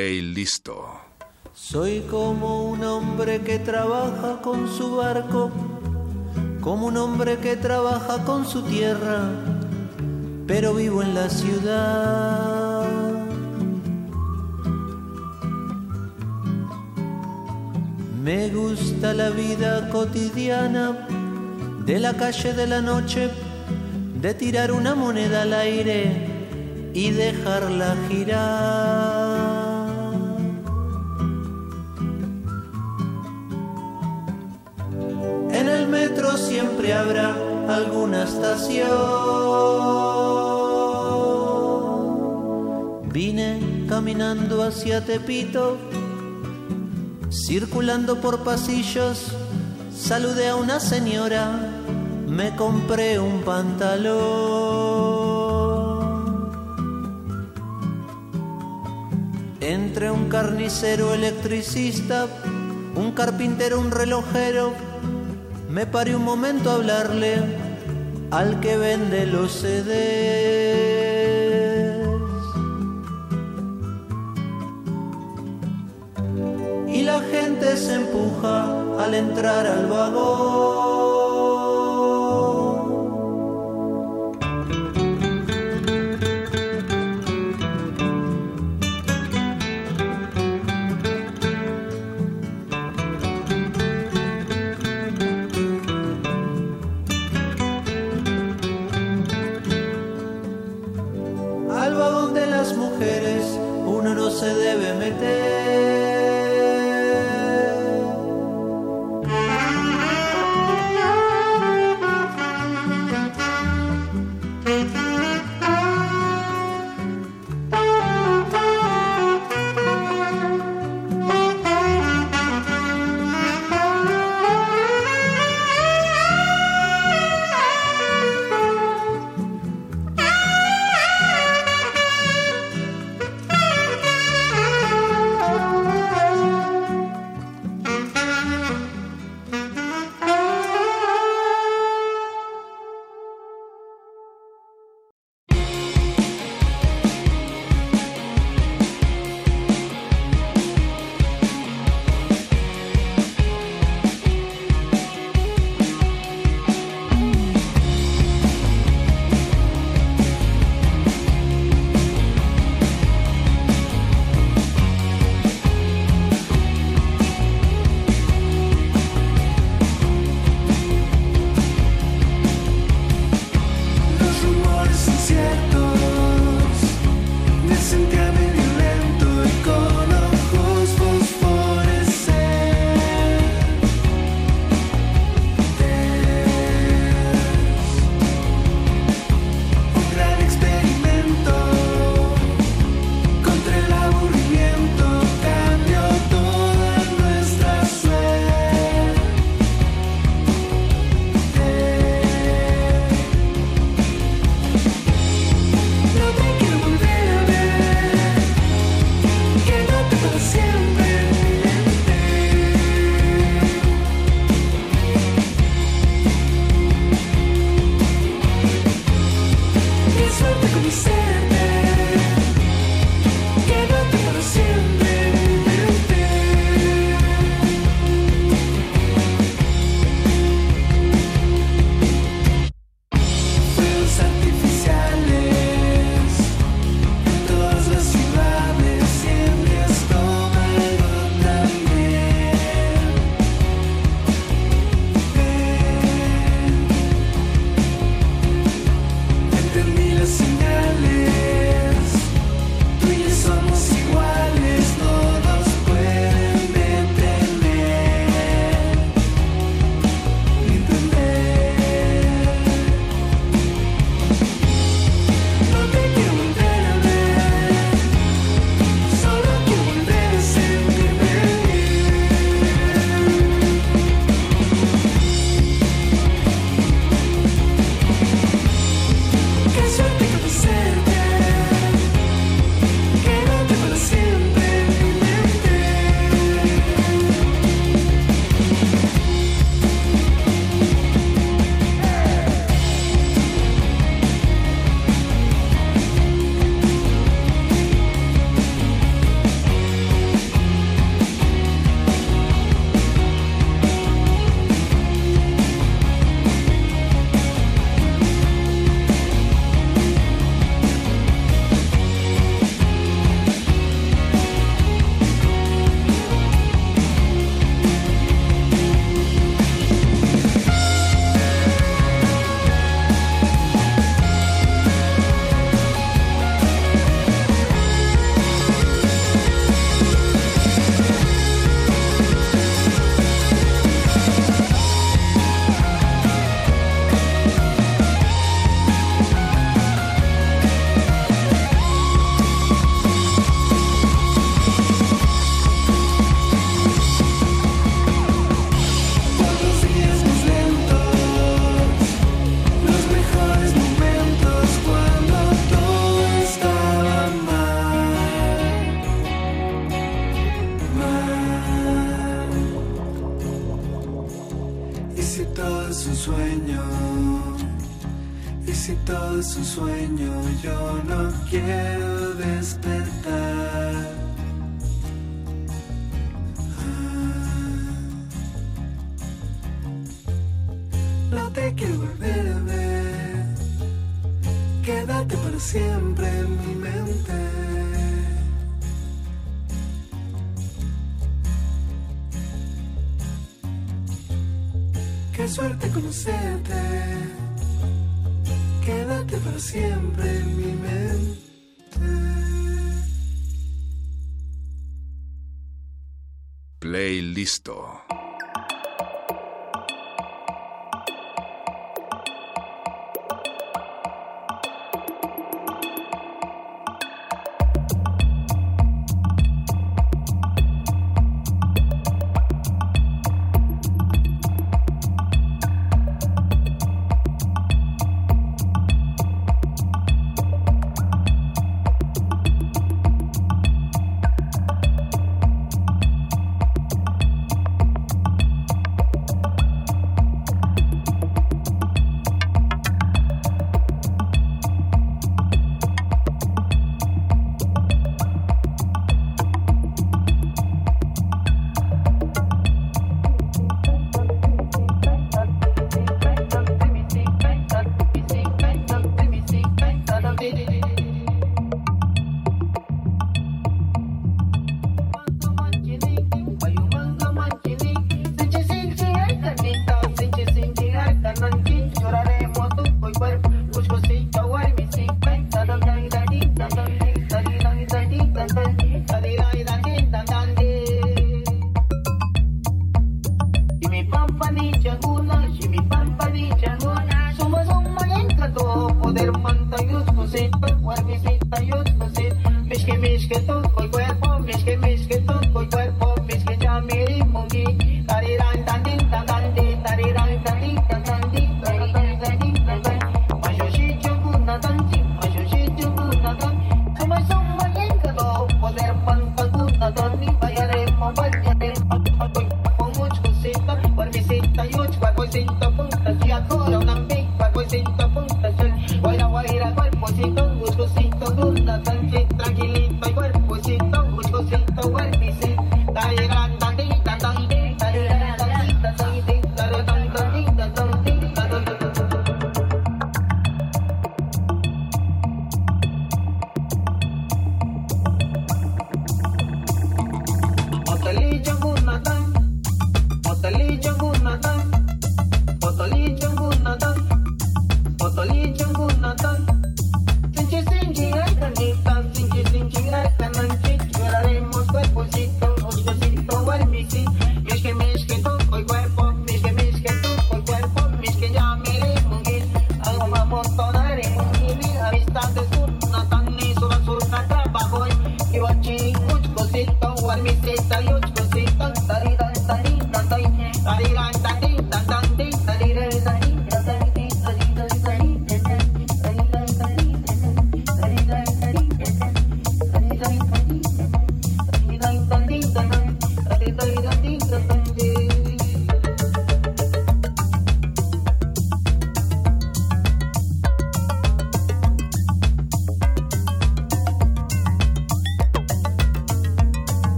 Play listo. Soy como un hombre que trabaja con su barco, como un hombre que trabaja con su tierra, pero vivo en la ciudad. Me gusta la vida cotidiana de la calle de la noche, de tirar una moneda al aire y dejarla girar. alguna estación. Vine caminando hacia Tepito, circulando por pasillos, saludé a una señora, me compré un pantalón. Entre un carnicero electricista, un carpintero, un relojero, me paré un momento a hablarle al que vende los CDs. Y la gente se empuja al entrar al vagón. Play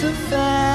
so fast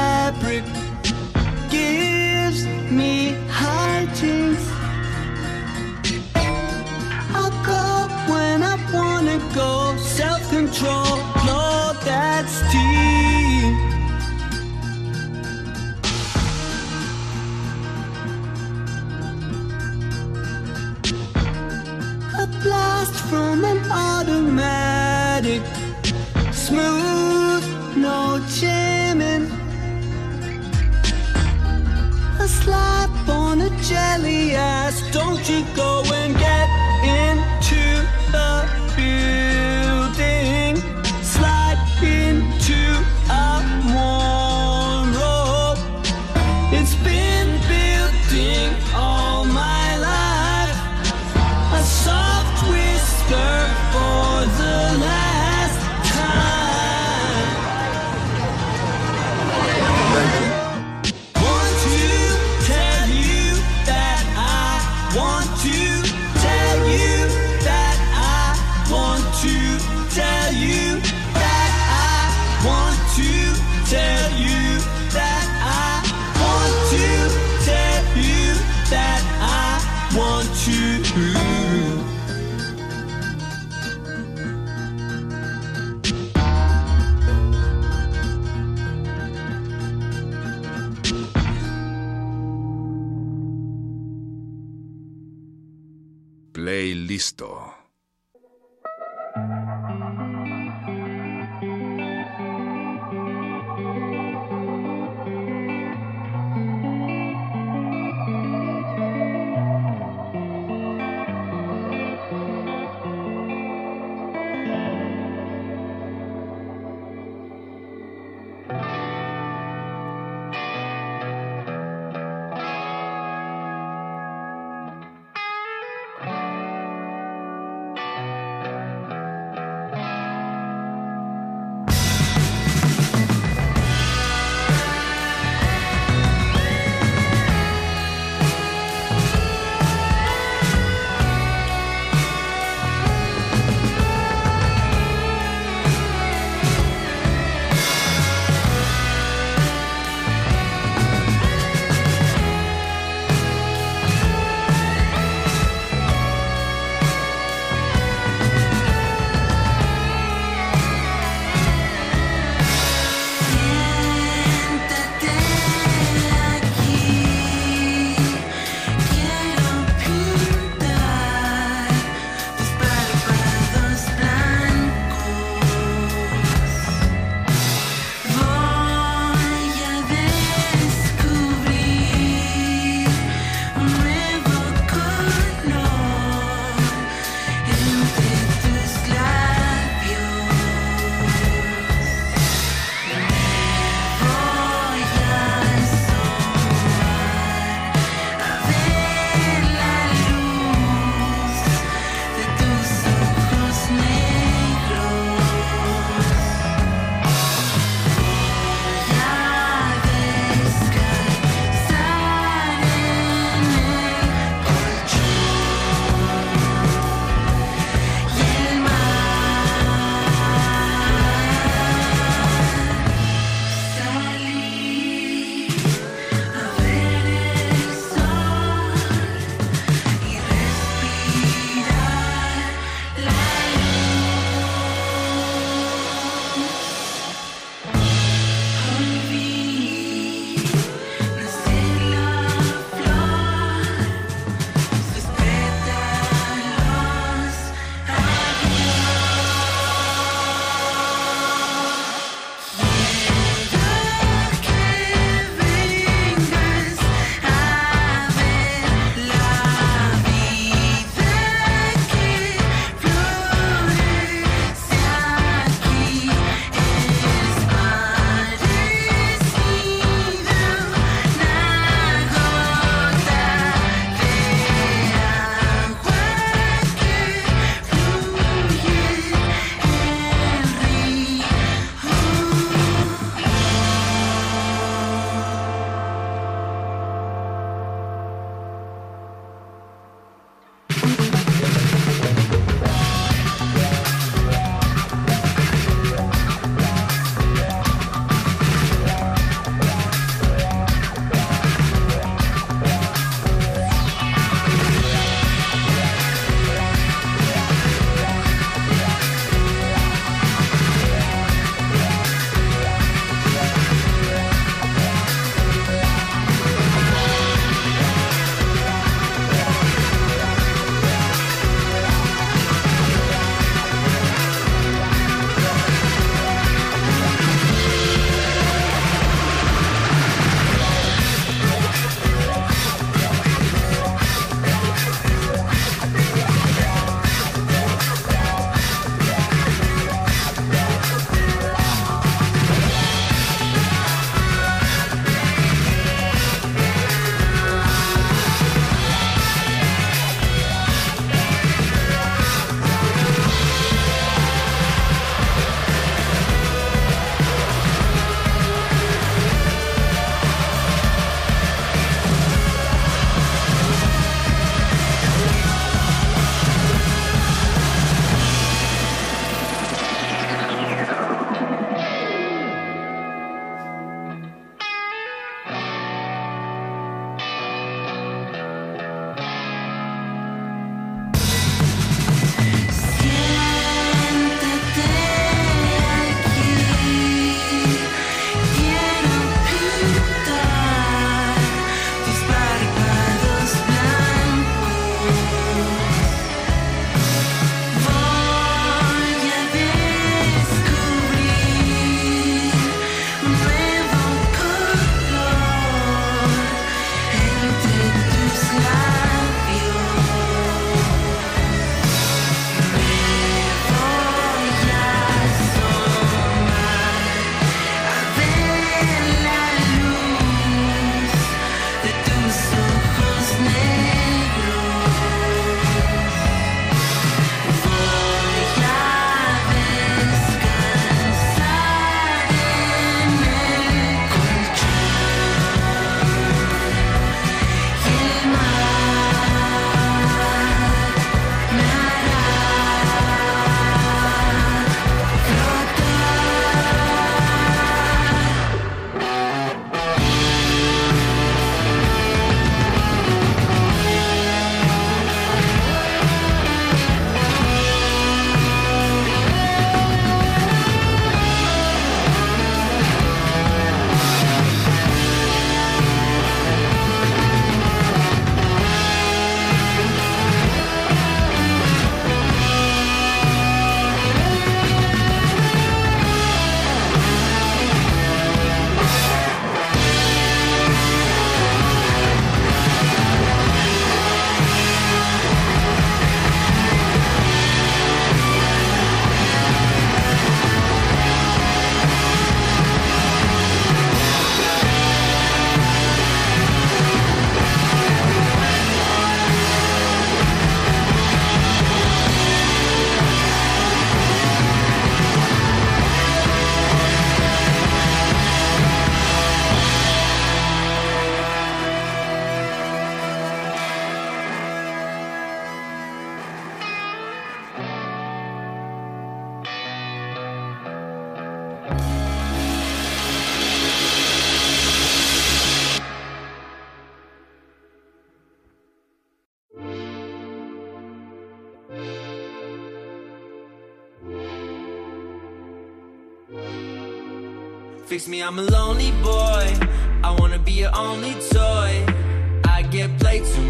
Excuse me, I'm a lonely boy. I wanna be your only toy. I get played too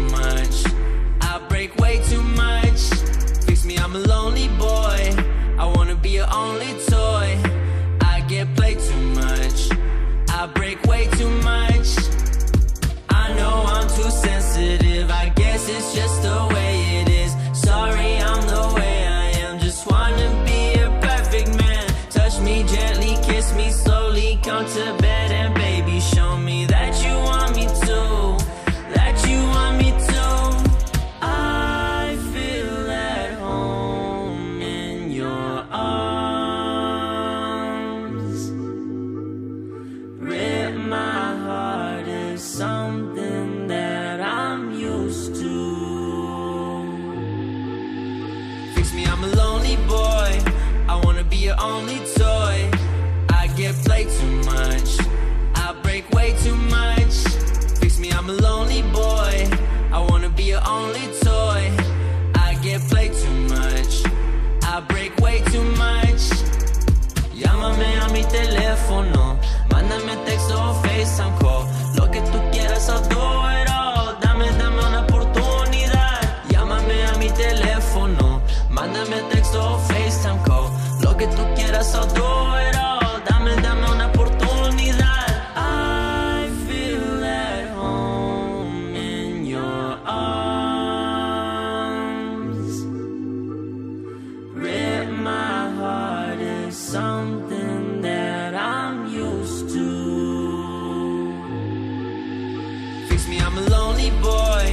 me I'm a lonely boy.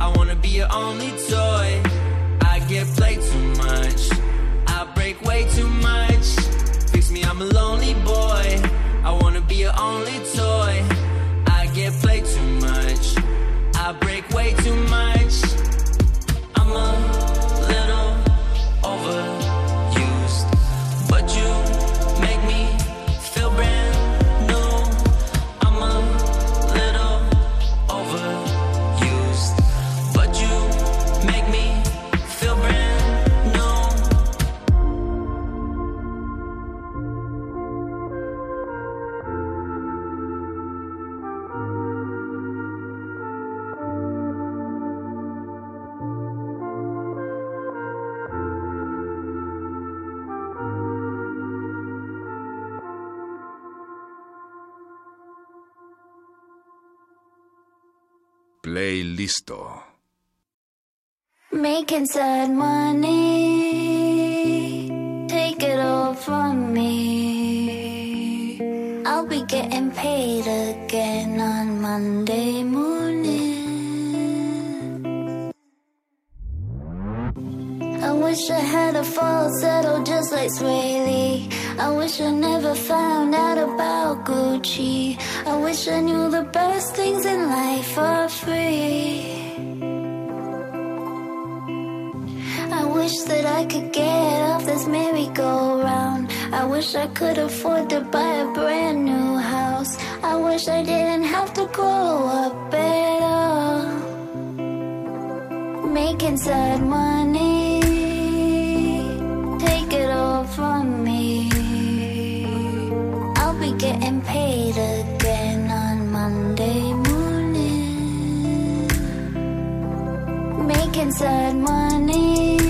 I wanna be your only toy. I get played too much. I break way too much. Fix me I'm a lonely boy. I wanna be your only toy listo. Making sad money, take it all from me. I'll be getting paid again on Monday morning. I wish I had a falsetto just like Swaley. I wish I never found out about Gucci. I wish I knew the best things in life are free. I wish that I could get off this merry-go-round. I wish I could afford to buy a brand new house. I wish I didn't have to grow up at all. making sad money. can set one.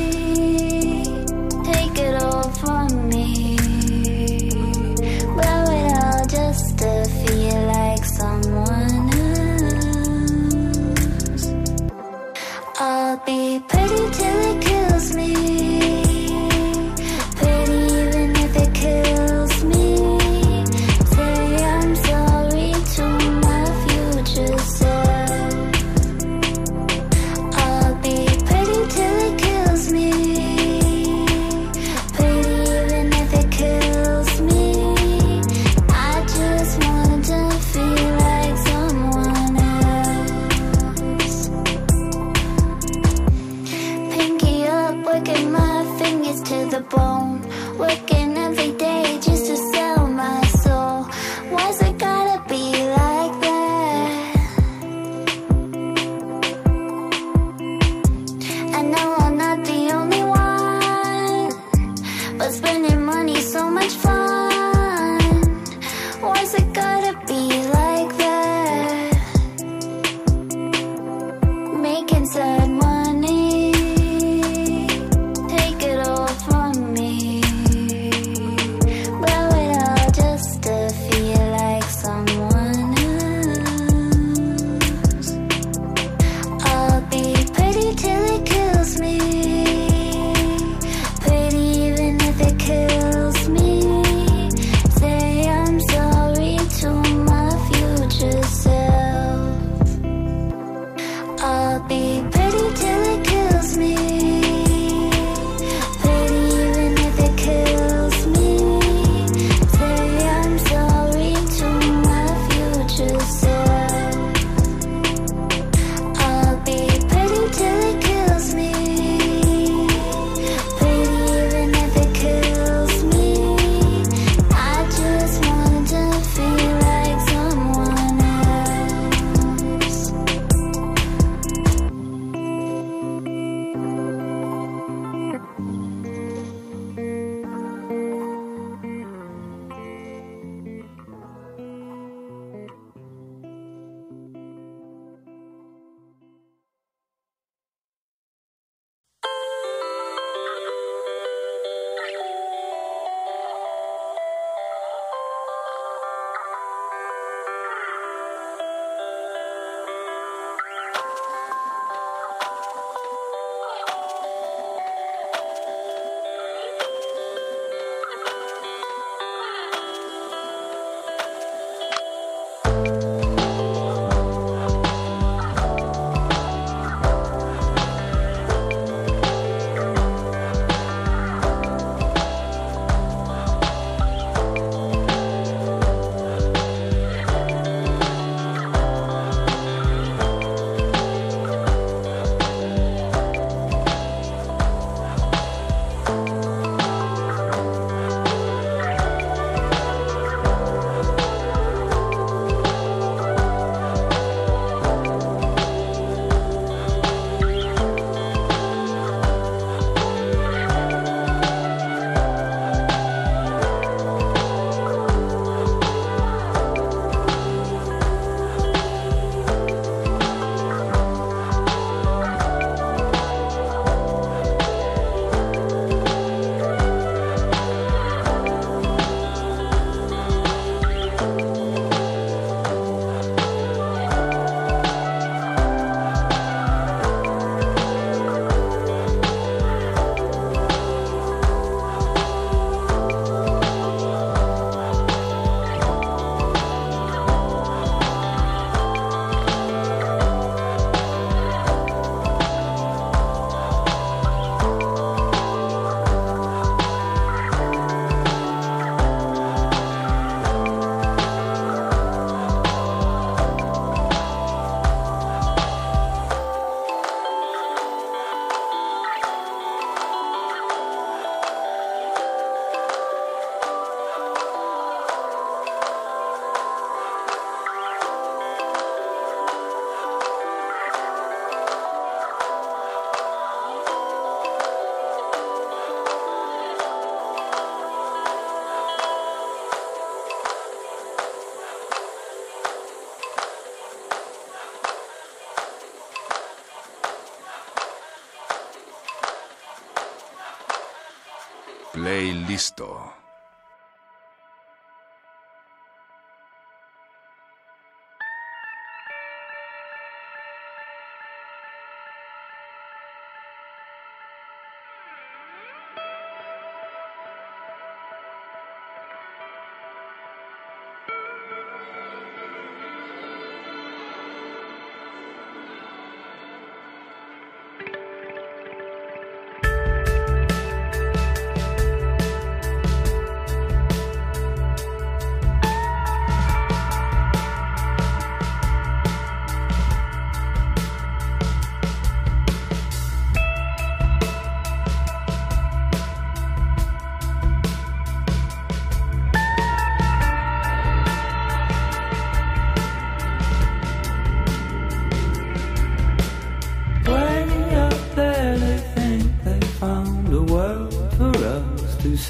Listo.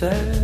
said.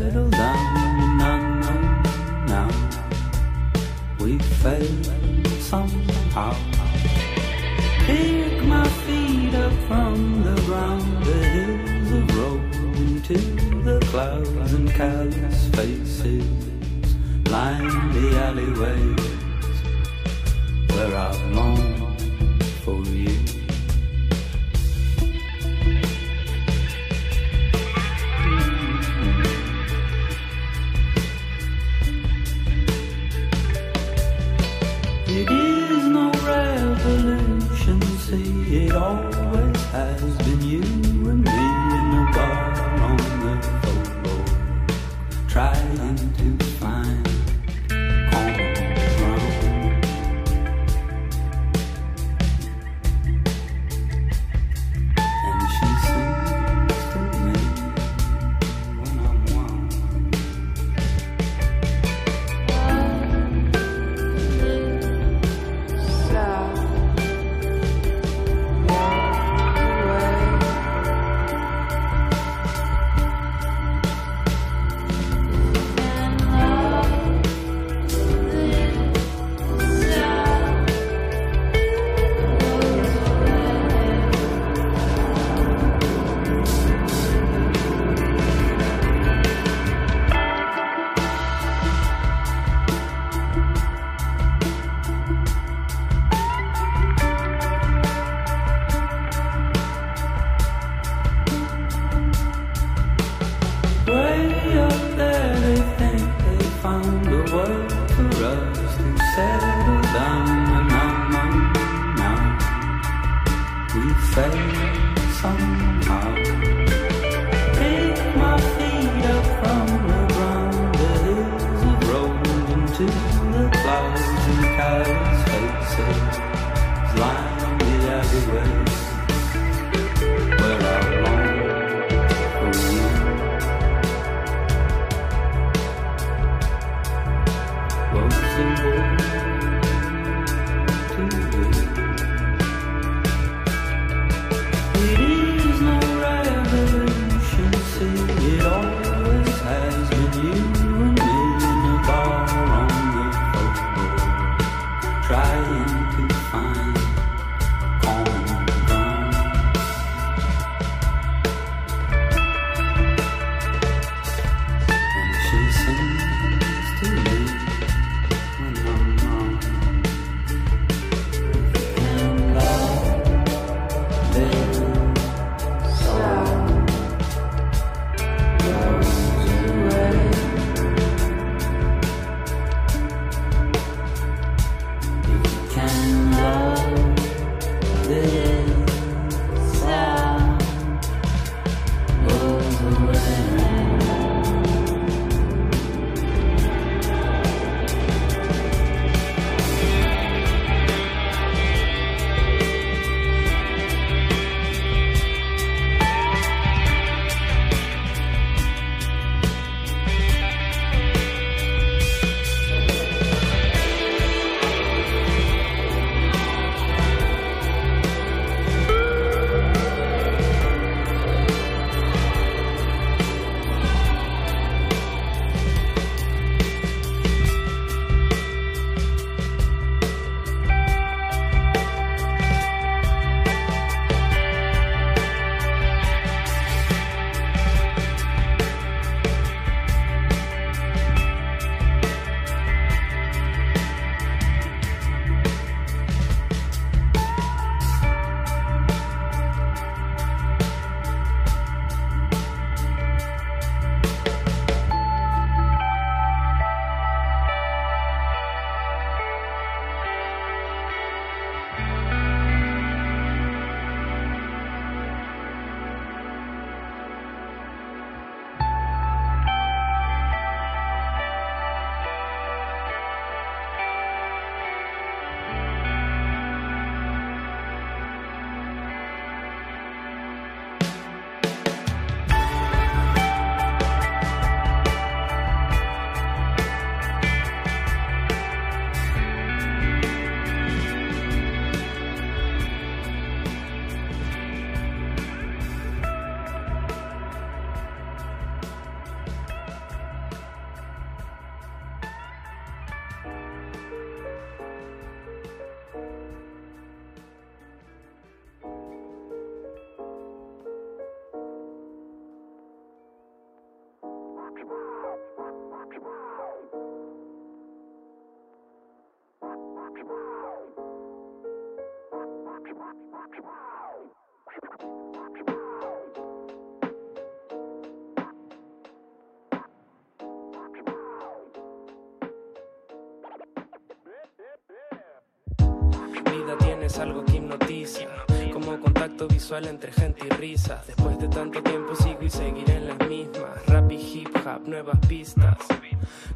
Tienes algo que hipnotiza. Como contacto visual entre gente y risas Después de tanto tiempo sigo y seguiré en las mismas. Rap y hip hop, nuevas pistas.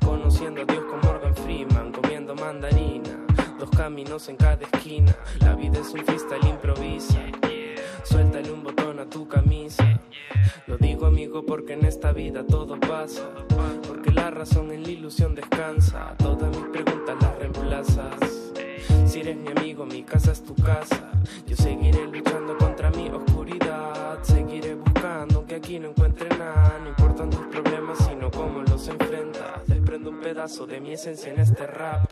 Conociendo a Dios con Morgan Freeman Comiendo mandarina. Dos caminos en cada esquina. La vida es un freestyle, improvisa. Suéltale un botón a tu camisa. Lo digo amigo porque en esta vida todo pasa. Porque la razón en la ilusión descansa. Todas mis preguntas las reemplazas si eres mi amigo, mi casa es tu casa. Yo seguiré luchando contra mi oscuridad. Seguiré buscando aunque aquí no encuentre nada. No importan tus problemas, sino cómo los enfrentas. Desprendo un pedazo de mi esencia en este rap.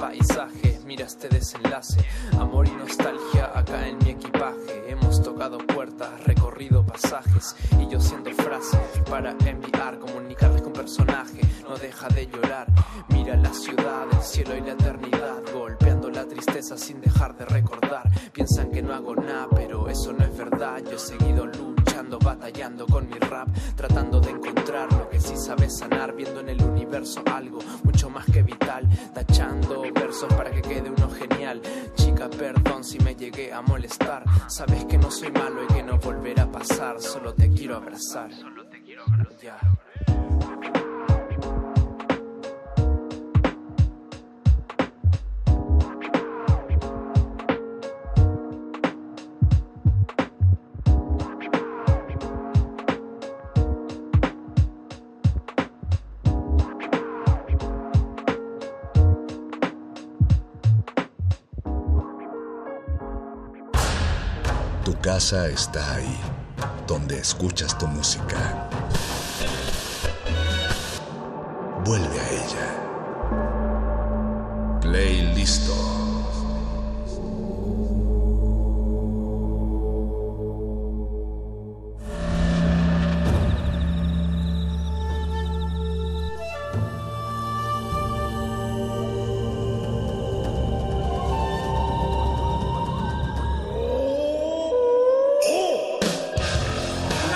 Paisajes, mira este desenlace, amor y nostalgia acá en mi equipaje, hemos tocado puertas, recorrido pasajes y yo siendo frases para enviar, comunicarles con no deja de llorar, mira la ciudad, el cielo y la eternidad, golpeando la tristeza sin dejar de recordar, piensan que no hago nada, pero eso no es verdad, yo he seguido luchando, batallando con mi rap, tratando de encontrar lo que sí sabe sanar, viendo en el universo algo mucho más que vital, tachando versos para que quede uno genial. Chica, perdón si me llegué a molestar, sabes que no soy malo y que no volverá a pasar, solo te quiero abrazar. Ya. Tu casa está ahí, donde escuchas tu música. Vuelve a ella. Play listo.